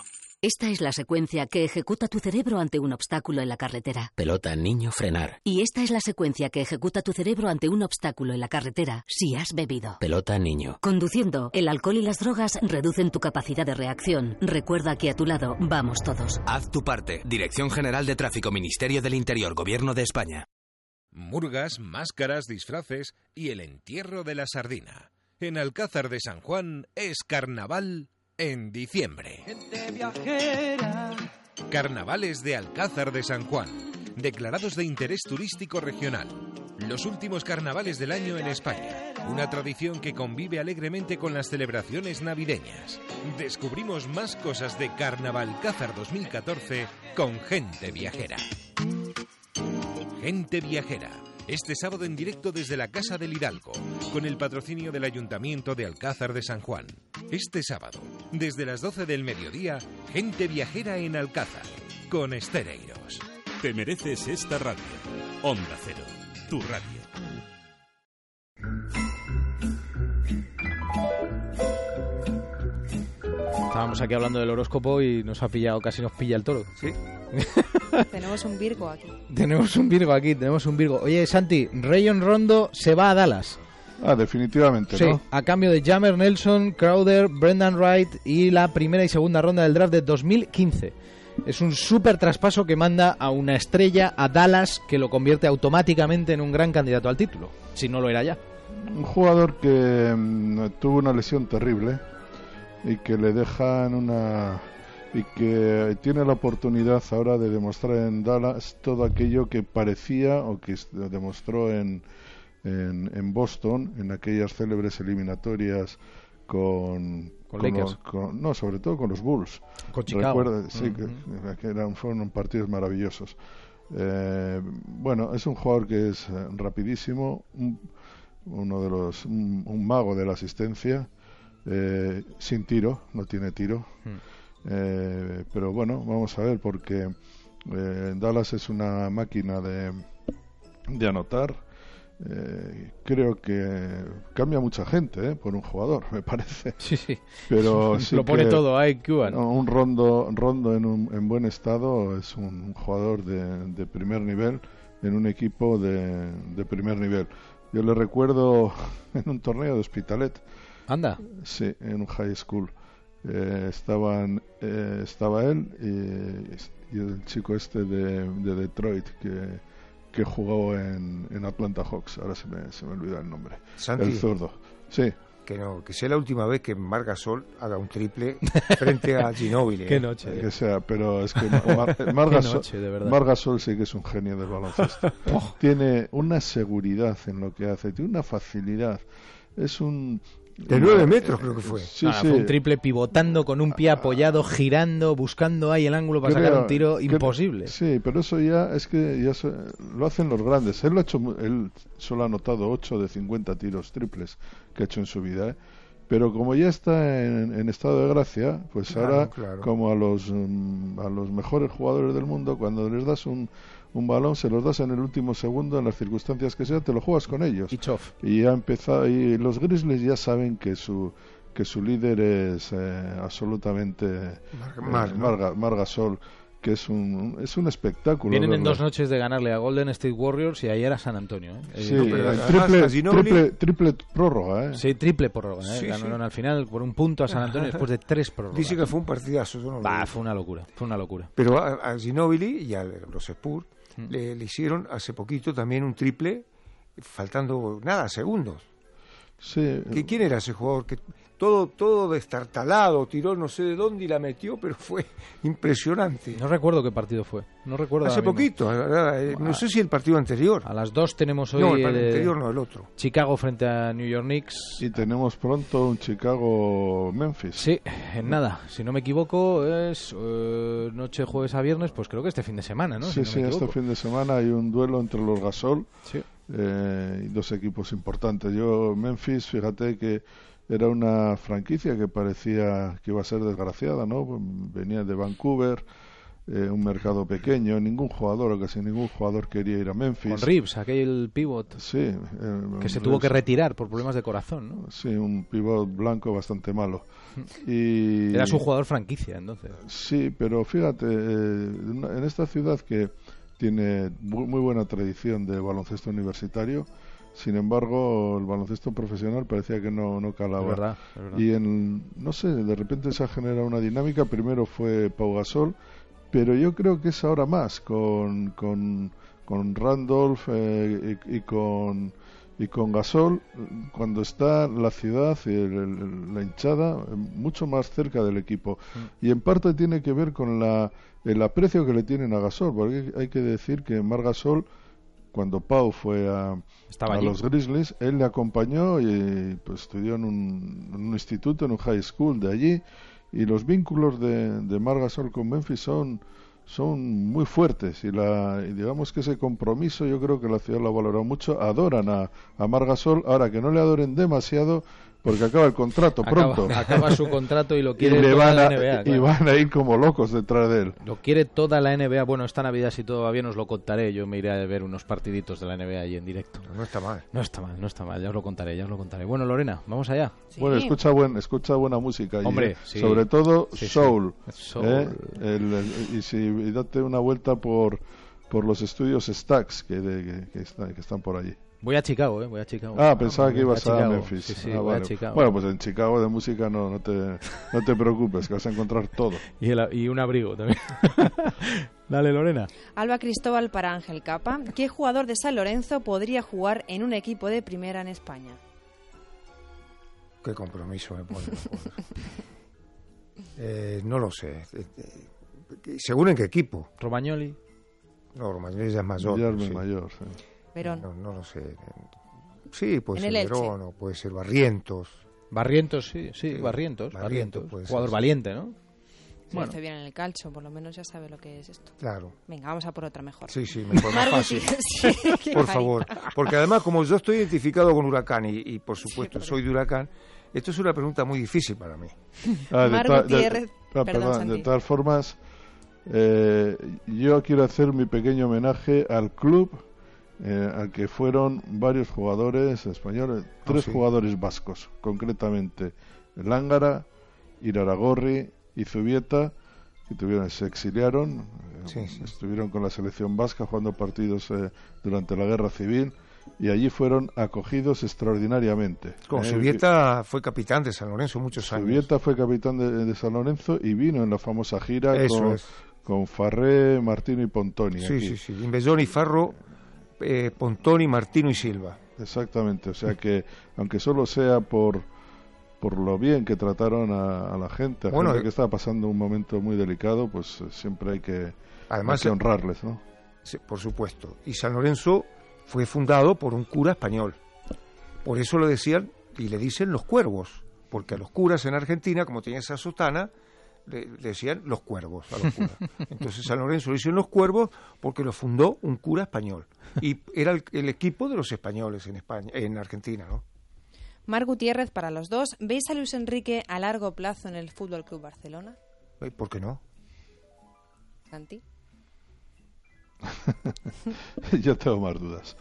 Speaker 45: Esta es la secuencia que ejecuta tu cerebro ante un obstáculo en la carretera.
Speaker 19: Pelota, niño, frenar.
Speaker 45: Y esta es la secuencia que ejecuta tu cerebro ante un obstáculo en la carretera si has bebido.
Speaker 19: Pelota, niño.
Speaker 45: Conduciendo, el alcohol y las drogas reducen tu capacidad de reacción. Recuerda que a tu lado vamos todos.
Speaker 19: Haz tu parte. Dirección General de Tráfico, Ministerio del Interior, Gobierno de España.
Speaker 17: Murgas, máscaras, disfraces y el entierro de la sardina. En Alcázar de San Juan es carnaval en diciembre. Carnavales de Alcázar de San Juan, declarados de interés turístico regional. Los últimos carnavales del año en España. Una tradición que convive alegremente con las celebraciones navideñas. Descubrimos más cosas de Carnaval Cázar 2014 con Gente Viajera. Gente Viajera. Este sábado en directo desde la Casa del Hidalgo, con el patrocinio del Ayuntamiento de Alcázar de San Juan. Este sábado, desde las 12 del mediodía, gente viajera en Alcázar, con Estereiros.
Speaker 32: Te mereces esta radio. Onda Cero, tu radio.
Speaker 2: Estábamos aquí hablando del horóscopo y nos ha pillado, casi nos pilla el toro.
Speaker 34: Sí.
Speaker 46: tenemos un Virgo aquí.
Speaker 2: Tenemos un Virgo aquí, tenemos un Virgo. Oye, Santi, Rayon Rondo se va a Dallas.
Speaker 33: Ah, definitivamente,
Speaker 2: Sí,
Speaker 33: ¿no?
Speaker 2: a cambio de Jammer Nelson, Crowder, Brendan Wright y la primera y segunda ronda del draft de 2015. Es un súper traspaso que manda a una estrella a Dallas que lo convierte automáticamente en un gran candidato al título, si no lo era ya.
Speaker 33: Un jugador que mm, tuvo una lesión terrible y que le deja en una y que tiene la oportunidad ahora de demostrar en Dallas todo aquello que parecía o que demostró en, en, en Boston en aquellas célebres eliminatorias con,
Speaker 2: Con
Speaker 33: los- con- no sobre todo con los Bulls.
Speaker 2: Con Chicago.
Speaker 33: Recuerda- sí que, eran fueron partidos maravillosos. Eh, bueno es un jugador que es eh, rapidísimo un- uno de los un, un mago de la asistencia eh, sin tiro no tiene tiro. Eh, pero bueno vamos a ver porque eh, Dallas es una máquina de, de anotar. Eh, creo que cambia mucha gente eh, por un jugador me parece.
Speaker 2: Sí sí.
Speaker 33: Pero sí
Speaker 2: Lo pone
Speaker 33: que-
Speaker 2: todo, ¿eh? Cuban.
Speaker 33: no, un rondo rondo en, un, en buen estado es un, un jugador de, de primer nivel en un equipo de, de primer nivel. Yo le recuerdo en un torneo de Hospitalet
Speaker 2: Anda.
Speaker 33: Sí, en un high school. Eh, estaban, eh, estaba él y, y el chico este de, de Detroit que, que jugó en, en Atlanta Hawks. Ahora se me, se me olvida el nombre.
Speaker 34: Santi.
Speaker 33: El zurdo. Sí.
Speaker 34: Que no, que sea la última vez que Marc Gasol haga un triple frente a Ginóbili.
Speaker 2: Qué
Speaker 34: ¿eh?
Speaker 2: noche.
Speaker 33: Que sea, pero es que Mar,
Speaker 2: Qué
Speaker 33: Mar Gasol,
Speaker 2: noche, de verdad.
Speaker 33: Mar Gasol sí que es un genio del baloncesto. tiene una seguridad en lo que hace, tiene una facilidad. Es un.
Speaker 34: De nueve metros creo que fue.
Speaker 33: Sí,
Speaker 2: Nada,
Speaker 33: sí.
Speaker 2: Fue un triple pivotando con un pie apoyado, girando, buscando ahí el ángulo para sacar
Speaker 33: Creo-
Speaker 2: un tiro
Speaker 33: creo-
Speaker 2: imposible.
Speaker 33: Sí, pero eso ya es que ya se- lo hacen los grandes. Él, lo ha hecho, él solo ha anotado 8 de 50 tiros triples que ha hecho en su vida. ¿eh? Pero como ya está en, en estado de gracia, pues
Speaker 34: Claro,
Speaker 33: ahora,
Speaker 34: claro.
Speaker 33: como a los, mm, a los mejores jugadores del mundo, cuando les das un, un balón, se los das en el último segundo, en las circunstancias que sea, te lo juegas con ellos.
Speaker 2: Y
Speaker 33: ya ha empezado, y los Grizzlies ya saben que su que su líder es eh, absolutamente
Speaker 34: Mar- Mar,
Speaker 33: eh, Gasol, que es un, es un espectáculo.
Speaker 2: Vienen en dos noches de ganarle a Golden State Warriors y ayer a San Antonio. ¿eh?
Speaker 33: Sí, triple, triple, triple prórroga, ¿eh?
Speaker 2: Sí, triple prórroga. ¿eh?
Speaker 33: Sí,
Speaker 2: Ganaron
Speaker 33: sí.
Speaker 2: al final por un punto a San Antonio después de tres prórrogas.
Speaker 34: Dice que fue un partidazo. no
Speaker 2: Bah, fue una locura, fue una locura.
Speaker 34: Pero a, a Ginobili y a los Spurs
Speaker 2: Mm.
Speaker 34: le, le hicieron hace poquito también un triple, faltando nada, segundos.
Speaker 33: Sí.
Speaker 34: ¿Qué- ¿Quién era ese jugador? que todo, todo destartalado, tiró no sé de dónde y la metió, pero fue impresionante.
Speaker 2: No recuerdo qué partido fue. No recuerdo.
Speaker 34: Hace poquito, eh, no sé si el partido anterior.
Speaker 2: A las dos tenemos hoy
Speaker 34: No, el
Speaker 2: el,
Speaker 34: anterior no, el otro.
Speaker 2: Chicago frente a New York Knicks.
Speaker 33: Y tenemos pronto un Chicago-Memphis.
Speaker 2: Sí, en nada. Si no me equivoco, es eh, noche jueves a viernes, pues creo que este fin de semana, ¿no?
Speaker 33: Sí,
Speaker 2: Si no
Speaker 33: sí,
Speaker 2: me
Speaker 33: este fin de semana hay un duelo entre los Gasol
Speaker 2: Sí.
Speaker 33: eh, y dos equipos importantes. Yo, Memphis, fíjate que era una franquicia que parecía que iba a ser desgraciada, ¿no? Venía de Vancouver, eh, un mercado pequeño, ningún jugador o casi ningún jugador quería ir a Memphis.
Speaker 2: Con Reeves, aquel pivot
Speaker 33: Sí. eh,
Speaker 2: que se
Speaker 33: Reeves.
Speaker 2: tuvo que retirar por problemas de corazón, ¿no?
Speaker 33: Sí, un pivot blanco bastante malo. Y...
Speaker 2: Era su jugador franquicia, entonces.
Speaker 33: Sí, pero fíjate, eh, en esta ciudad que tiene muy buena tradición de baloncesto universitario, sin embargo, el baloncesto profesional parecía que no, no calaba.
Speaker 2: Es verdad, es verdad.
Speaker 33: Y en, no sé, de repente se ha generado una dinámica. Primero fue Pau Gasol, pero yo creo que es ahora más con, con, con Randolph eh, y, y con y con Gasol cuando está la ciudad y el- el- la hinchada eh, mucho más cerca del equipo
Speaker 2: Mm.
Speaker 33: y en parte tiene que ver con la, el aprecio que le tienen a Gasol porque hay que decir que Mar Gasol cuando Pau fue a, los Grizzlies, él le acompañó y pues estudió en un, en un instituto, en un high school de allí. Y los vínculos de, de Mar Gasol con Memphis son son muy fuertes. Y, la, y digamos que ese compromiso yo creo que la ciudad lo ha valorado mucho. Adoran a, a Mar Gasol. Ahora que no le adoren demasiado porque acaba el contrato
Speaker 2: Acaba-
Speaker 33: pronto
Speaker 2: acaba su contrato y lo quiere
Speaker 33: le
Speaker 2: toda
Speaker 33: van
Speaker 2: la
Speaker 33: a,
Speaker 2: NBA,
Speaker 33: y van a ir como locos detrás de él
Speaker 2: Lo quiere toda la NBA. Bueno, esta Navidad, si todo va bien, os lo contaré. Yo me iré a ver unos partiditos de la NBA ahí en directo.
Speaker 34: No está mal.
Speaker 2: No está mal, no está mal. Ya os lo contaré, ya os lo contaré. Bueno, Lorena, vamos allá.
Speaker 33: Bueno, escucha, buen, escucha buena música. y,
Speaker 2: Hombre,
Speaker 33: eh,
Speaker 2: sí.
Speaker 33: Sobre todo
Speaker 2: Sí, sí.
Speaker 33: soul.
Speaker 2: Soul.
Speaker 33: ¿eh? El- el- y, si, y date una vuelta por, por los estudios Stax que, de- que, que está- que están por allí.
Speaker 2: Voy a Chicago, ¿eh? Voy a Chicago.
Speaker 33: Ah, pensaba que ibas a,
Speaker 2: Chicago.
Speaker 33: Memphis.
Speaker 2: Sí, sí,
Speaker 33: Ah,
Speaker 2: voy a
Speaker 33: vale.
Speaker 2: Chicago.
Speaker 33: Bueno, pues en Chicago de música no, no, te, no te preocupes, que vas a encontrar todo.
Speaker 2: Y, el- y un abrigo también. Dale, Lorena.
Speaker 46: Alba Cristóbal para Ángel Capa. ¿Qué jugador de San Lorenzo podría jugar en un equipo de primera en España?
Speaker 34: Qué compromiso me pone. Eh, no lo sé. Eh, eh, ¿Según en qué equipo?
Speaker 2: Romagnoli.
Speaker 34: No, Romagnoli ya es mayor.
Speaker 33: Ya es
Speaker 34: sí.
Speaker 33: mayor, sí.
Speaker 46: Verón.
Speaker 34: No, no lo sé. Sí, puede
Speaker 46: En
Speaker 34: ser. Verón o puede ser Barrientos.
Speaker 2: Barrientos, sí, sí, Barrientos.
Speaker 34: Barrientos
Speaker 2: Barrientos.
Speaker 34: puede
Speaker 2: Jugador valiente, ¿no?
Speaker 46: Se
Speaker 2: Bueno.
Speaker 46: hace bien en el calcio, por lo menos ya sabe lo que es esto.
Speaker 34: Claro.
Speaker 46: Venga, vamos a por otra mejor.
Speaker 34: Sí, sí, mejor, más fácil.
Speaker 46: sí,
Speaker 34: por favor. Porque además, como yo estoy identificado con Huracán y, y, por supuesto soy de Huracán, esto es una pregunta muy difícil para mí.
Speaker 33: Ah, de ah,
Speaker 46: perdón,
Speaker 33: de todas formas, eh, yo quiero hacer mi pequeño homenaje al club eh, al que fueron varios jugadores españoles, tres
Speaker 34: sí.
Speaker 33: jugadores vascos, concretamente Lángara, Iraragorri y Zubieta, que tuvieron, se exiliaron, eh,
Speaker 34: Sí,
Speaker 33: estuvieron con la selección vasca jugando partidos eh, durante la guerra civil y allí fueron acogidos extraordinariamente.
Speaker 34: Con
Speaker 33: Eh,
Speaker 34: Subieta fue capitán de San Lorenzo muchos años.
Speaker 33: Zubieta fue capitán de, de San Lorenzo y vino en la famosa gira
Speaker 34: Eso
Speaker 33: con,
Speaker 34: es.
Speaker 33: con Farré, Martino y Pontoni.
Speaker 34: Sí,
Speaker 33: aquí.
Speaker 34: sí, sí. Imbelloni, Farro, eh, Pontoni, Martino y Silva.
Speaker 33: Exactamente, o sea que aunque solo sea por por lo bien que trataron a, a la gente, a
Speaker 34: Bueno,
Speaker 33: gente
Speaker 34: eh,
Speaker 33: que estaba pasando un momento muy delicado, pues eh, siempre hay que,
Speaker 34: Además,
Speaker 33: hay que honrarles, ¿no?
Speaker 34: Sí, por supuesto. Y San Lorenzo fue fundado por un cura español. Por eso lo decían y le dicen los cuervos, porque a los curas en Argentina, como tenían esa sotana, le, le decían los cuervos a los curas. Entonces San Lorenzo le dicen los cuervos porque lo fundó un cura español. Y era el, el equipo de los españoles en España, en Argentina, ¿no?
Speaker 46: Mar Gutiérrez para los dos. ¿Veis a Luis Enrique a largo plazo en el Fútbol Club Barcelona?
Speaker 34: ¿Por qué no?
Speaker 46: Santi.
Speaker 33: Yo tengo más dudas,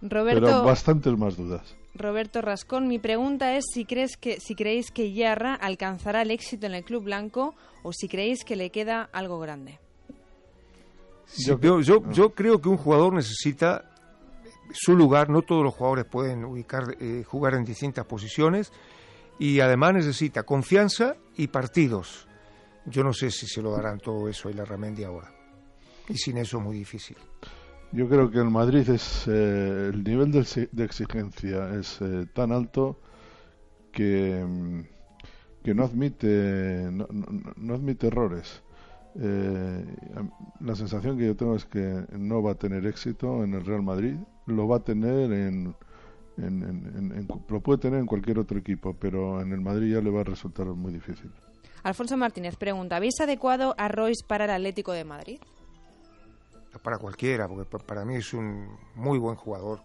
Speaker 46: Roberto,
Speaker 33: pero bastantes más dudas.
Speaker 46: Roberto Rascón. Mi pregunta es si crees que si creéis que Yarra alcanzará el éxito en el club blanco o si creéis que le queda algo grande.
Speaker 34: Yo, yo, yo creo que un jugador necesita su lugar. No todos los jugadores pueden ubicar, eh, jugar en distintas posiciones y además necesita confianza y partidos. Yo no sé si se lo darán todo eso y la Ramendi ahora. Y sin eso es muy difícil.
Speaker 33: Yo creo que en Madrid es eh, el nivel de, de exigencia es eh, tan alto que, mm, que no admite no, no- no admite errores. Eh, la sensación que yo tengo es que no va a tener éxito en el Real Madrid, lo va a tener en, en- en- en- en- lo puede tener en cualquier otro equipo, pero en el Madrid ya le va a resultar muy difícil.
Speaker 46: Alfonso Martínez pregunta, ¿habéis adecuado a Royce para el Atlético de Madrid?
Speaker 34: Para cualquiera, porque pa- para mí es un muy buen jugador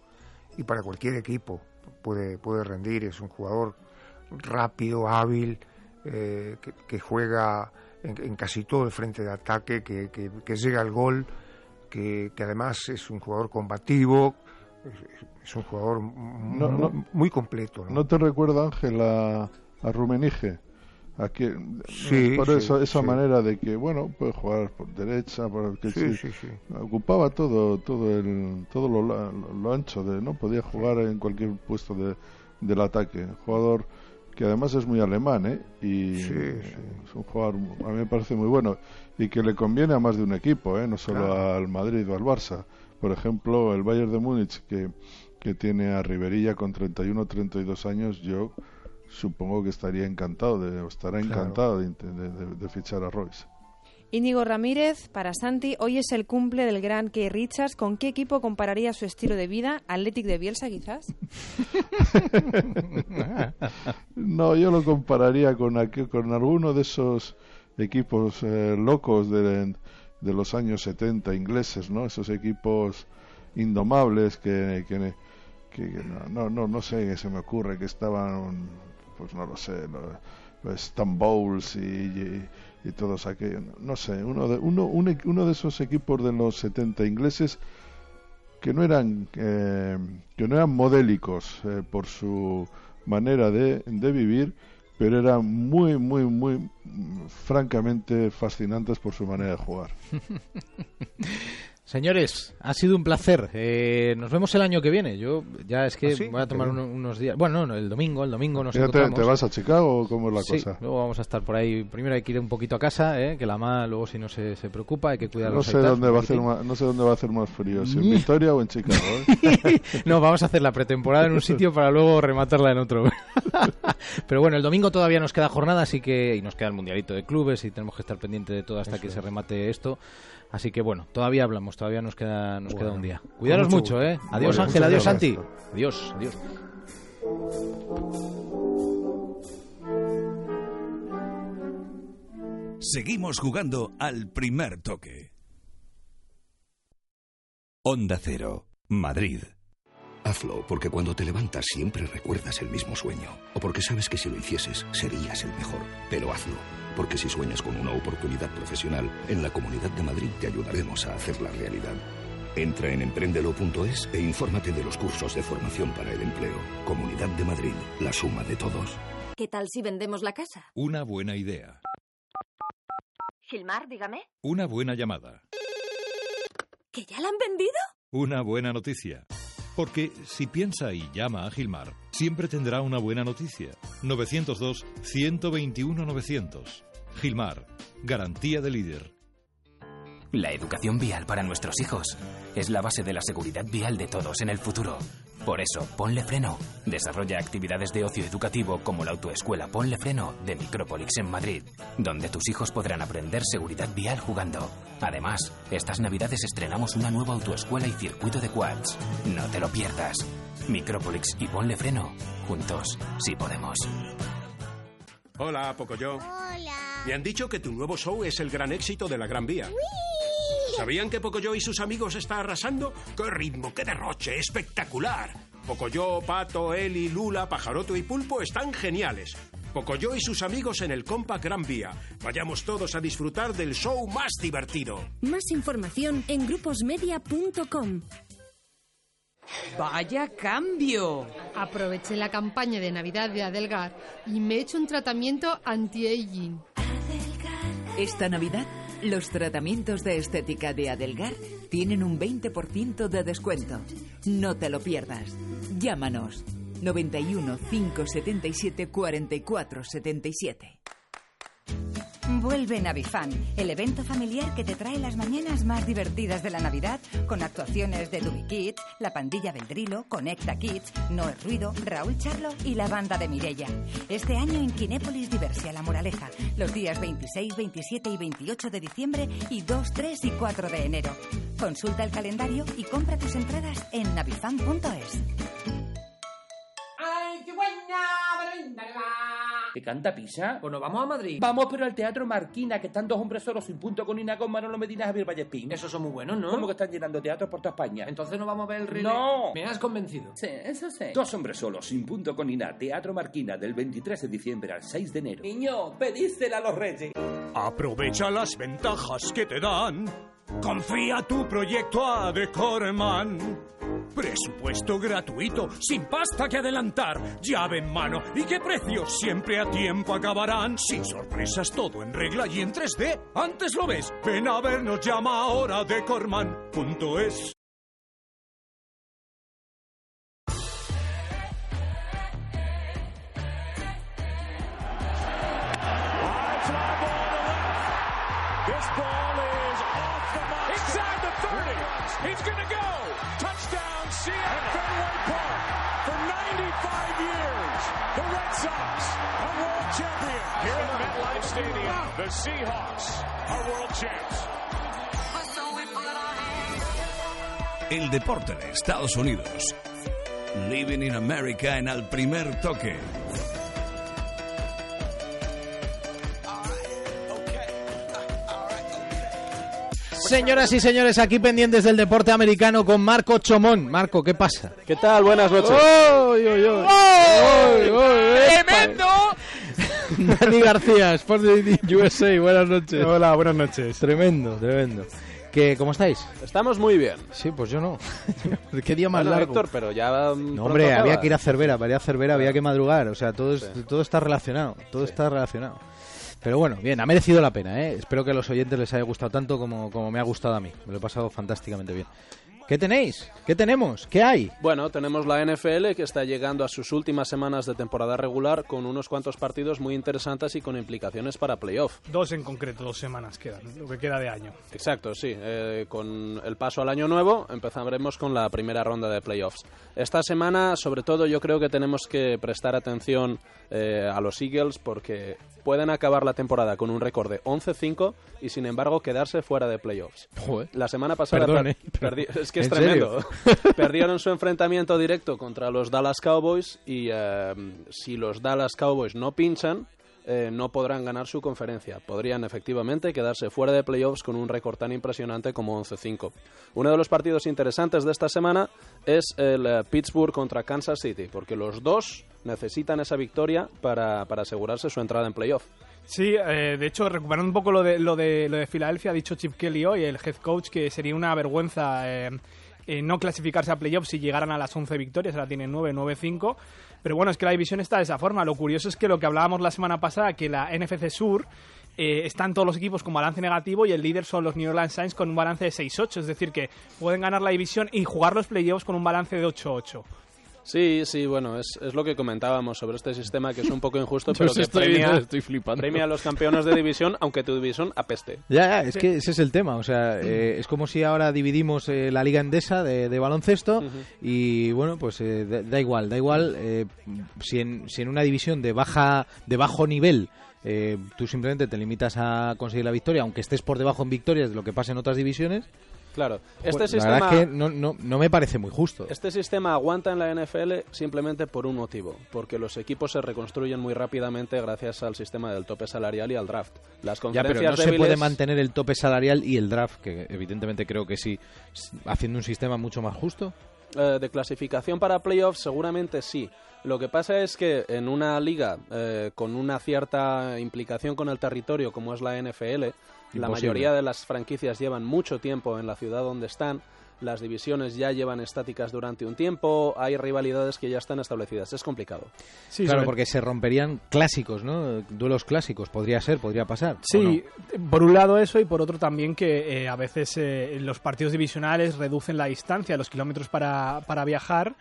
Speaker 34: y para cualquier equipo puede, puede rendir. Es un jugador rápido, hábil, eh, que, que juega en, en casi todo el frente de ataque, que, que- que llega al gol, que, además es un jugador combativo, es, un jugador
Speaker 33: no.
Speaker 34: muy completo. ¿no?
Speaker 33: ¿No te recuerda, Ángel, a, a Rumenige? A que,
Speaker 34: Sí,
Speaker 33: por
Speaker 34: sí,
Speaker 33: eso, esa
Speaker 34: sí.
Speaker 33: manera de que, bueno, puede jugar por derecha, por que ocupaba todo, todo el, todo lo, la- lo ancho de, ¿no? Podía jugar en cualquier puesto de, del ataque. Jugador que además es muy alemán, ¿eh? Y es un jugador, a mí me parece muy bueno y que le conviene a más de un equipo, ¿eh? No solo
Speaker 34: Claro.
Speaker 33: al Madrid o al Barça. Por ejemplo, el Bayern de Múnich que que tiene a Riverilla con 31 o 32 años, yo supongo que estaría encantado, de, estará
Speaker 34: Claro.
Speaker 33: encantado de, de- de- de fichar a Royce.
Speaker 46: Íñigo Ramírez, para Santi, hoy es el cumple del gran Key Richards. ¿Con qué equipo compararía su estilo de vida? ¿Athletic de Bielsa, quizás?
Speaker 33: No, yo lo compararía con, aquel- con alguno de esos equipos eh, locos de, de los años 70 ingleses, ¿no? Esos equipos indomables que, que, que- que no, no, no, no sé qué se me ocurre, que estaban, pues no lo sé, lo- los Stambols y, y, todos aquellos, no sé, uno de, uno, un e- uno de esos equipos de los 70 ingleses que no eran eh, que no eran modélicos eh, por su manera de, de vivir pero eran muy muy muy francamente fascinantes por su manera de jugar
Speaker 2: Señores, ha sido un placer. Eh, nos vemos el año que viene. Yo ya es que
Speaker 33: ¿Ah, sí?
Speaker 2: voy a tomar uno- unos días. Bueno, no, el domingo, el domingo nos
Speaker 33: ¿Ya te,
Speaker 2: encontramos.
Speaker 33: te vas a Chicago o cómo es la
Speaker 2: Sí,
Speaker 33: cosa?
Speaker 2: luego vamos a estar por ahí. Primero hay que ir un poquito a casa, ¿eh? que la ma luego si no se, se preocupa hay que cuidar
Speaker 33: no
Speaker 2: los
Speaker 33: sé dónde va a hacer más, no sé dónde va a hacer más frío si en Victoria o en Chicago ¿eh?
Speaker 2: no, vamos a hacer la pretemporada en un sitio para luego rematarla en otro. Pero bueno, el domingo todavía nos queda jornada, así que y nos queda el mundialito de clubes y tenemos que estar pendiente de todo hasta
Speaker 34: Eso
Speaker 2: que se remate esto. Así que bueno, todavía hablamos, todavía nos queda nos queda un día. Cuidaros
Speaker 34: mucho.
Speaker 2: ¿eh? Adiós
Speaker 34: Bueno,
Speaker 2: Ángel, adiós. Santi. Adiós, adiós.
Speaker 1: Seguimos jugando al primer toque. Onda Cero, Madrid.
Speaker 18: Hazlo porque cuando te levantas siempre recuerdas el mismo sueño. O porque sabes que si lo hicieses serías el mejor. Pero hazlo. Porque si sueñas con una oportunidad profesional, en la Comunidad de Madrid te ayudaremos a hacerla realidad. Entra en emprendelo.es e infórmate de los cursos de formación para el empleo. Comunidad de Madrid, la suma de todos.
Speaker 47: ¿Qué tal si vendemos la casa?
Speaker 48: Una buena idea.
Speaker 47: Gilmar, dígame.
Speaker 48: Una buena llamada.
Speaker 47: ¿Que ya la han vendido?
Speaker 48: Una buena noticia. Porque si piensa y llama a Gilmar, siempre tendrá una buena noticia. 902-121-900. Gilmar, garantía de líder.
Speaker 49: La educación vial para nuestros hijos es la base de la seguridad vial de todos en el futuro. Por eso, Ponle Freno desarrolla actividades de ocio educativo como la autoescuela Ponle Freno de Micrópolis en Madrid, donde tus hijos podrán aprender seguridad vial jugando. Además, estas navidades estrenamos una nueva autoescuela y circuito de quads. No te lo pierdas. Micrópolis y Ponle Freno, juntos, sí podemos.
Speaker 50: Hola, Pocoyo.
Speaker 51: Hola.
Speaker 50: Me han dicho que tu nuevo show es el gran éxito de la Gran Vía. ¿Sabían que Pocoyo y sus amigos está arrasando? ¡Qué ritmo, qué derroche! ¡Espectacular! Pocoyo, Pato, Eli, Lula, Pajaroto y Pulpo están geniales. Pocoyo y sus amigos en el Compact Gran Vía. Vayamos todos a disfrutar del show más divertido.
Speaker 52: Más información en gruposmedia.com.
Speaker 53: ¡Vaya cambio!
Speaker 54: Aproveché la campaña de Navidad de Adelgar y me he hecho un tratamiento anti-aging.
Speaker 55: Esta Navidad, los tratamientos de estética de Adelgar tienen un 20% de descuento. No te lo pierdas. Llámanos 91 577 44 77.
Speaker 44: Vuelve Navifan, el evento familiar que te trae las mañanas más divertidas de la Navidad, con actuaciones de Dubi Kids, la pandilla Vendrilo, Conecta Kids, No es Ruido, Raúl Charlo y la banda de Mirella. Este año en Kinépolis Diversia La Moraleja, los días 26, 27 y 28 de diciembre y 2, 3 y 4 de enero. Consulta el calendario y compra tus entradas en navifan.es.
Speaker 53: ¡Ay, qué buena!
Speaker 51: ¿Te canta pisa?
Speaker 53: Pues nos vamos a Madrid.
Speaker 51: Vamos, pero al Teatro Marquina, que están dos hombres solos sin punto con Ina con Manolo Medina y Javier Vallespín.
Speaker 53: Esos son muy buenos, ¿no?
Speaker 51: ¿Cómo que están llenando teatros por toda España?
Speaker 53: Entonces no vamos a ver el relé.
Speaker 51: ¡No!
Speaker 53: Me has convencido.
Speaker 51: Sí, eso sí. Dos hombres solos sin punto con Ina, Teatro Marquina, del 23 de diciembre al 6 de enero. Niño, pedísela a los reyes.
Speaker 52: Aprovecha las ventajas que te dan. Confía tu proyecto a Decorman. Presupuesto gratuito, sin pasta que adelantar, llave en mano y qué precios siempre a tiempo acabarán. Sin sorpresas, todo en regla y en 3D. Antes lo ves, ven a vernos, llama ahora decorman.es.
Speaker 56: He's going to go. Touchdown, Seattle Fenway Park. For 95 years, the Red Sox are world champions. Here at MetLife Stadium, the Seahawks are world champs.
Speaker 1: El deporte de Estados Unidos. Living in America en Al Primer Toque.
Speaker 2: Señoras y señores, aquí pendientes del deporte americano con Marco Chomón. Marco, ¿qué pasa?
Speaker 57: ¿Qué tal? Buenas noches.
Speaker 2: ¡Oy, oy, oy! ¡Oy, oy!
Speaker 57: ¡Tremendo!
Speaker 2: Dani García, Sports de USA, buenas noches.
Speaker 57: Hola, buenas noches.
Speaker 2: Tremendo, tremendo. ¿Qué, ¿Cómo estáis?
Speaker 57: Estamos muy bien.
Speaker 2: Sí, pues yo no. ¿Qué día más
Speaker 57: Bueno,
Speaker 2: largo?
Speaker 57: Héctor, pero ya... mm,
Speaker 2: No, hombre,
Speaker 57: acaba.
Speaker 2: había que ir a Cervera, para ir a Cervera había que madrugar, o sea, todo, es- todo está relacionado, todo está relacionado. Pero bueno, bien, ha merecido la pena, ¿eh? Espero que a los oyentes les haya gustado tanto como, como me ha gustado a mí. Me lo he pasado fantásticamente bien. ¿Qué tenéis? ¿Qué tenemos? ¿Qué hay?
Speaker 57: Bueno, tenemos la NFL que está llegando a sus últimas semanas de temporada regular con unos cuantos partidos muy interesantes y con implicaciones para playoff.
Speaker 58: Dos en concreto, dos semanas quedan, lo que queda de año.
Speaker 57: Exacto, sí. Eh, con el paso al año nuevo empezaremos con la primera ronda de playoffs. Esta semana, sobre todo, yo creo que tenemos que prestar atención eh, a los Eagles porque pueden acabar la temporada con un récord de 11-5 y, sin embargo, quedarse fuera de playoffs.
Speaker 2: Joder.
Speaker 57: La semana pasada
Speaker 2: Perdón,
Speaker 57: per-
Speaker 2: ¿eh? Pero-
Speaker 57: perdi- es que Perdieron su enfrentamiento directo contra los Dallas Cowboys y eh, si los Dallas Cowboys no pinchan, eh, no podrán ganar su conferencia. Podrían efectivamente quedarse fuera de playoffs con un récord tan impresionante como 11-5. Uno de los partidos interesantes de esta semana es el eh, Pittsburgh contra Kansas City, porque los dos necesitan esa victoria para, para asegurarse su entrada en playoff.
Speaker 58: Sí, eh, de hecho, recuperando un poco lo de, lo de, lo de Filadelfia, ha dicho Chip Kelly hoy, el head coach, que sería una vergüenza eh, eh, no clasificarse a playoffs si llegaran a las 11 victorias, ahora tienen 9, 9, 5. Pero bueno, es que la división está de esa forma. Lo curioso es que lo que hablábamos la semana pasada, que la NFC Sur eh, están todos los equipos con balance negativo y el líder son los New Orleans Saints con un balance de 6-8, es decir, que pueden ganar la división y jugar los playoffs con un balance de 8-8.
Speaker 57: Sí, sí, bueno, es, es lo que comentábamos sobre este sistema que es un poco injusto, pero que
Speaker 2: estoy
Speaker 57: premia,
Speaker 2: viendo, estoy flipando.
Speaker 57: premia a los campeones de división, aunque tu división apeste.
Speaker 2: Ya, ya, es que ese es el tema. O sea, eh, es como si ahora dividimos eh, la liga endesa de, de baloncesto y bueno, pues eh, da, da igual, da igual eh, si, en, si en una división de baja de bajo nivel eh, tú simplemente te limitas a conseguir la victoria, aunque estés por debajo en victorias de lo que pasa en otras divisiones.
Speaker 57: Claro, este
Speaker 2: pues,
Speaker 57: sistema...
Speaker 2: La verdad es que no, no, no me parece muy justo.
Speaker 57: Este sistema aguanta en la NFL simplemente por un motivo, porque los equipos se reconstruyen muy rápidamente gracias al sistema del tope salarial y al draft. Las
Speaker 2: Ya,
Speaker 57: conferencias
Speaker 2: pero no se puede mantener el tope salarial y el draft, que evidentemente creo que sí, haciendo un sistema mucho más justo.
Speaker 57: Eh, de clasificación para playoffs seguramente sí. Lo que pasa es que en una liga eh, con una cierta implicación con el territorio como es la NFL, la mayoría de las franquicias llevan mucho tiempo en la ciudad donde están. las divisiones ya llevan estáticas durante un tiempo, hay rivalidades que ya están establecidas. Es complicado.
Speaker 2: Sí, claro, porque se romperían clásicos, ¿no? Duelos clásicos, podría ser, podría pasar. ¿o
Speaker 58: Sí,
Speaker 2: no?
Speaker 58: por un lado eso y por otro también que eh, a veces eh, los partidos divisionales reducen la distancia, los kilómetros para, para viajar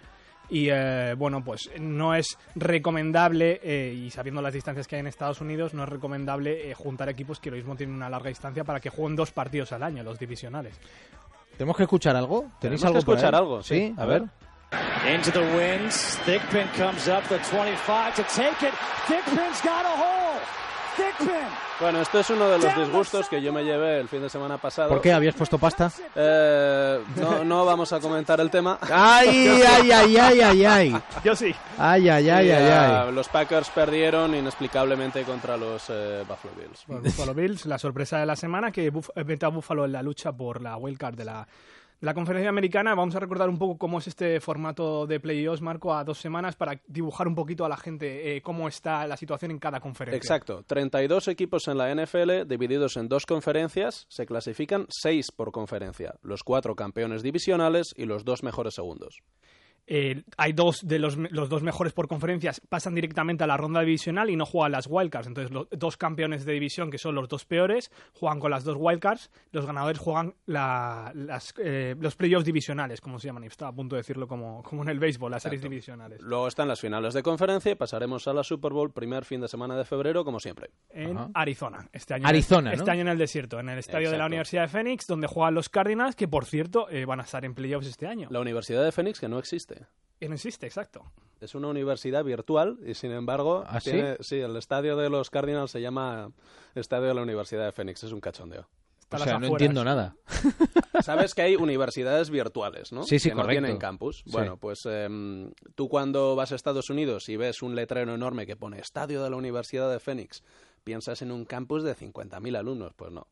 Speaker 58: y eh, bueno, pues no es recomendable, eh, y sabiendo las distancias que hay en Estados Unidos, no es recomendable eh, juntar equipos que lo mismo tienen una larga distancia para que jueguen dos partidos al año, los divisionales.
Speaker 2: ¿Tenemos que escuchar algo? ¿Tenéis
Speaker 57: Tenemos
Speaker 2: algo
Speaker 57: que escuchar algo, sí.
Speaker 2: A
Speaker 57: A
Speaker 2: ver.
Speaker 57: ver.
Speaker 56: Into the wings. Thickpin comes up the 25 to take it. Thickpin's got a hole.
Speaker 57: Bueno, esto es uno de los disgustos que yo me llevé el fin de semana pasado.
Speaker 2: ¿Por qué? ¿Habías puesto pasta?
Speaker 57: Eh, no, no vamos a comentar el tema.
Speaker 2: ¡Ay, ay, ay, ay, ay, ay!
Speaker 58: Yo sí.
Speaker 2: ¡Ay, ay, ay,
Speaker 57: Y,
Speaker 2: ay,
Speaker 57: eh,
Speaker 2: ay!
Speaker 57: Los Packers perdieron inexplicablemente contra los eh, Buffalo Bills.
Speaker 58: Bueno, Buffalo Bills, la sorpresa de la semana que Buf- eh, mete a Buffalo en la lucha por la wildcard de la, la conferencia americana. Vamos a recordar un poco cómo es este formato de playoffs, Marco, a dos semanas para dibujar un poquito a la gente eh, cómo está la situación en cada conferencia.
Speaker 57: Exacto, 32 equipos en la NFL divididos en dos conferencias, se clasifican 6 por conferencia, los cuatro campeones divisionales y los dos mejores segundos.
Speaker 58: Eh, hay dos de los, los dos mejores por conferencias pasan directamente a la ronda divisional y no juegan las wildcards. Entonces, los dos campeones de división, que son los dos peores, juegan con las dos wildcards. Los ganadores juegan la- las, eh, los playoffs divisionales, como se llaman. Y estaba a punto de decirlo como, como en el béisbol, las series divisionales.
Speaker 57: Luego están las finales de conferencia y pasaremos a la Super Bowl primer fin de semana de febrero, como siempre.
Speaker 58: En
Speaker 57: Ajá.
Speaker 58: Arizona. Este año
Speaker 57: Arizona,
Speaker 58: en el,
Speaker 57: ¿no?
Speaker 58: Este año en el desierto, en el estadio de la. Universidad de Phoenix, donde juegan los Cardinals, que por cierto eh, van a estar en playoffs este año.
Speaker 57: La Universidad de Phoenix, que no existe.
Speaker 58: Que no existe, exacto.
Speaker 57: Es una universidad virtual y sin embargo,
Speaker 58: ¿Ah, sí?
Speaker 57: tiene- sí, el estadio de los Cardinals se llama Estadio de la Universidad de Phoenix, es un cachondeo.
Speaker 2: O sea, no entiendo nada.
Speaker 57: Sabes que hay universidades virtuales, ¿no?
Speaker 2: Sí, sí,
Speaker 57: que no
Speaker 2: correcto.
Speaker 57: tienen campus.
Speaker 2: Sí.
Speaker 57: Bueno, pues em, tú cuando vas a Estados Unidos y ves un letrero enorme que pone Estadio de la Universidad de Phoenix, piensas en un campus de 50.000 alumnos. Pues no.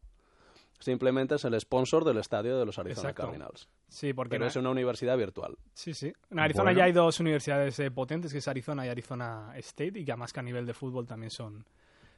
Speaker 57: Simplemente es el sponsor del estadio de los Arizona
Speaker 58: Exacto.
Speaker 57: Cardinals.
Speaker 58: Sí, porque
Speaker 57: Pero
Speaker 58: no-
Speaker 57: es una universidad virtual.
Speaker 58: Sí, sí. En Arizona
Speaker 57: Bueno.
Speaker 58: ya hay dos universidades eh, potentes, que es Arizona y Arizona State, y que además que a nivel de fútbol también son,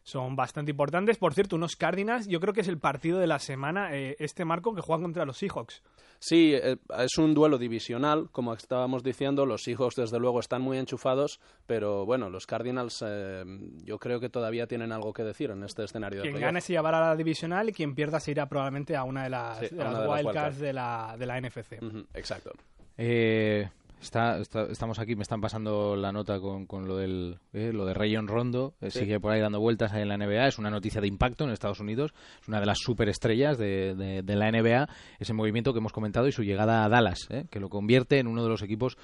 Speaker 58: son bastante importantes. Por cierto, unos Cardinals, yo creo que es el partido de la semana, eh, este marco, que juegan contra los Seahawks.
Speaker 57: Sí, eh, es un duelo divisional, como estábamos diciendo. Los hijos, desde luego, están muy enchufados, pero bueno, los Cardinals eh, yo creo que todavía tienen algo que decir en este escenario de
Speaker 58: Quien gane se llevará a la divisional y quien pierda se irá probablemente a una de las,
Speaker 57: Sí,
Speaker 58: de las wildcards. de la, de la NFC.
Speaker 57: exacto.
Speaker 2: Eh, está, está- estamos aquí, me están pasando la nota con, con lo del eh, lo de Rayon Rondo, eh,
Speaker 57: Sí.
Speaker 2: sigue por ahí dando vueltas ahí en la NBA, es una noticia de impacto en Estados Unidos, es una de las superestrellas de, de, de la NBA, ese movimiento que hemos comentado y su llegada a Dallas, eh, que lo convierte en uno de los equipos,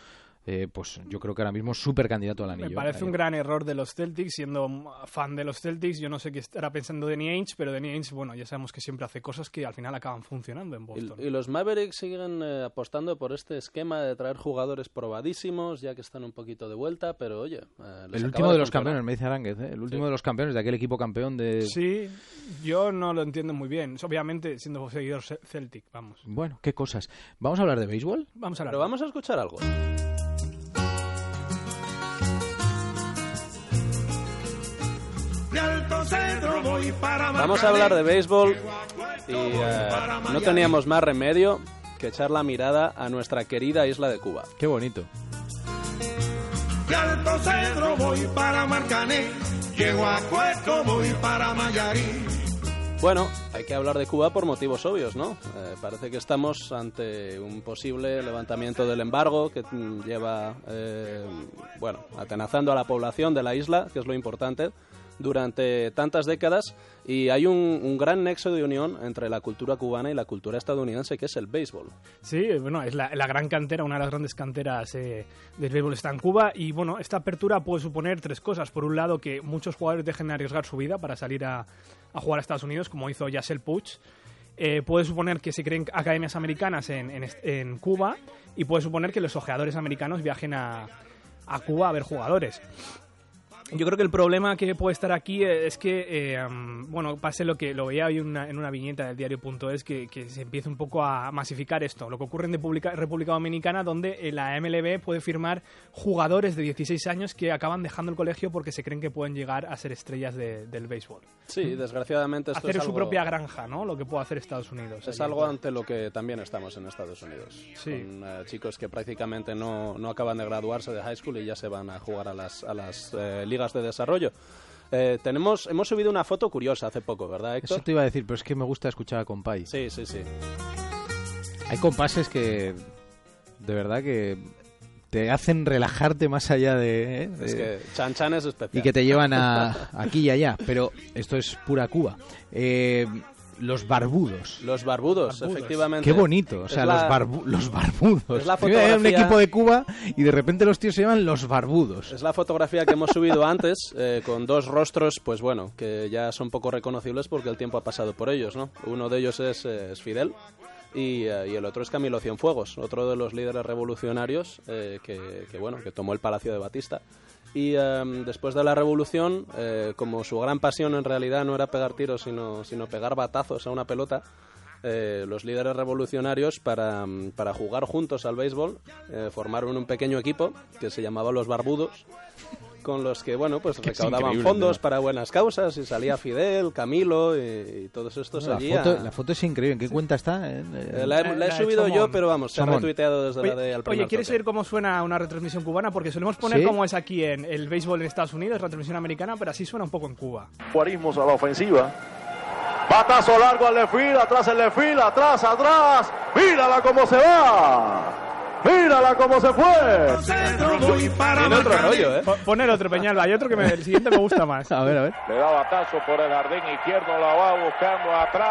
Speaker 2: eh, pues yo creo que ahora mismo súper candidato al anillo.
Speaker 58: Me parece un gran error de los Celtics, siendo fan de los Celtics. Yo no sé qué estará pensando Danny Ainge, pero Danny Ainge, bueno, ya sabemos que siempre hace cosas que al final acaban funcionando en Boston.
Speaker 57: Y, y los Mavericks siguen eh, apostando por este esquema de traer jugadores probadísimos, ya que están un poquito de vuelta, pero oye... eh, les
Speaker 2: El último de los campeones, me dice Aránguez, eh, el último de los campeones de aquel equipo campeón de...
Speaker 58: Sí, yo no lo entiendo muy bien. Obviamente, siendo seguidor ce- Celtic, vamos.
Speaker 2: Bueno, qué cosas. ¿Vamos a hablar de béisbol?
Speaker 58: Vamos a hablar.
Speaker 57: Pero vamos a escuchar algo. Vamos a hablar de béisbol y eh, no teníamos más remedio que echar la mirada a nuestra querida isla de Cuba.
Speaker 2: Qué bonito.
Speaker 56: De Alto Cedro voy para Marcané. Llego a Cueto, voy para Mayarí.
Speaker 57: Bueno, hay que hablar de Cuba por motivos obvios, ¿no? Eh, parece que estamos ante un posible levantamiento del embargo que mm, lleva, eh, bueno, atenazando a la población de la isla, que es lo importante, durante tantas décadas. Y hay un, un gran nexo de unión entre la cultura cubana y la cultura estadounidense, que es el béisbol.
Speaker 58: Sí, bueno, es la, la gran cantera, una de las grandes canteras eh, del béisbol está en Cuba y bueno, esta apertura puede suponer tres cosas. Por un lado, que muchos jugadores dejen de arriesgar su vida para salir a, a jugar a Estados Unidos, como hizo Yasel Puig. Eh, puede suponer que se creen academias americanas en, en en Cuba y puede suponer que los ojeadores americanos viajen a, a Cuba a ver jugadores. Yo creo que el problema que puede estar aquí eh, es que, eh, bueno, pase lo que lo veía hoy una- en una viñeta del diario.es, que, que se empiece un poco a masificar esto. Lo que ocurre en República, República Dominicana, donde eh, la MLB puede firmar jugadores de 16 años que acaban dejando el colegio porque se creen que pueden llegar a ser estrellas de- del béisbol.
Speaker 57: Sí, desgraciadamente esto
Speaker 58: Hacer
Speaker 57: es
Speaker 58: su
Speaker 57: algo-
Speaker 58: propia granja, ¿no? Lo que puede hacer Estados Unidos.
Speaker 57: Es algo ante lo que también estamos en Estados Unidos.
Speaker 58: Sí.
Speaker 57: Con eh, chicos que prácticamente no, no acaban de graduarse de high school y ya se van a jugar a las, a las eh, ligas de desarrollo. Eh, tenemos, hemos subido una foto curiosa hace poco, ¿verdad, Héctor?
Speaker 2: Eso te iba a decir, pero es que me gusta escuchar a compay.
Speaker 57: Sí, sí, sí.
Speaker 2: Hay compases que de verdad que te hacen relajarte más allá de... ¿eh?
Speaker 57: Es que Chan Chan es especial.
Speaker 2: y que te llevan a aquí y allá, pero esto es pura Cuba. Eh, los barbudos.
Speaker 57: Los barbudos, efectivamente.
Speaker 2: Qué bonito, o
Speaker 57: Es
Speaker 2: sea,
Speaker 57: la-
Speaker 2: los, barbu- los barbudos.
Speaker 57: Es la
Speaker 2: Yo iba a ver un
Speaker 57: fotografía-
Speaker 2: equipo de Cuba y de repente los tíos se llaman los barbudos.
Speaker 57: Es la fotografía que hemos subido antes, eh, con dos rostros, pues bueno, que ya son poco reconocibles porque el tiempo ha pasado por ellos, ¿no? Uno de ellos es, eh, es Fidel y, eh, y el otro es Camilo Cienfuegos, otro de los líderes revolucionarios eh, que, que, bueno, que tomó el Palacio de Batista. Y eh, después de la revolución, eh, como su gran pasión en realidad no era pegar tiros, sino, sino pegar batazos a una pelota, eh, los líderes revolucionarios para, mm, para jugar juntos al béisbol eh, formaron un pequeño equipo que se llamaba los Barbudos con los que bueno pues recaudaban fondos
Speaker 2: ¿no?
Speaker 57: para buenas causas y salía Fidel, Camilo y, y todos estos
Speaker 2: la,
Speaker 57: allí.
Speaker 2: foto,
Speaker 57: a-
Speaker 2: la foto es increíble. ¿En qué cuenta está? Eh,
Speaker 57: Eh, la he, la
Speaker 58: La
Speaker 57: subido yo, pero vamos, se ha retuiteado desde la
Speaker 58: Oye,
Speaker 57: de al primer
Speaker 58: Oye, ¿quieres
Speaker 57: toque.
Speaker 58: oír cómo suena una retransmisión cubana? Porque solemos poner
Speaker 57: ¿Sí?
Speaker 58: cómo es aquí en el béisbol en Estados Unidos, retransmisión americana, pero así suena un poco en Cuba.
Speaker 59: Juarismos a la ofensiva. Batazo largo al left field, atrás el left field, atrás, atrás. Mírala cómo se va. Mírala cómo se fue.
Speaker 58: Tiene otro rollo, ¿eh? Pon el otro, Peñalba. Hay otro que me, el siguiente me gusta más.
Speaker 2: A ver, a ver.
Speaker 59: Le da batazo por el jardín izquierdo, la va buscando atrás.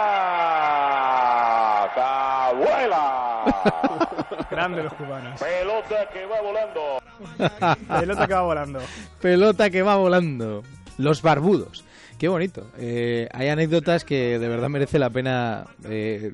Speaker 59: ¡Abuela!
Speaker 58: Grande los cubanos.
Speaker 59: Pelota que va volando.
Speaker 58: Pelota que va volando.
Speaker 2: Pelota que va volando. Los barbudos. Qué bonito. Eh, hay anécdotas que de verdad merece la pena eh,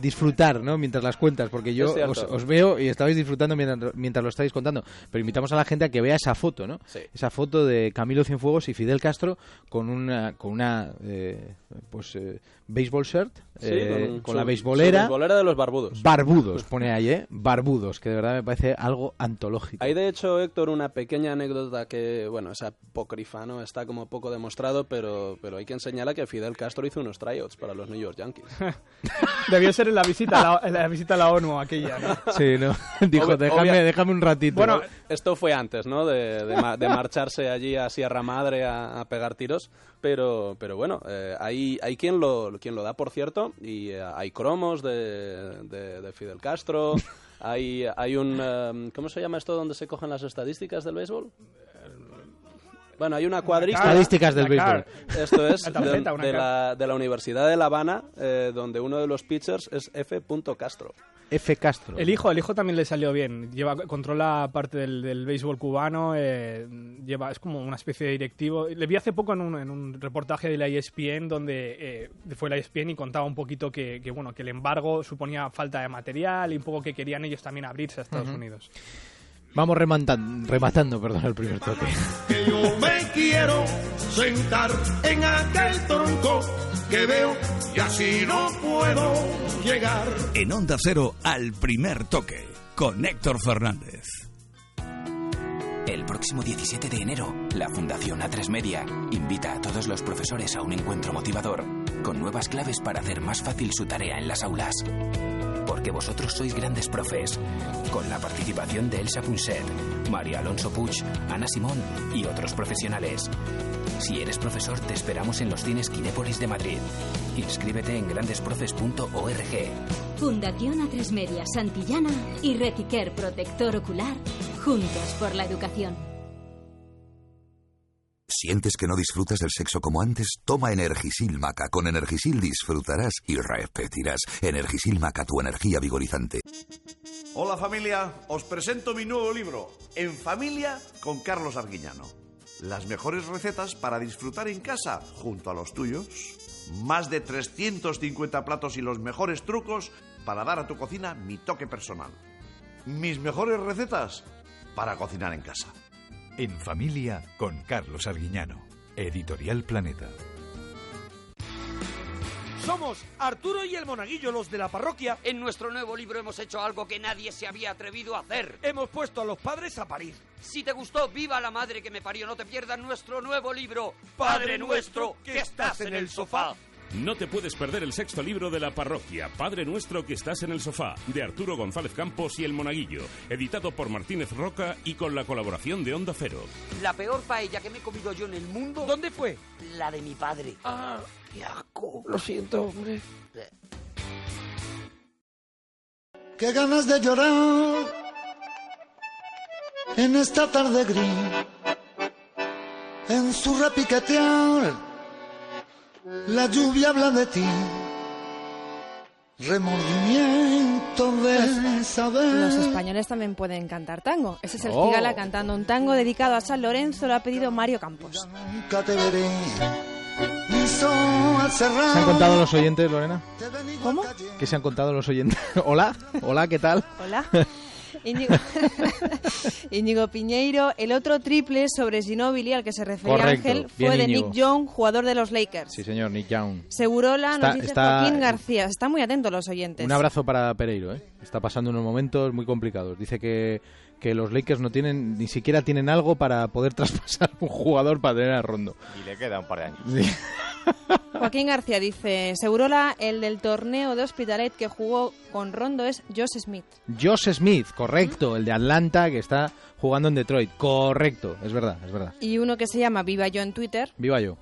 Speaker 2: disfrutar, ¿no? Mientras las cuentas, porque yo os, os veo y estabais disfrutando mientras, mientras lo estáis contando. Pero invitamos a la gente a que vea esa foto, ¿no?
Speaker 57: Sí.
Speaker 2: Esa foto de Camilo Cienfuegos y Fidel Castro con una, con una, eh, pues, eh, baseball shirt,
Speaker 57: Sí,
Speaker 2: eh,
Speaker 57: con
Speaker 2: con,
Speaker 57: su-
Speaker 2: la beisbolera.
Speaker 57: beisbolera de los barbudos.
Speaker 2: Barbudos, pone ahí, ¿eh? Barbudos, que de verdad me parece algo antológico.
Speaker 57: Hay de hecho, Héctor, una pequeña anécdota que, bueno, es apócrifa, ¿no? Está como poco demostrado, pero, pero hay quien señala que Fidel Castro hizo unos tryouts para los New York Yankees.
Speaker 58: Debió ser en la visita a la, en la, visita a la ONU aquella, ¿no?
Speaker 2: Sí, ¿no? Dijo,
Speaker 57: Obvia-
Speaker 2: déjame, déjame un ratito.
Speaker 57: Bueno, esto fue antes, ¿no? De, de ma- de marcharse allí a Sierra Madre a, a pegar tiros, pero, pero bueno, eh, hay, hay quien lo, quien lo da por cierto y eh, hay cromos de, de- de Fidel Castro, hay, hay un... eh, ¿Cómo se llama esto donde se cogen las estadísticas del béisbol? Bueno, hay una cuadrista...
Speaker 2: Estadísticas del béisbol.
Speaker 57: Esto es de, la, de la Universidad de La Habana, eh, donde uno de los pitchers es F. Castro.
Speaker 2: F. Castro.
Speaker 58: El hijo, el hijo también le salió bien. Lleva, controla parte del, del béisbol cubano. eh, lleva, es como una especie de directivo. Le vi hace poco en un, en un reportaje de la ESPN donde eh, fue la ESPN y contaba un poquito que, que, bueno que el embargo suponía falta de material y un poco que querían ellos también abrirse a Estados. Unidos.
Speaker 2: Vamos rematando, rematando perdón, el primer toque.
Speaker 60: que yo me quiero sentar en aquel tronco que veo y así no puedo llegar.
Speaker 1: En Onda Cero, al primer toque, con Héctor Fernández.
Speaker 49: El próximo 17 de enero, la Fundación A3 Media invita a todos los profesores a un encuentro motivador con nuevas claves para hacer más fácil su tarea en las aulas. Porque vosotros sois grandes profes, con la participación de Elsa Punset, María Alonso Puig, Ana Simón y otros profesionales. Si eres profesor, te esperamos en los cines Kinépolis de Madrid. Inscríbete en grandesprofes.org.
Speaker 61: Fundación A3 Media Santillana y Retiquer Protector Ocular, juntos por la educación.
Speaker 62: ¿Sientes que no disfrutas del sexo como antes? Toma Energisil Maca. Con Energisil disfrutarás y repetirás. Energisil Maca, tu energía vigorizante.
Speaker 63: Hola familia, os presento mi nuevo libro, En familia con Carlos Arguiñano. Las mejores recetas para disfrutar en casa junto a los tuyos. Más de 350 platos y los mejores trucos para dar a tu cocina mi toque personal. Mis mejores recetas para cocinar en casa.
Speaker 24: En familia con Carlos Arguiñano. Editorial Planeta.
Speaker 14: Somos Arturo y el Monaguillo, los de la parroquia.
Speaker 64: En nuestro nuevo libro hemos hecho algo que nadie se había atrevido a hacer.
Speaker 14: Hemos puesto a los padres a parir.
Speaker 64: Si te gustó, viva la madre que me parió. No te pierdas nuestro nuevo libro,
Speaker 14: Padre nuestro, que estás en el sofá.
Speaker 32: No te puedes perder el sexto libro de la parroquia, Padre Nuestro que estás en el sofá, de Arturo González Campos y El Monaguillo, editado por Martínez Roca y con la colaboración de Onda Cero.
Speaker 64: La peor paella que me he comido yo en el mundo.
Speaker 14: ¿Dónde fue?
Speaker 64: La de mi padre.
Speaker 14: Ah, qué asco. Lo siento, hombre.
Speaker 65: Qué ganas de llorar en esta tarde gris, en su repiquetear. La lluvia habla de ti, remordimiento de saber.
Speaker 46: Los españoles también pueden cantar tango. Ese es el
Speaker 65: Oh.
Speaker 46: Cigala cantando un tango dedicado a San Lorenzo, lo ha pedido Mario Campos.
Speaker 65: Nunca te veré.
Speaker 2: ¿Se han contado los oyentes, Lorena?
Speaker 46: ¿Cómo?
Speaker 2: ¿Qué se han contado los oyentes? Hola, hola, ¿qué tal?
Speaker 46: Hola. Íñigo... Íñigo Piñeiro, el otro triple sobre Ginóbili al que se refería
Speaker 2: Correcto,
Speaker 46: Ángel fue de. Nick Young, jugador de los Lakers.
Speaker 2: Sí, señor, Nick Young.
Speaker 46: Segurola
Speaker 2: Está-
Speaker 46: nos dice
Speaker 2: está-
Speaker 46: Joaquín García. Están muy atentos los oyentes.
Speaker 2: Un abrazo para Pereiro, ¿eh? Está pasando unos momentos muy complicados. Dice que, que los Lakers no tienen, ni siquiera tienen algo para poder traspasar un jugador para tener a Rondo.
Speaker 38: Y le queda un par de años.
Speaker 46: Joaquín García dice, Segurola, el del torneo de Hospitalet que jugó con Rondo es Josh Smith.
Speaker 2: Josh Smith, correcto, el de Atlanta que está jugando en Detroit. Correcto, es verdad, es verdad.
Speaker 46: Y uno que se llama Viva Yo en Twitter,
Speaker 2: Viva yo.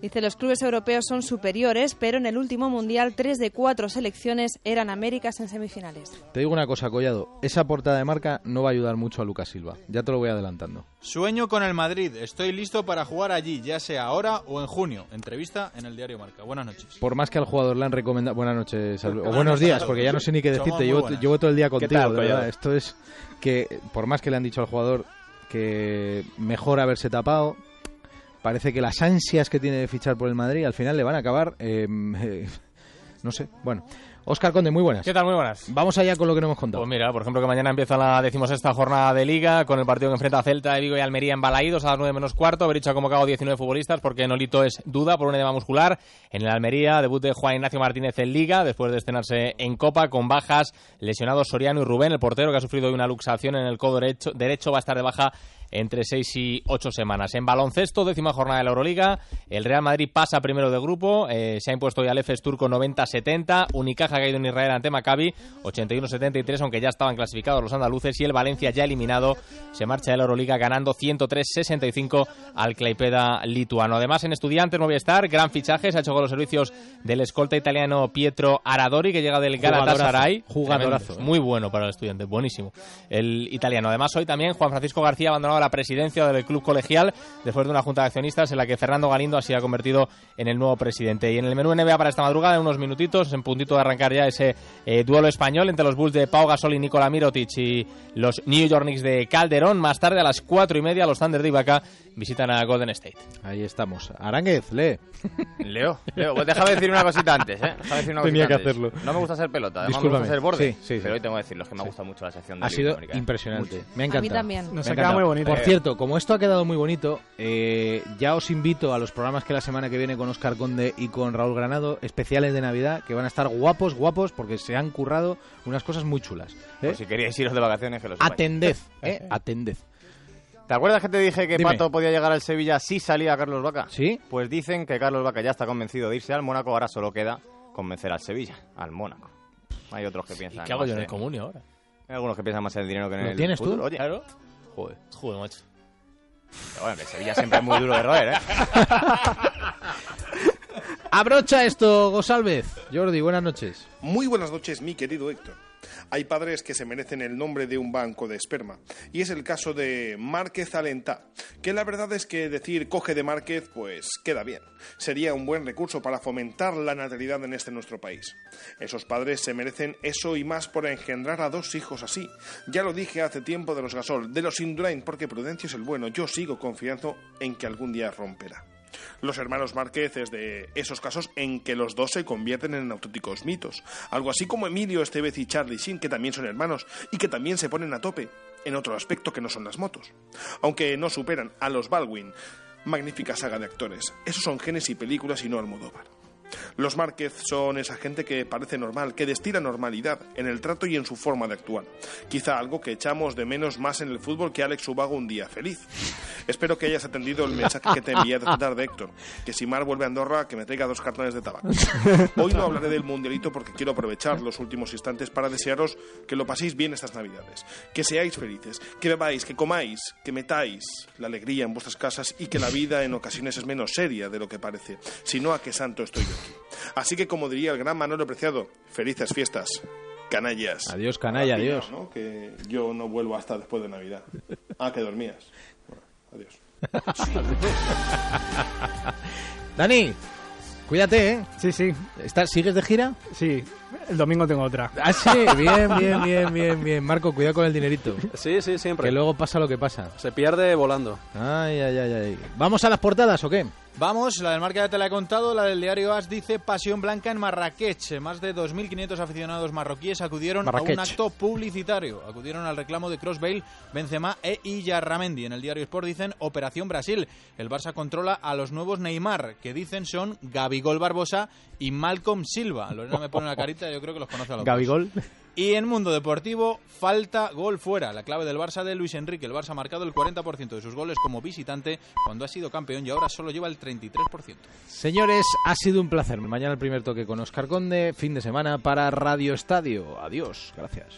Speaker 46: Dice, los clubes europeos son superiores, pero en el último mundial tres de cuatro selecciones eran Américas en semifinales.
Speaker 2: Te digo una cosa, Collado. Esa portada de marca no va a ayudar mucho a Lucas Silva. Ya te lo voy adelantando.
Speaker 46: Sueño con el Madrid. Estoy listo para jugar allí, ya sea ahora o en junio. Entrevista en el diario Marca. Buenas noches.
Speaker 2: Por más que al jugador le han recomendado... Buenas noches, o
Speaker 46: Buenas
Speaker 2: buenos días, porque ya no sé ni qué decirte. Llevo, todo el día
Speaker 46: ¿Qué
Speaker 2: contigo,
Speaker 46: tal,
Speaker 2: de verdad.
Speaker 46: Collado?
Speaker 2: Esto es que, por más que le han dicho al jugador que mejor haberse tapado, parece que las ansias que tiene de fichar por el Madrid al final le van a acabar... eh, eh, no sé, bueno. Óscar Conde, muy buenas.
Speaker 66: ¿Qué tal? Muy buenas.
Speaker 2: Vamos allá con lo que no hemos contado.
Speaker 66: Pues mira, por ejemplo, que mañana empieza la decimosexta jornada de Liga con el partido que enfrenta a Celta de Vigo y Almería en Balaídos a las 9 menos cuarto. Bericho ha convocado 19 futbolistas porque Nolito es duda por un edema muscular. En el Almería, debut de Juan Ignacio Martínez en Liga después de estrenarse en Copa con bajas lesionados Soriano y Rubén, el portero que ha sufrido hoy una luxación en el codo derecho, derecho va a estar de baja entre 6 y 8 semanas. En baloncesto, décima jornada de la Euroliga, el Real Madrid pasa primero de grupo, eh, se ha impuesto hoy al EFES turco 90-70, Unicaja ha caído en Israel ante Maccabi 81-73, aunque ya estaban clasificados los andaluces y el Valencia ya eliminado se marcha de la Euroliga ganando 103-65 al Claipeda lituano. Además, en Estudiantes Movistar, gran fichaje, se ha hecho con los servicios del escolta italiano Pietro Aradori, que llega del Galatasaray.
Speaker 2: Jugadorazo,
Speaker 66: Tremendo, Muy bueno para el estudiante, buenísimo. El italiano. Además, hoy también Juan Francisco García ha abandonado la presidencia del club colegial después de una junta de accionistas en la que Fernando Galindo así ha convertido en el nuevo presidente. Y en el menú NBA para esta madrugada, en unos minutitos, en puntito de arrancar ya ese eh, duelo español entre los Bulls de Pau Gasol y Nikola Mirotic y los New York Knicks de Calderón. Más tarde, a las cuatro y media, los Thunder de Ibaka visitan a Golden State.
Speaker 2: Ahí estamos. Aránguez, lee.
Speaker 38: Leo, Leo, pues déjame decir una cosita antes, ¿eh? Decir una
Speaker 2: Tenía que
Speaker 38: antes.
Speaker 2: hacerlo.
Speaker 38: No me gusta ser pelota, además
Speaker 2: Discúlpame.
Speaker 38: me gusta ser borde.
Speaker 2: Sí, sí, sí.
Speaker 38: Pero hoy tengo que decirlo, es que me gusta mucho la sección de
Speaker 2: Ha sido impresionante.
Speaker 38: Mucho.
Speaker 2: Me ha
Speaker 46: A mí
Speaker 2: encantado.
Speaker 46: también.
Speaker 2: Me
Speaker 46: Nos
Speaker 2: ha
Speaker 46: ha quedado
Speaker 2: encantado.
Speaker 46: muy bonito.
Speaker 2: Por
Speaker 46: Eh.
Speaker 2: cierto, como esto ha quedado muy bonito, eh, ya os invito a los programas que la semana que viene con Oscar Conde y con Raúl Granado, especiales de Navidad, que van a estar guapos, guapos, porque se han currado unas cosas muy chulas. ¿eh?
Speaker 38: Por si queríais iros de vacaciones, que lo sepáis.
Speaker 2: Atended, ¿eh? Atended.
Speaker 38: ¿Te acuerdas que te dije que
Speaker 2: Dime.
Speaker 38: Pato podía llegar al Sevilla si salía Carlos Vaca?
Speaker 2: Sí.
Speaker 38: Pues dicen que Carlos Vaca ya está convencido de irse al Mónaco, ahora solo queda convencer al Sevilla, al Mónaco. Hay otros que piensan.
Speaker 66: ¿Qué hago
Speaker 38: más
Speaker 66: yo en
Speaker 38: en-
Speaker 66: el comunio ahora?
Speaker 38: Hay algunos que piensan más en el dinero que en
Speaker 66: ¿Lo
Speaker 38: el
Speaker 66: tienes tú?
Speaker 38: fútbol. Oye,
Speaker 66: Claro.
Speaker 38: Joder.
Speaker 66: Joder, macho.
Speaker 38: Pero bueno, que el Sevilla siempre es muy duro de roer, ¿eh?
Speaker 2: Abrocha esto, Gosalvez. Jordi, buenas noches.
Speaker 67: Muy buenas noches, mi querido Héctor. Hay padres que se merecen el nombre de un banco de esperma, y es el caso de Márquez Alentá, que la verdad es que decir coge de Márquez, pues queda bien. Sería un buen recurso para fomentar la natalidad en este nuestro país. Esos padres se merecen eso y más por engendrar a dos hijos así. Ya lo dije hace tiempo de los Gasol, de los Indurain, porque Prudencio es el bueno. Yo sigo confiando en que algún día romperá. Los hermanos Márquez es de esos casos en que los dos se convierten en auténticos mitos. Algo así como Emilio Estevez y Charlie Sheen, que también son hermanos y que también se ponen a tope. en otro aspecto que no son las motos. Aunque no superan a los Baldwin, magnífica saga de actores. Esos son genes y películas y no Almodóvar. Los Márquez son esa gente que parece normal, que destila normalidad en el trato y en su forma de actuar. Quizá algo que echamos de menos más en el fútbol que Alex Ubago un día feliz. Espero que hayas atendido el mensaje que te envié esta tarde, Héctor. Que si Mar vuelve a Andorra, que me traiga dos cartones de tabaco. Hoy no hablaré del mundialito porque quiero aprovechar los últimos instantes para desearos que lo paséis bien estas Navidades. Que seáis felices, que bebáis, que comáis, que metáis la alegría en vuestras casas y que la vida en ocasiones es menos seria de lo que parece. Si no, a qué santo estoy yo. Así que, como diría el gran Manolo Preciado, felices fiestas. Canallas.
Speaker 2: Adiós, canalla,
Speaker 67: Ahora
Speaker 2: adiós.
Speaker 67: Que yo no vuelvo hasta después de Navidad. Ah, que dormías. Bueno, adiós.
Speaker 2: Dani, cuídate, ¿eh?
Speaker 58: Sí, sí.
Speaker 2: ¿Estás, ¿Sigues de gira?
Speaker 58: Sí, el domingo tengo otra.
Speaker 2: Ah, sí, bien, bien, bien, bien, bien. Marco, cuidado con el dinerito.
Speaker 57: Sí, sí, siempre.
Speaker 2: Que luego pasa lo que pasa.
Speaker 57: Se pierde volando.
Speaker 2: Ay, ay, ay, ay. ¿Vamos a las portadas o qué?
Speaker 68: Vamos, la del marca ya te la he contado, la del diario AS dice Pasión Blanca en Marrakech. Más de 2.500 aficionados marroquíes acudieron a un acto publicitario. Acudieron al reclamo de Crossbale, Benzema e Iyarramendi. En el diario Sport dicen Operación Brasil. El Barça controla a los nuevos Neymar, que dicen son Gabigol Barbosa y Malcolm Silva. Lorena me pone la carita, yo creo que los conoce a los dos. Y en Mundo Deportivo, falta gol fuera. La clave del Barça de Luis Enrique. El Barça ha marcado el 40% de sus goles como visitante cuando ha sido campeón y ahora solo lleva el 33%.
Speaker 2: Señores, ha sido un placer. Mañana el primer toque con Oscar Conde. Fin de semana para Radio Estadio. Adiós. Gracias.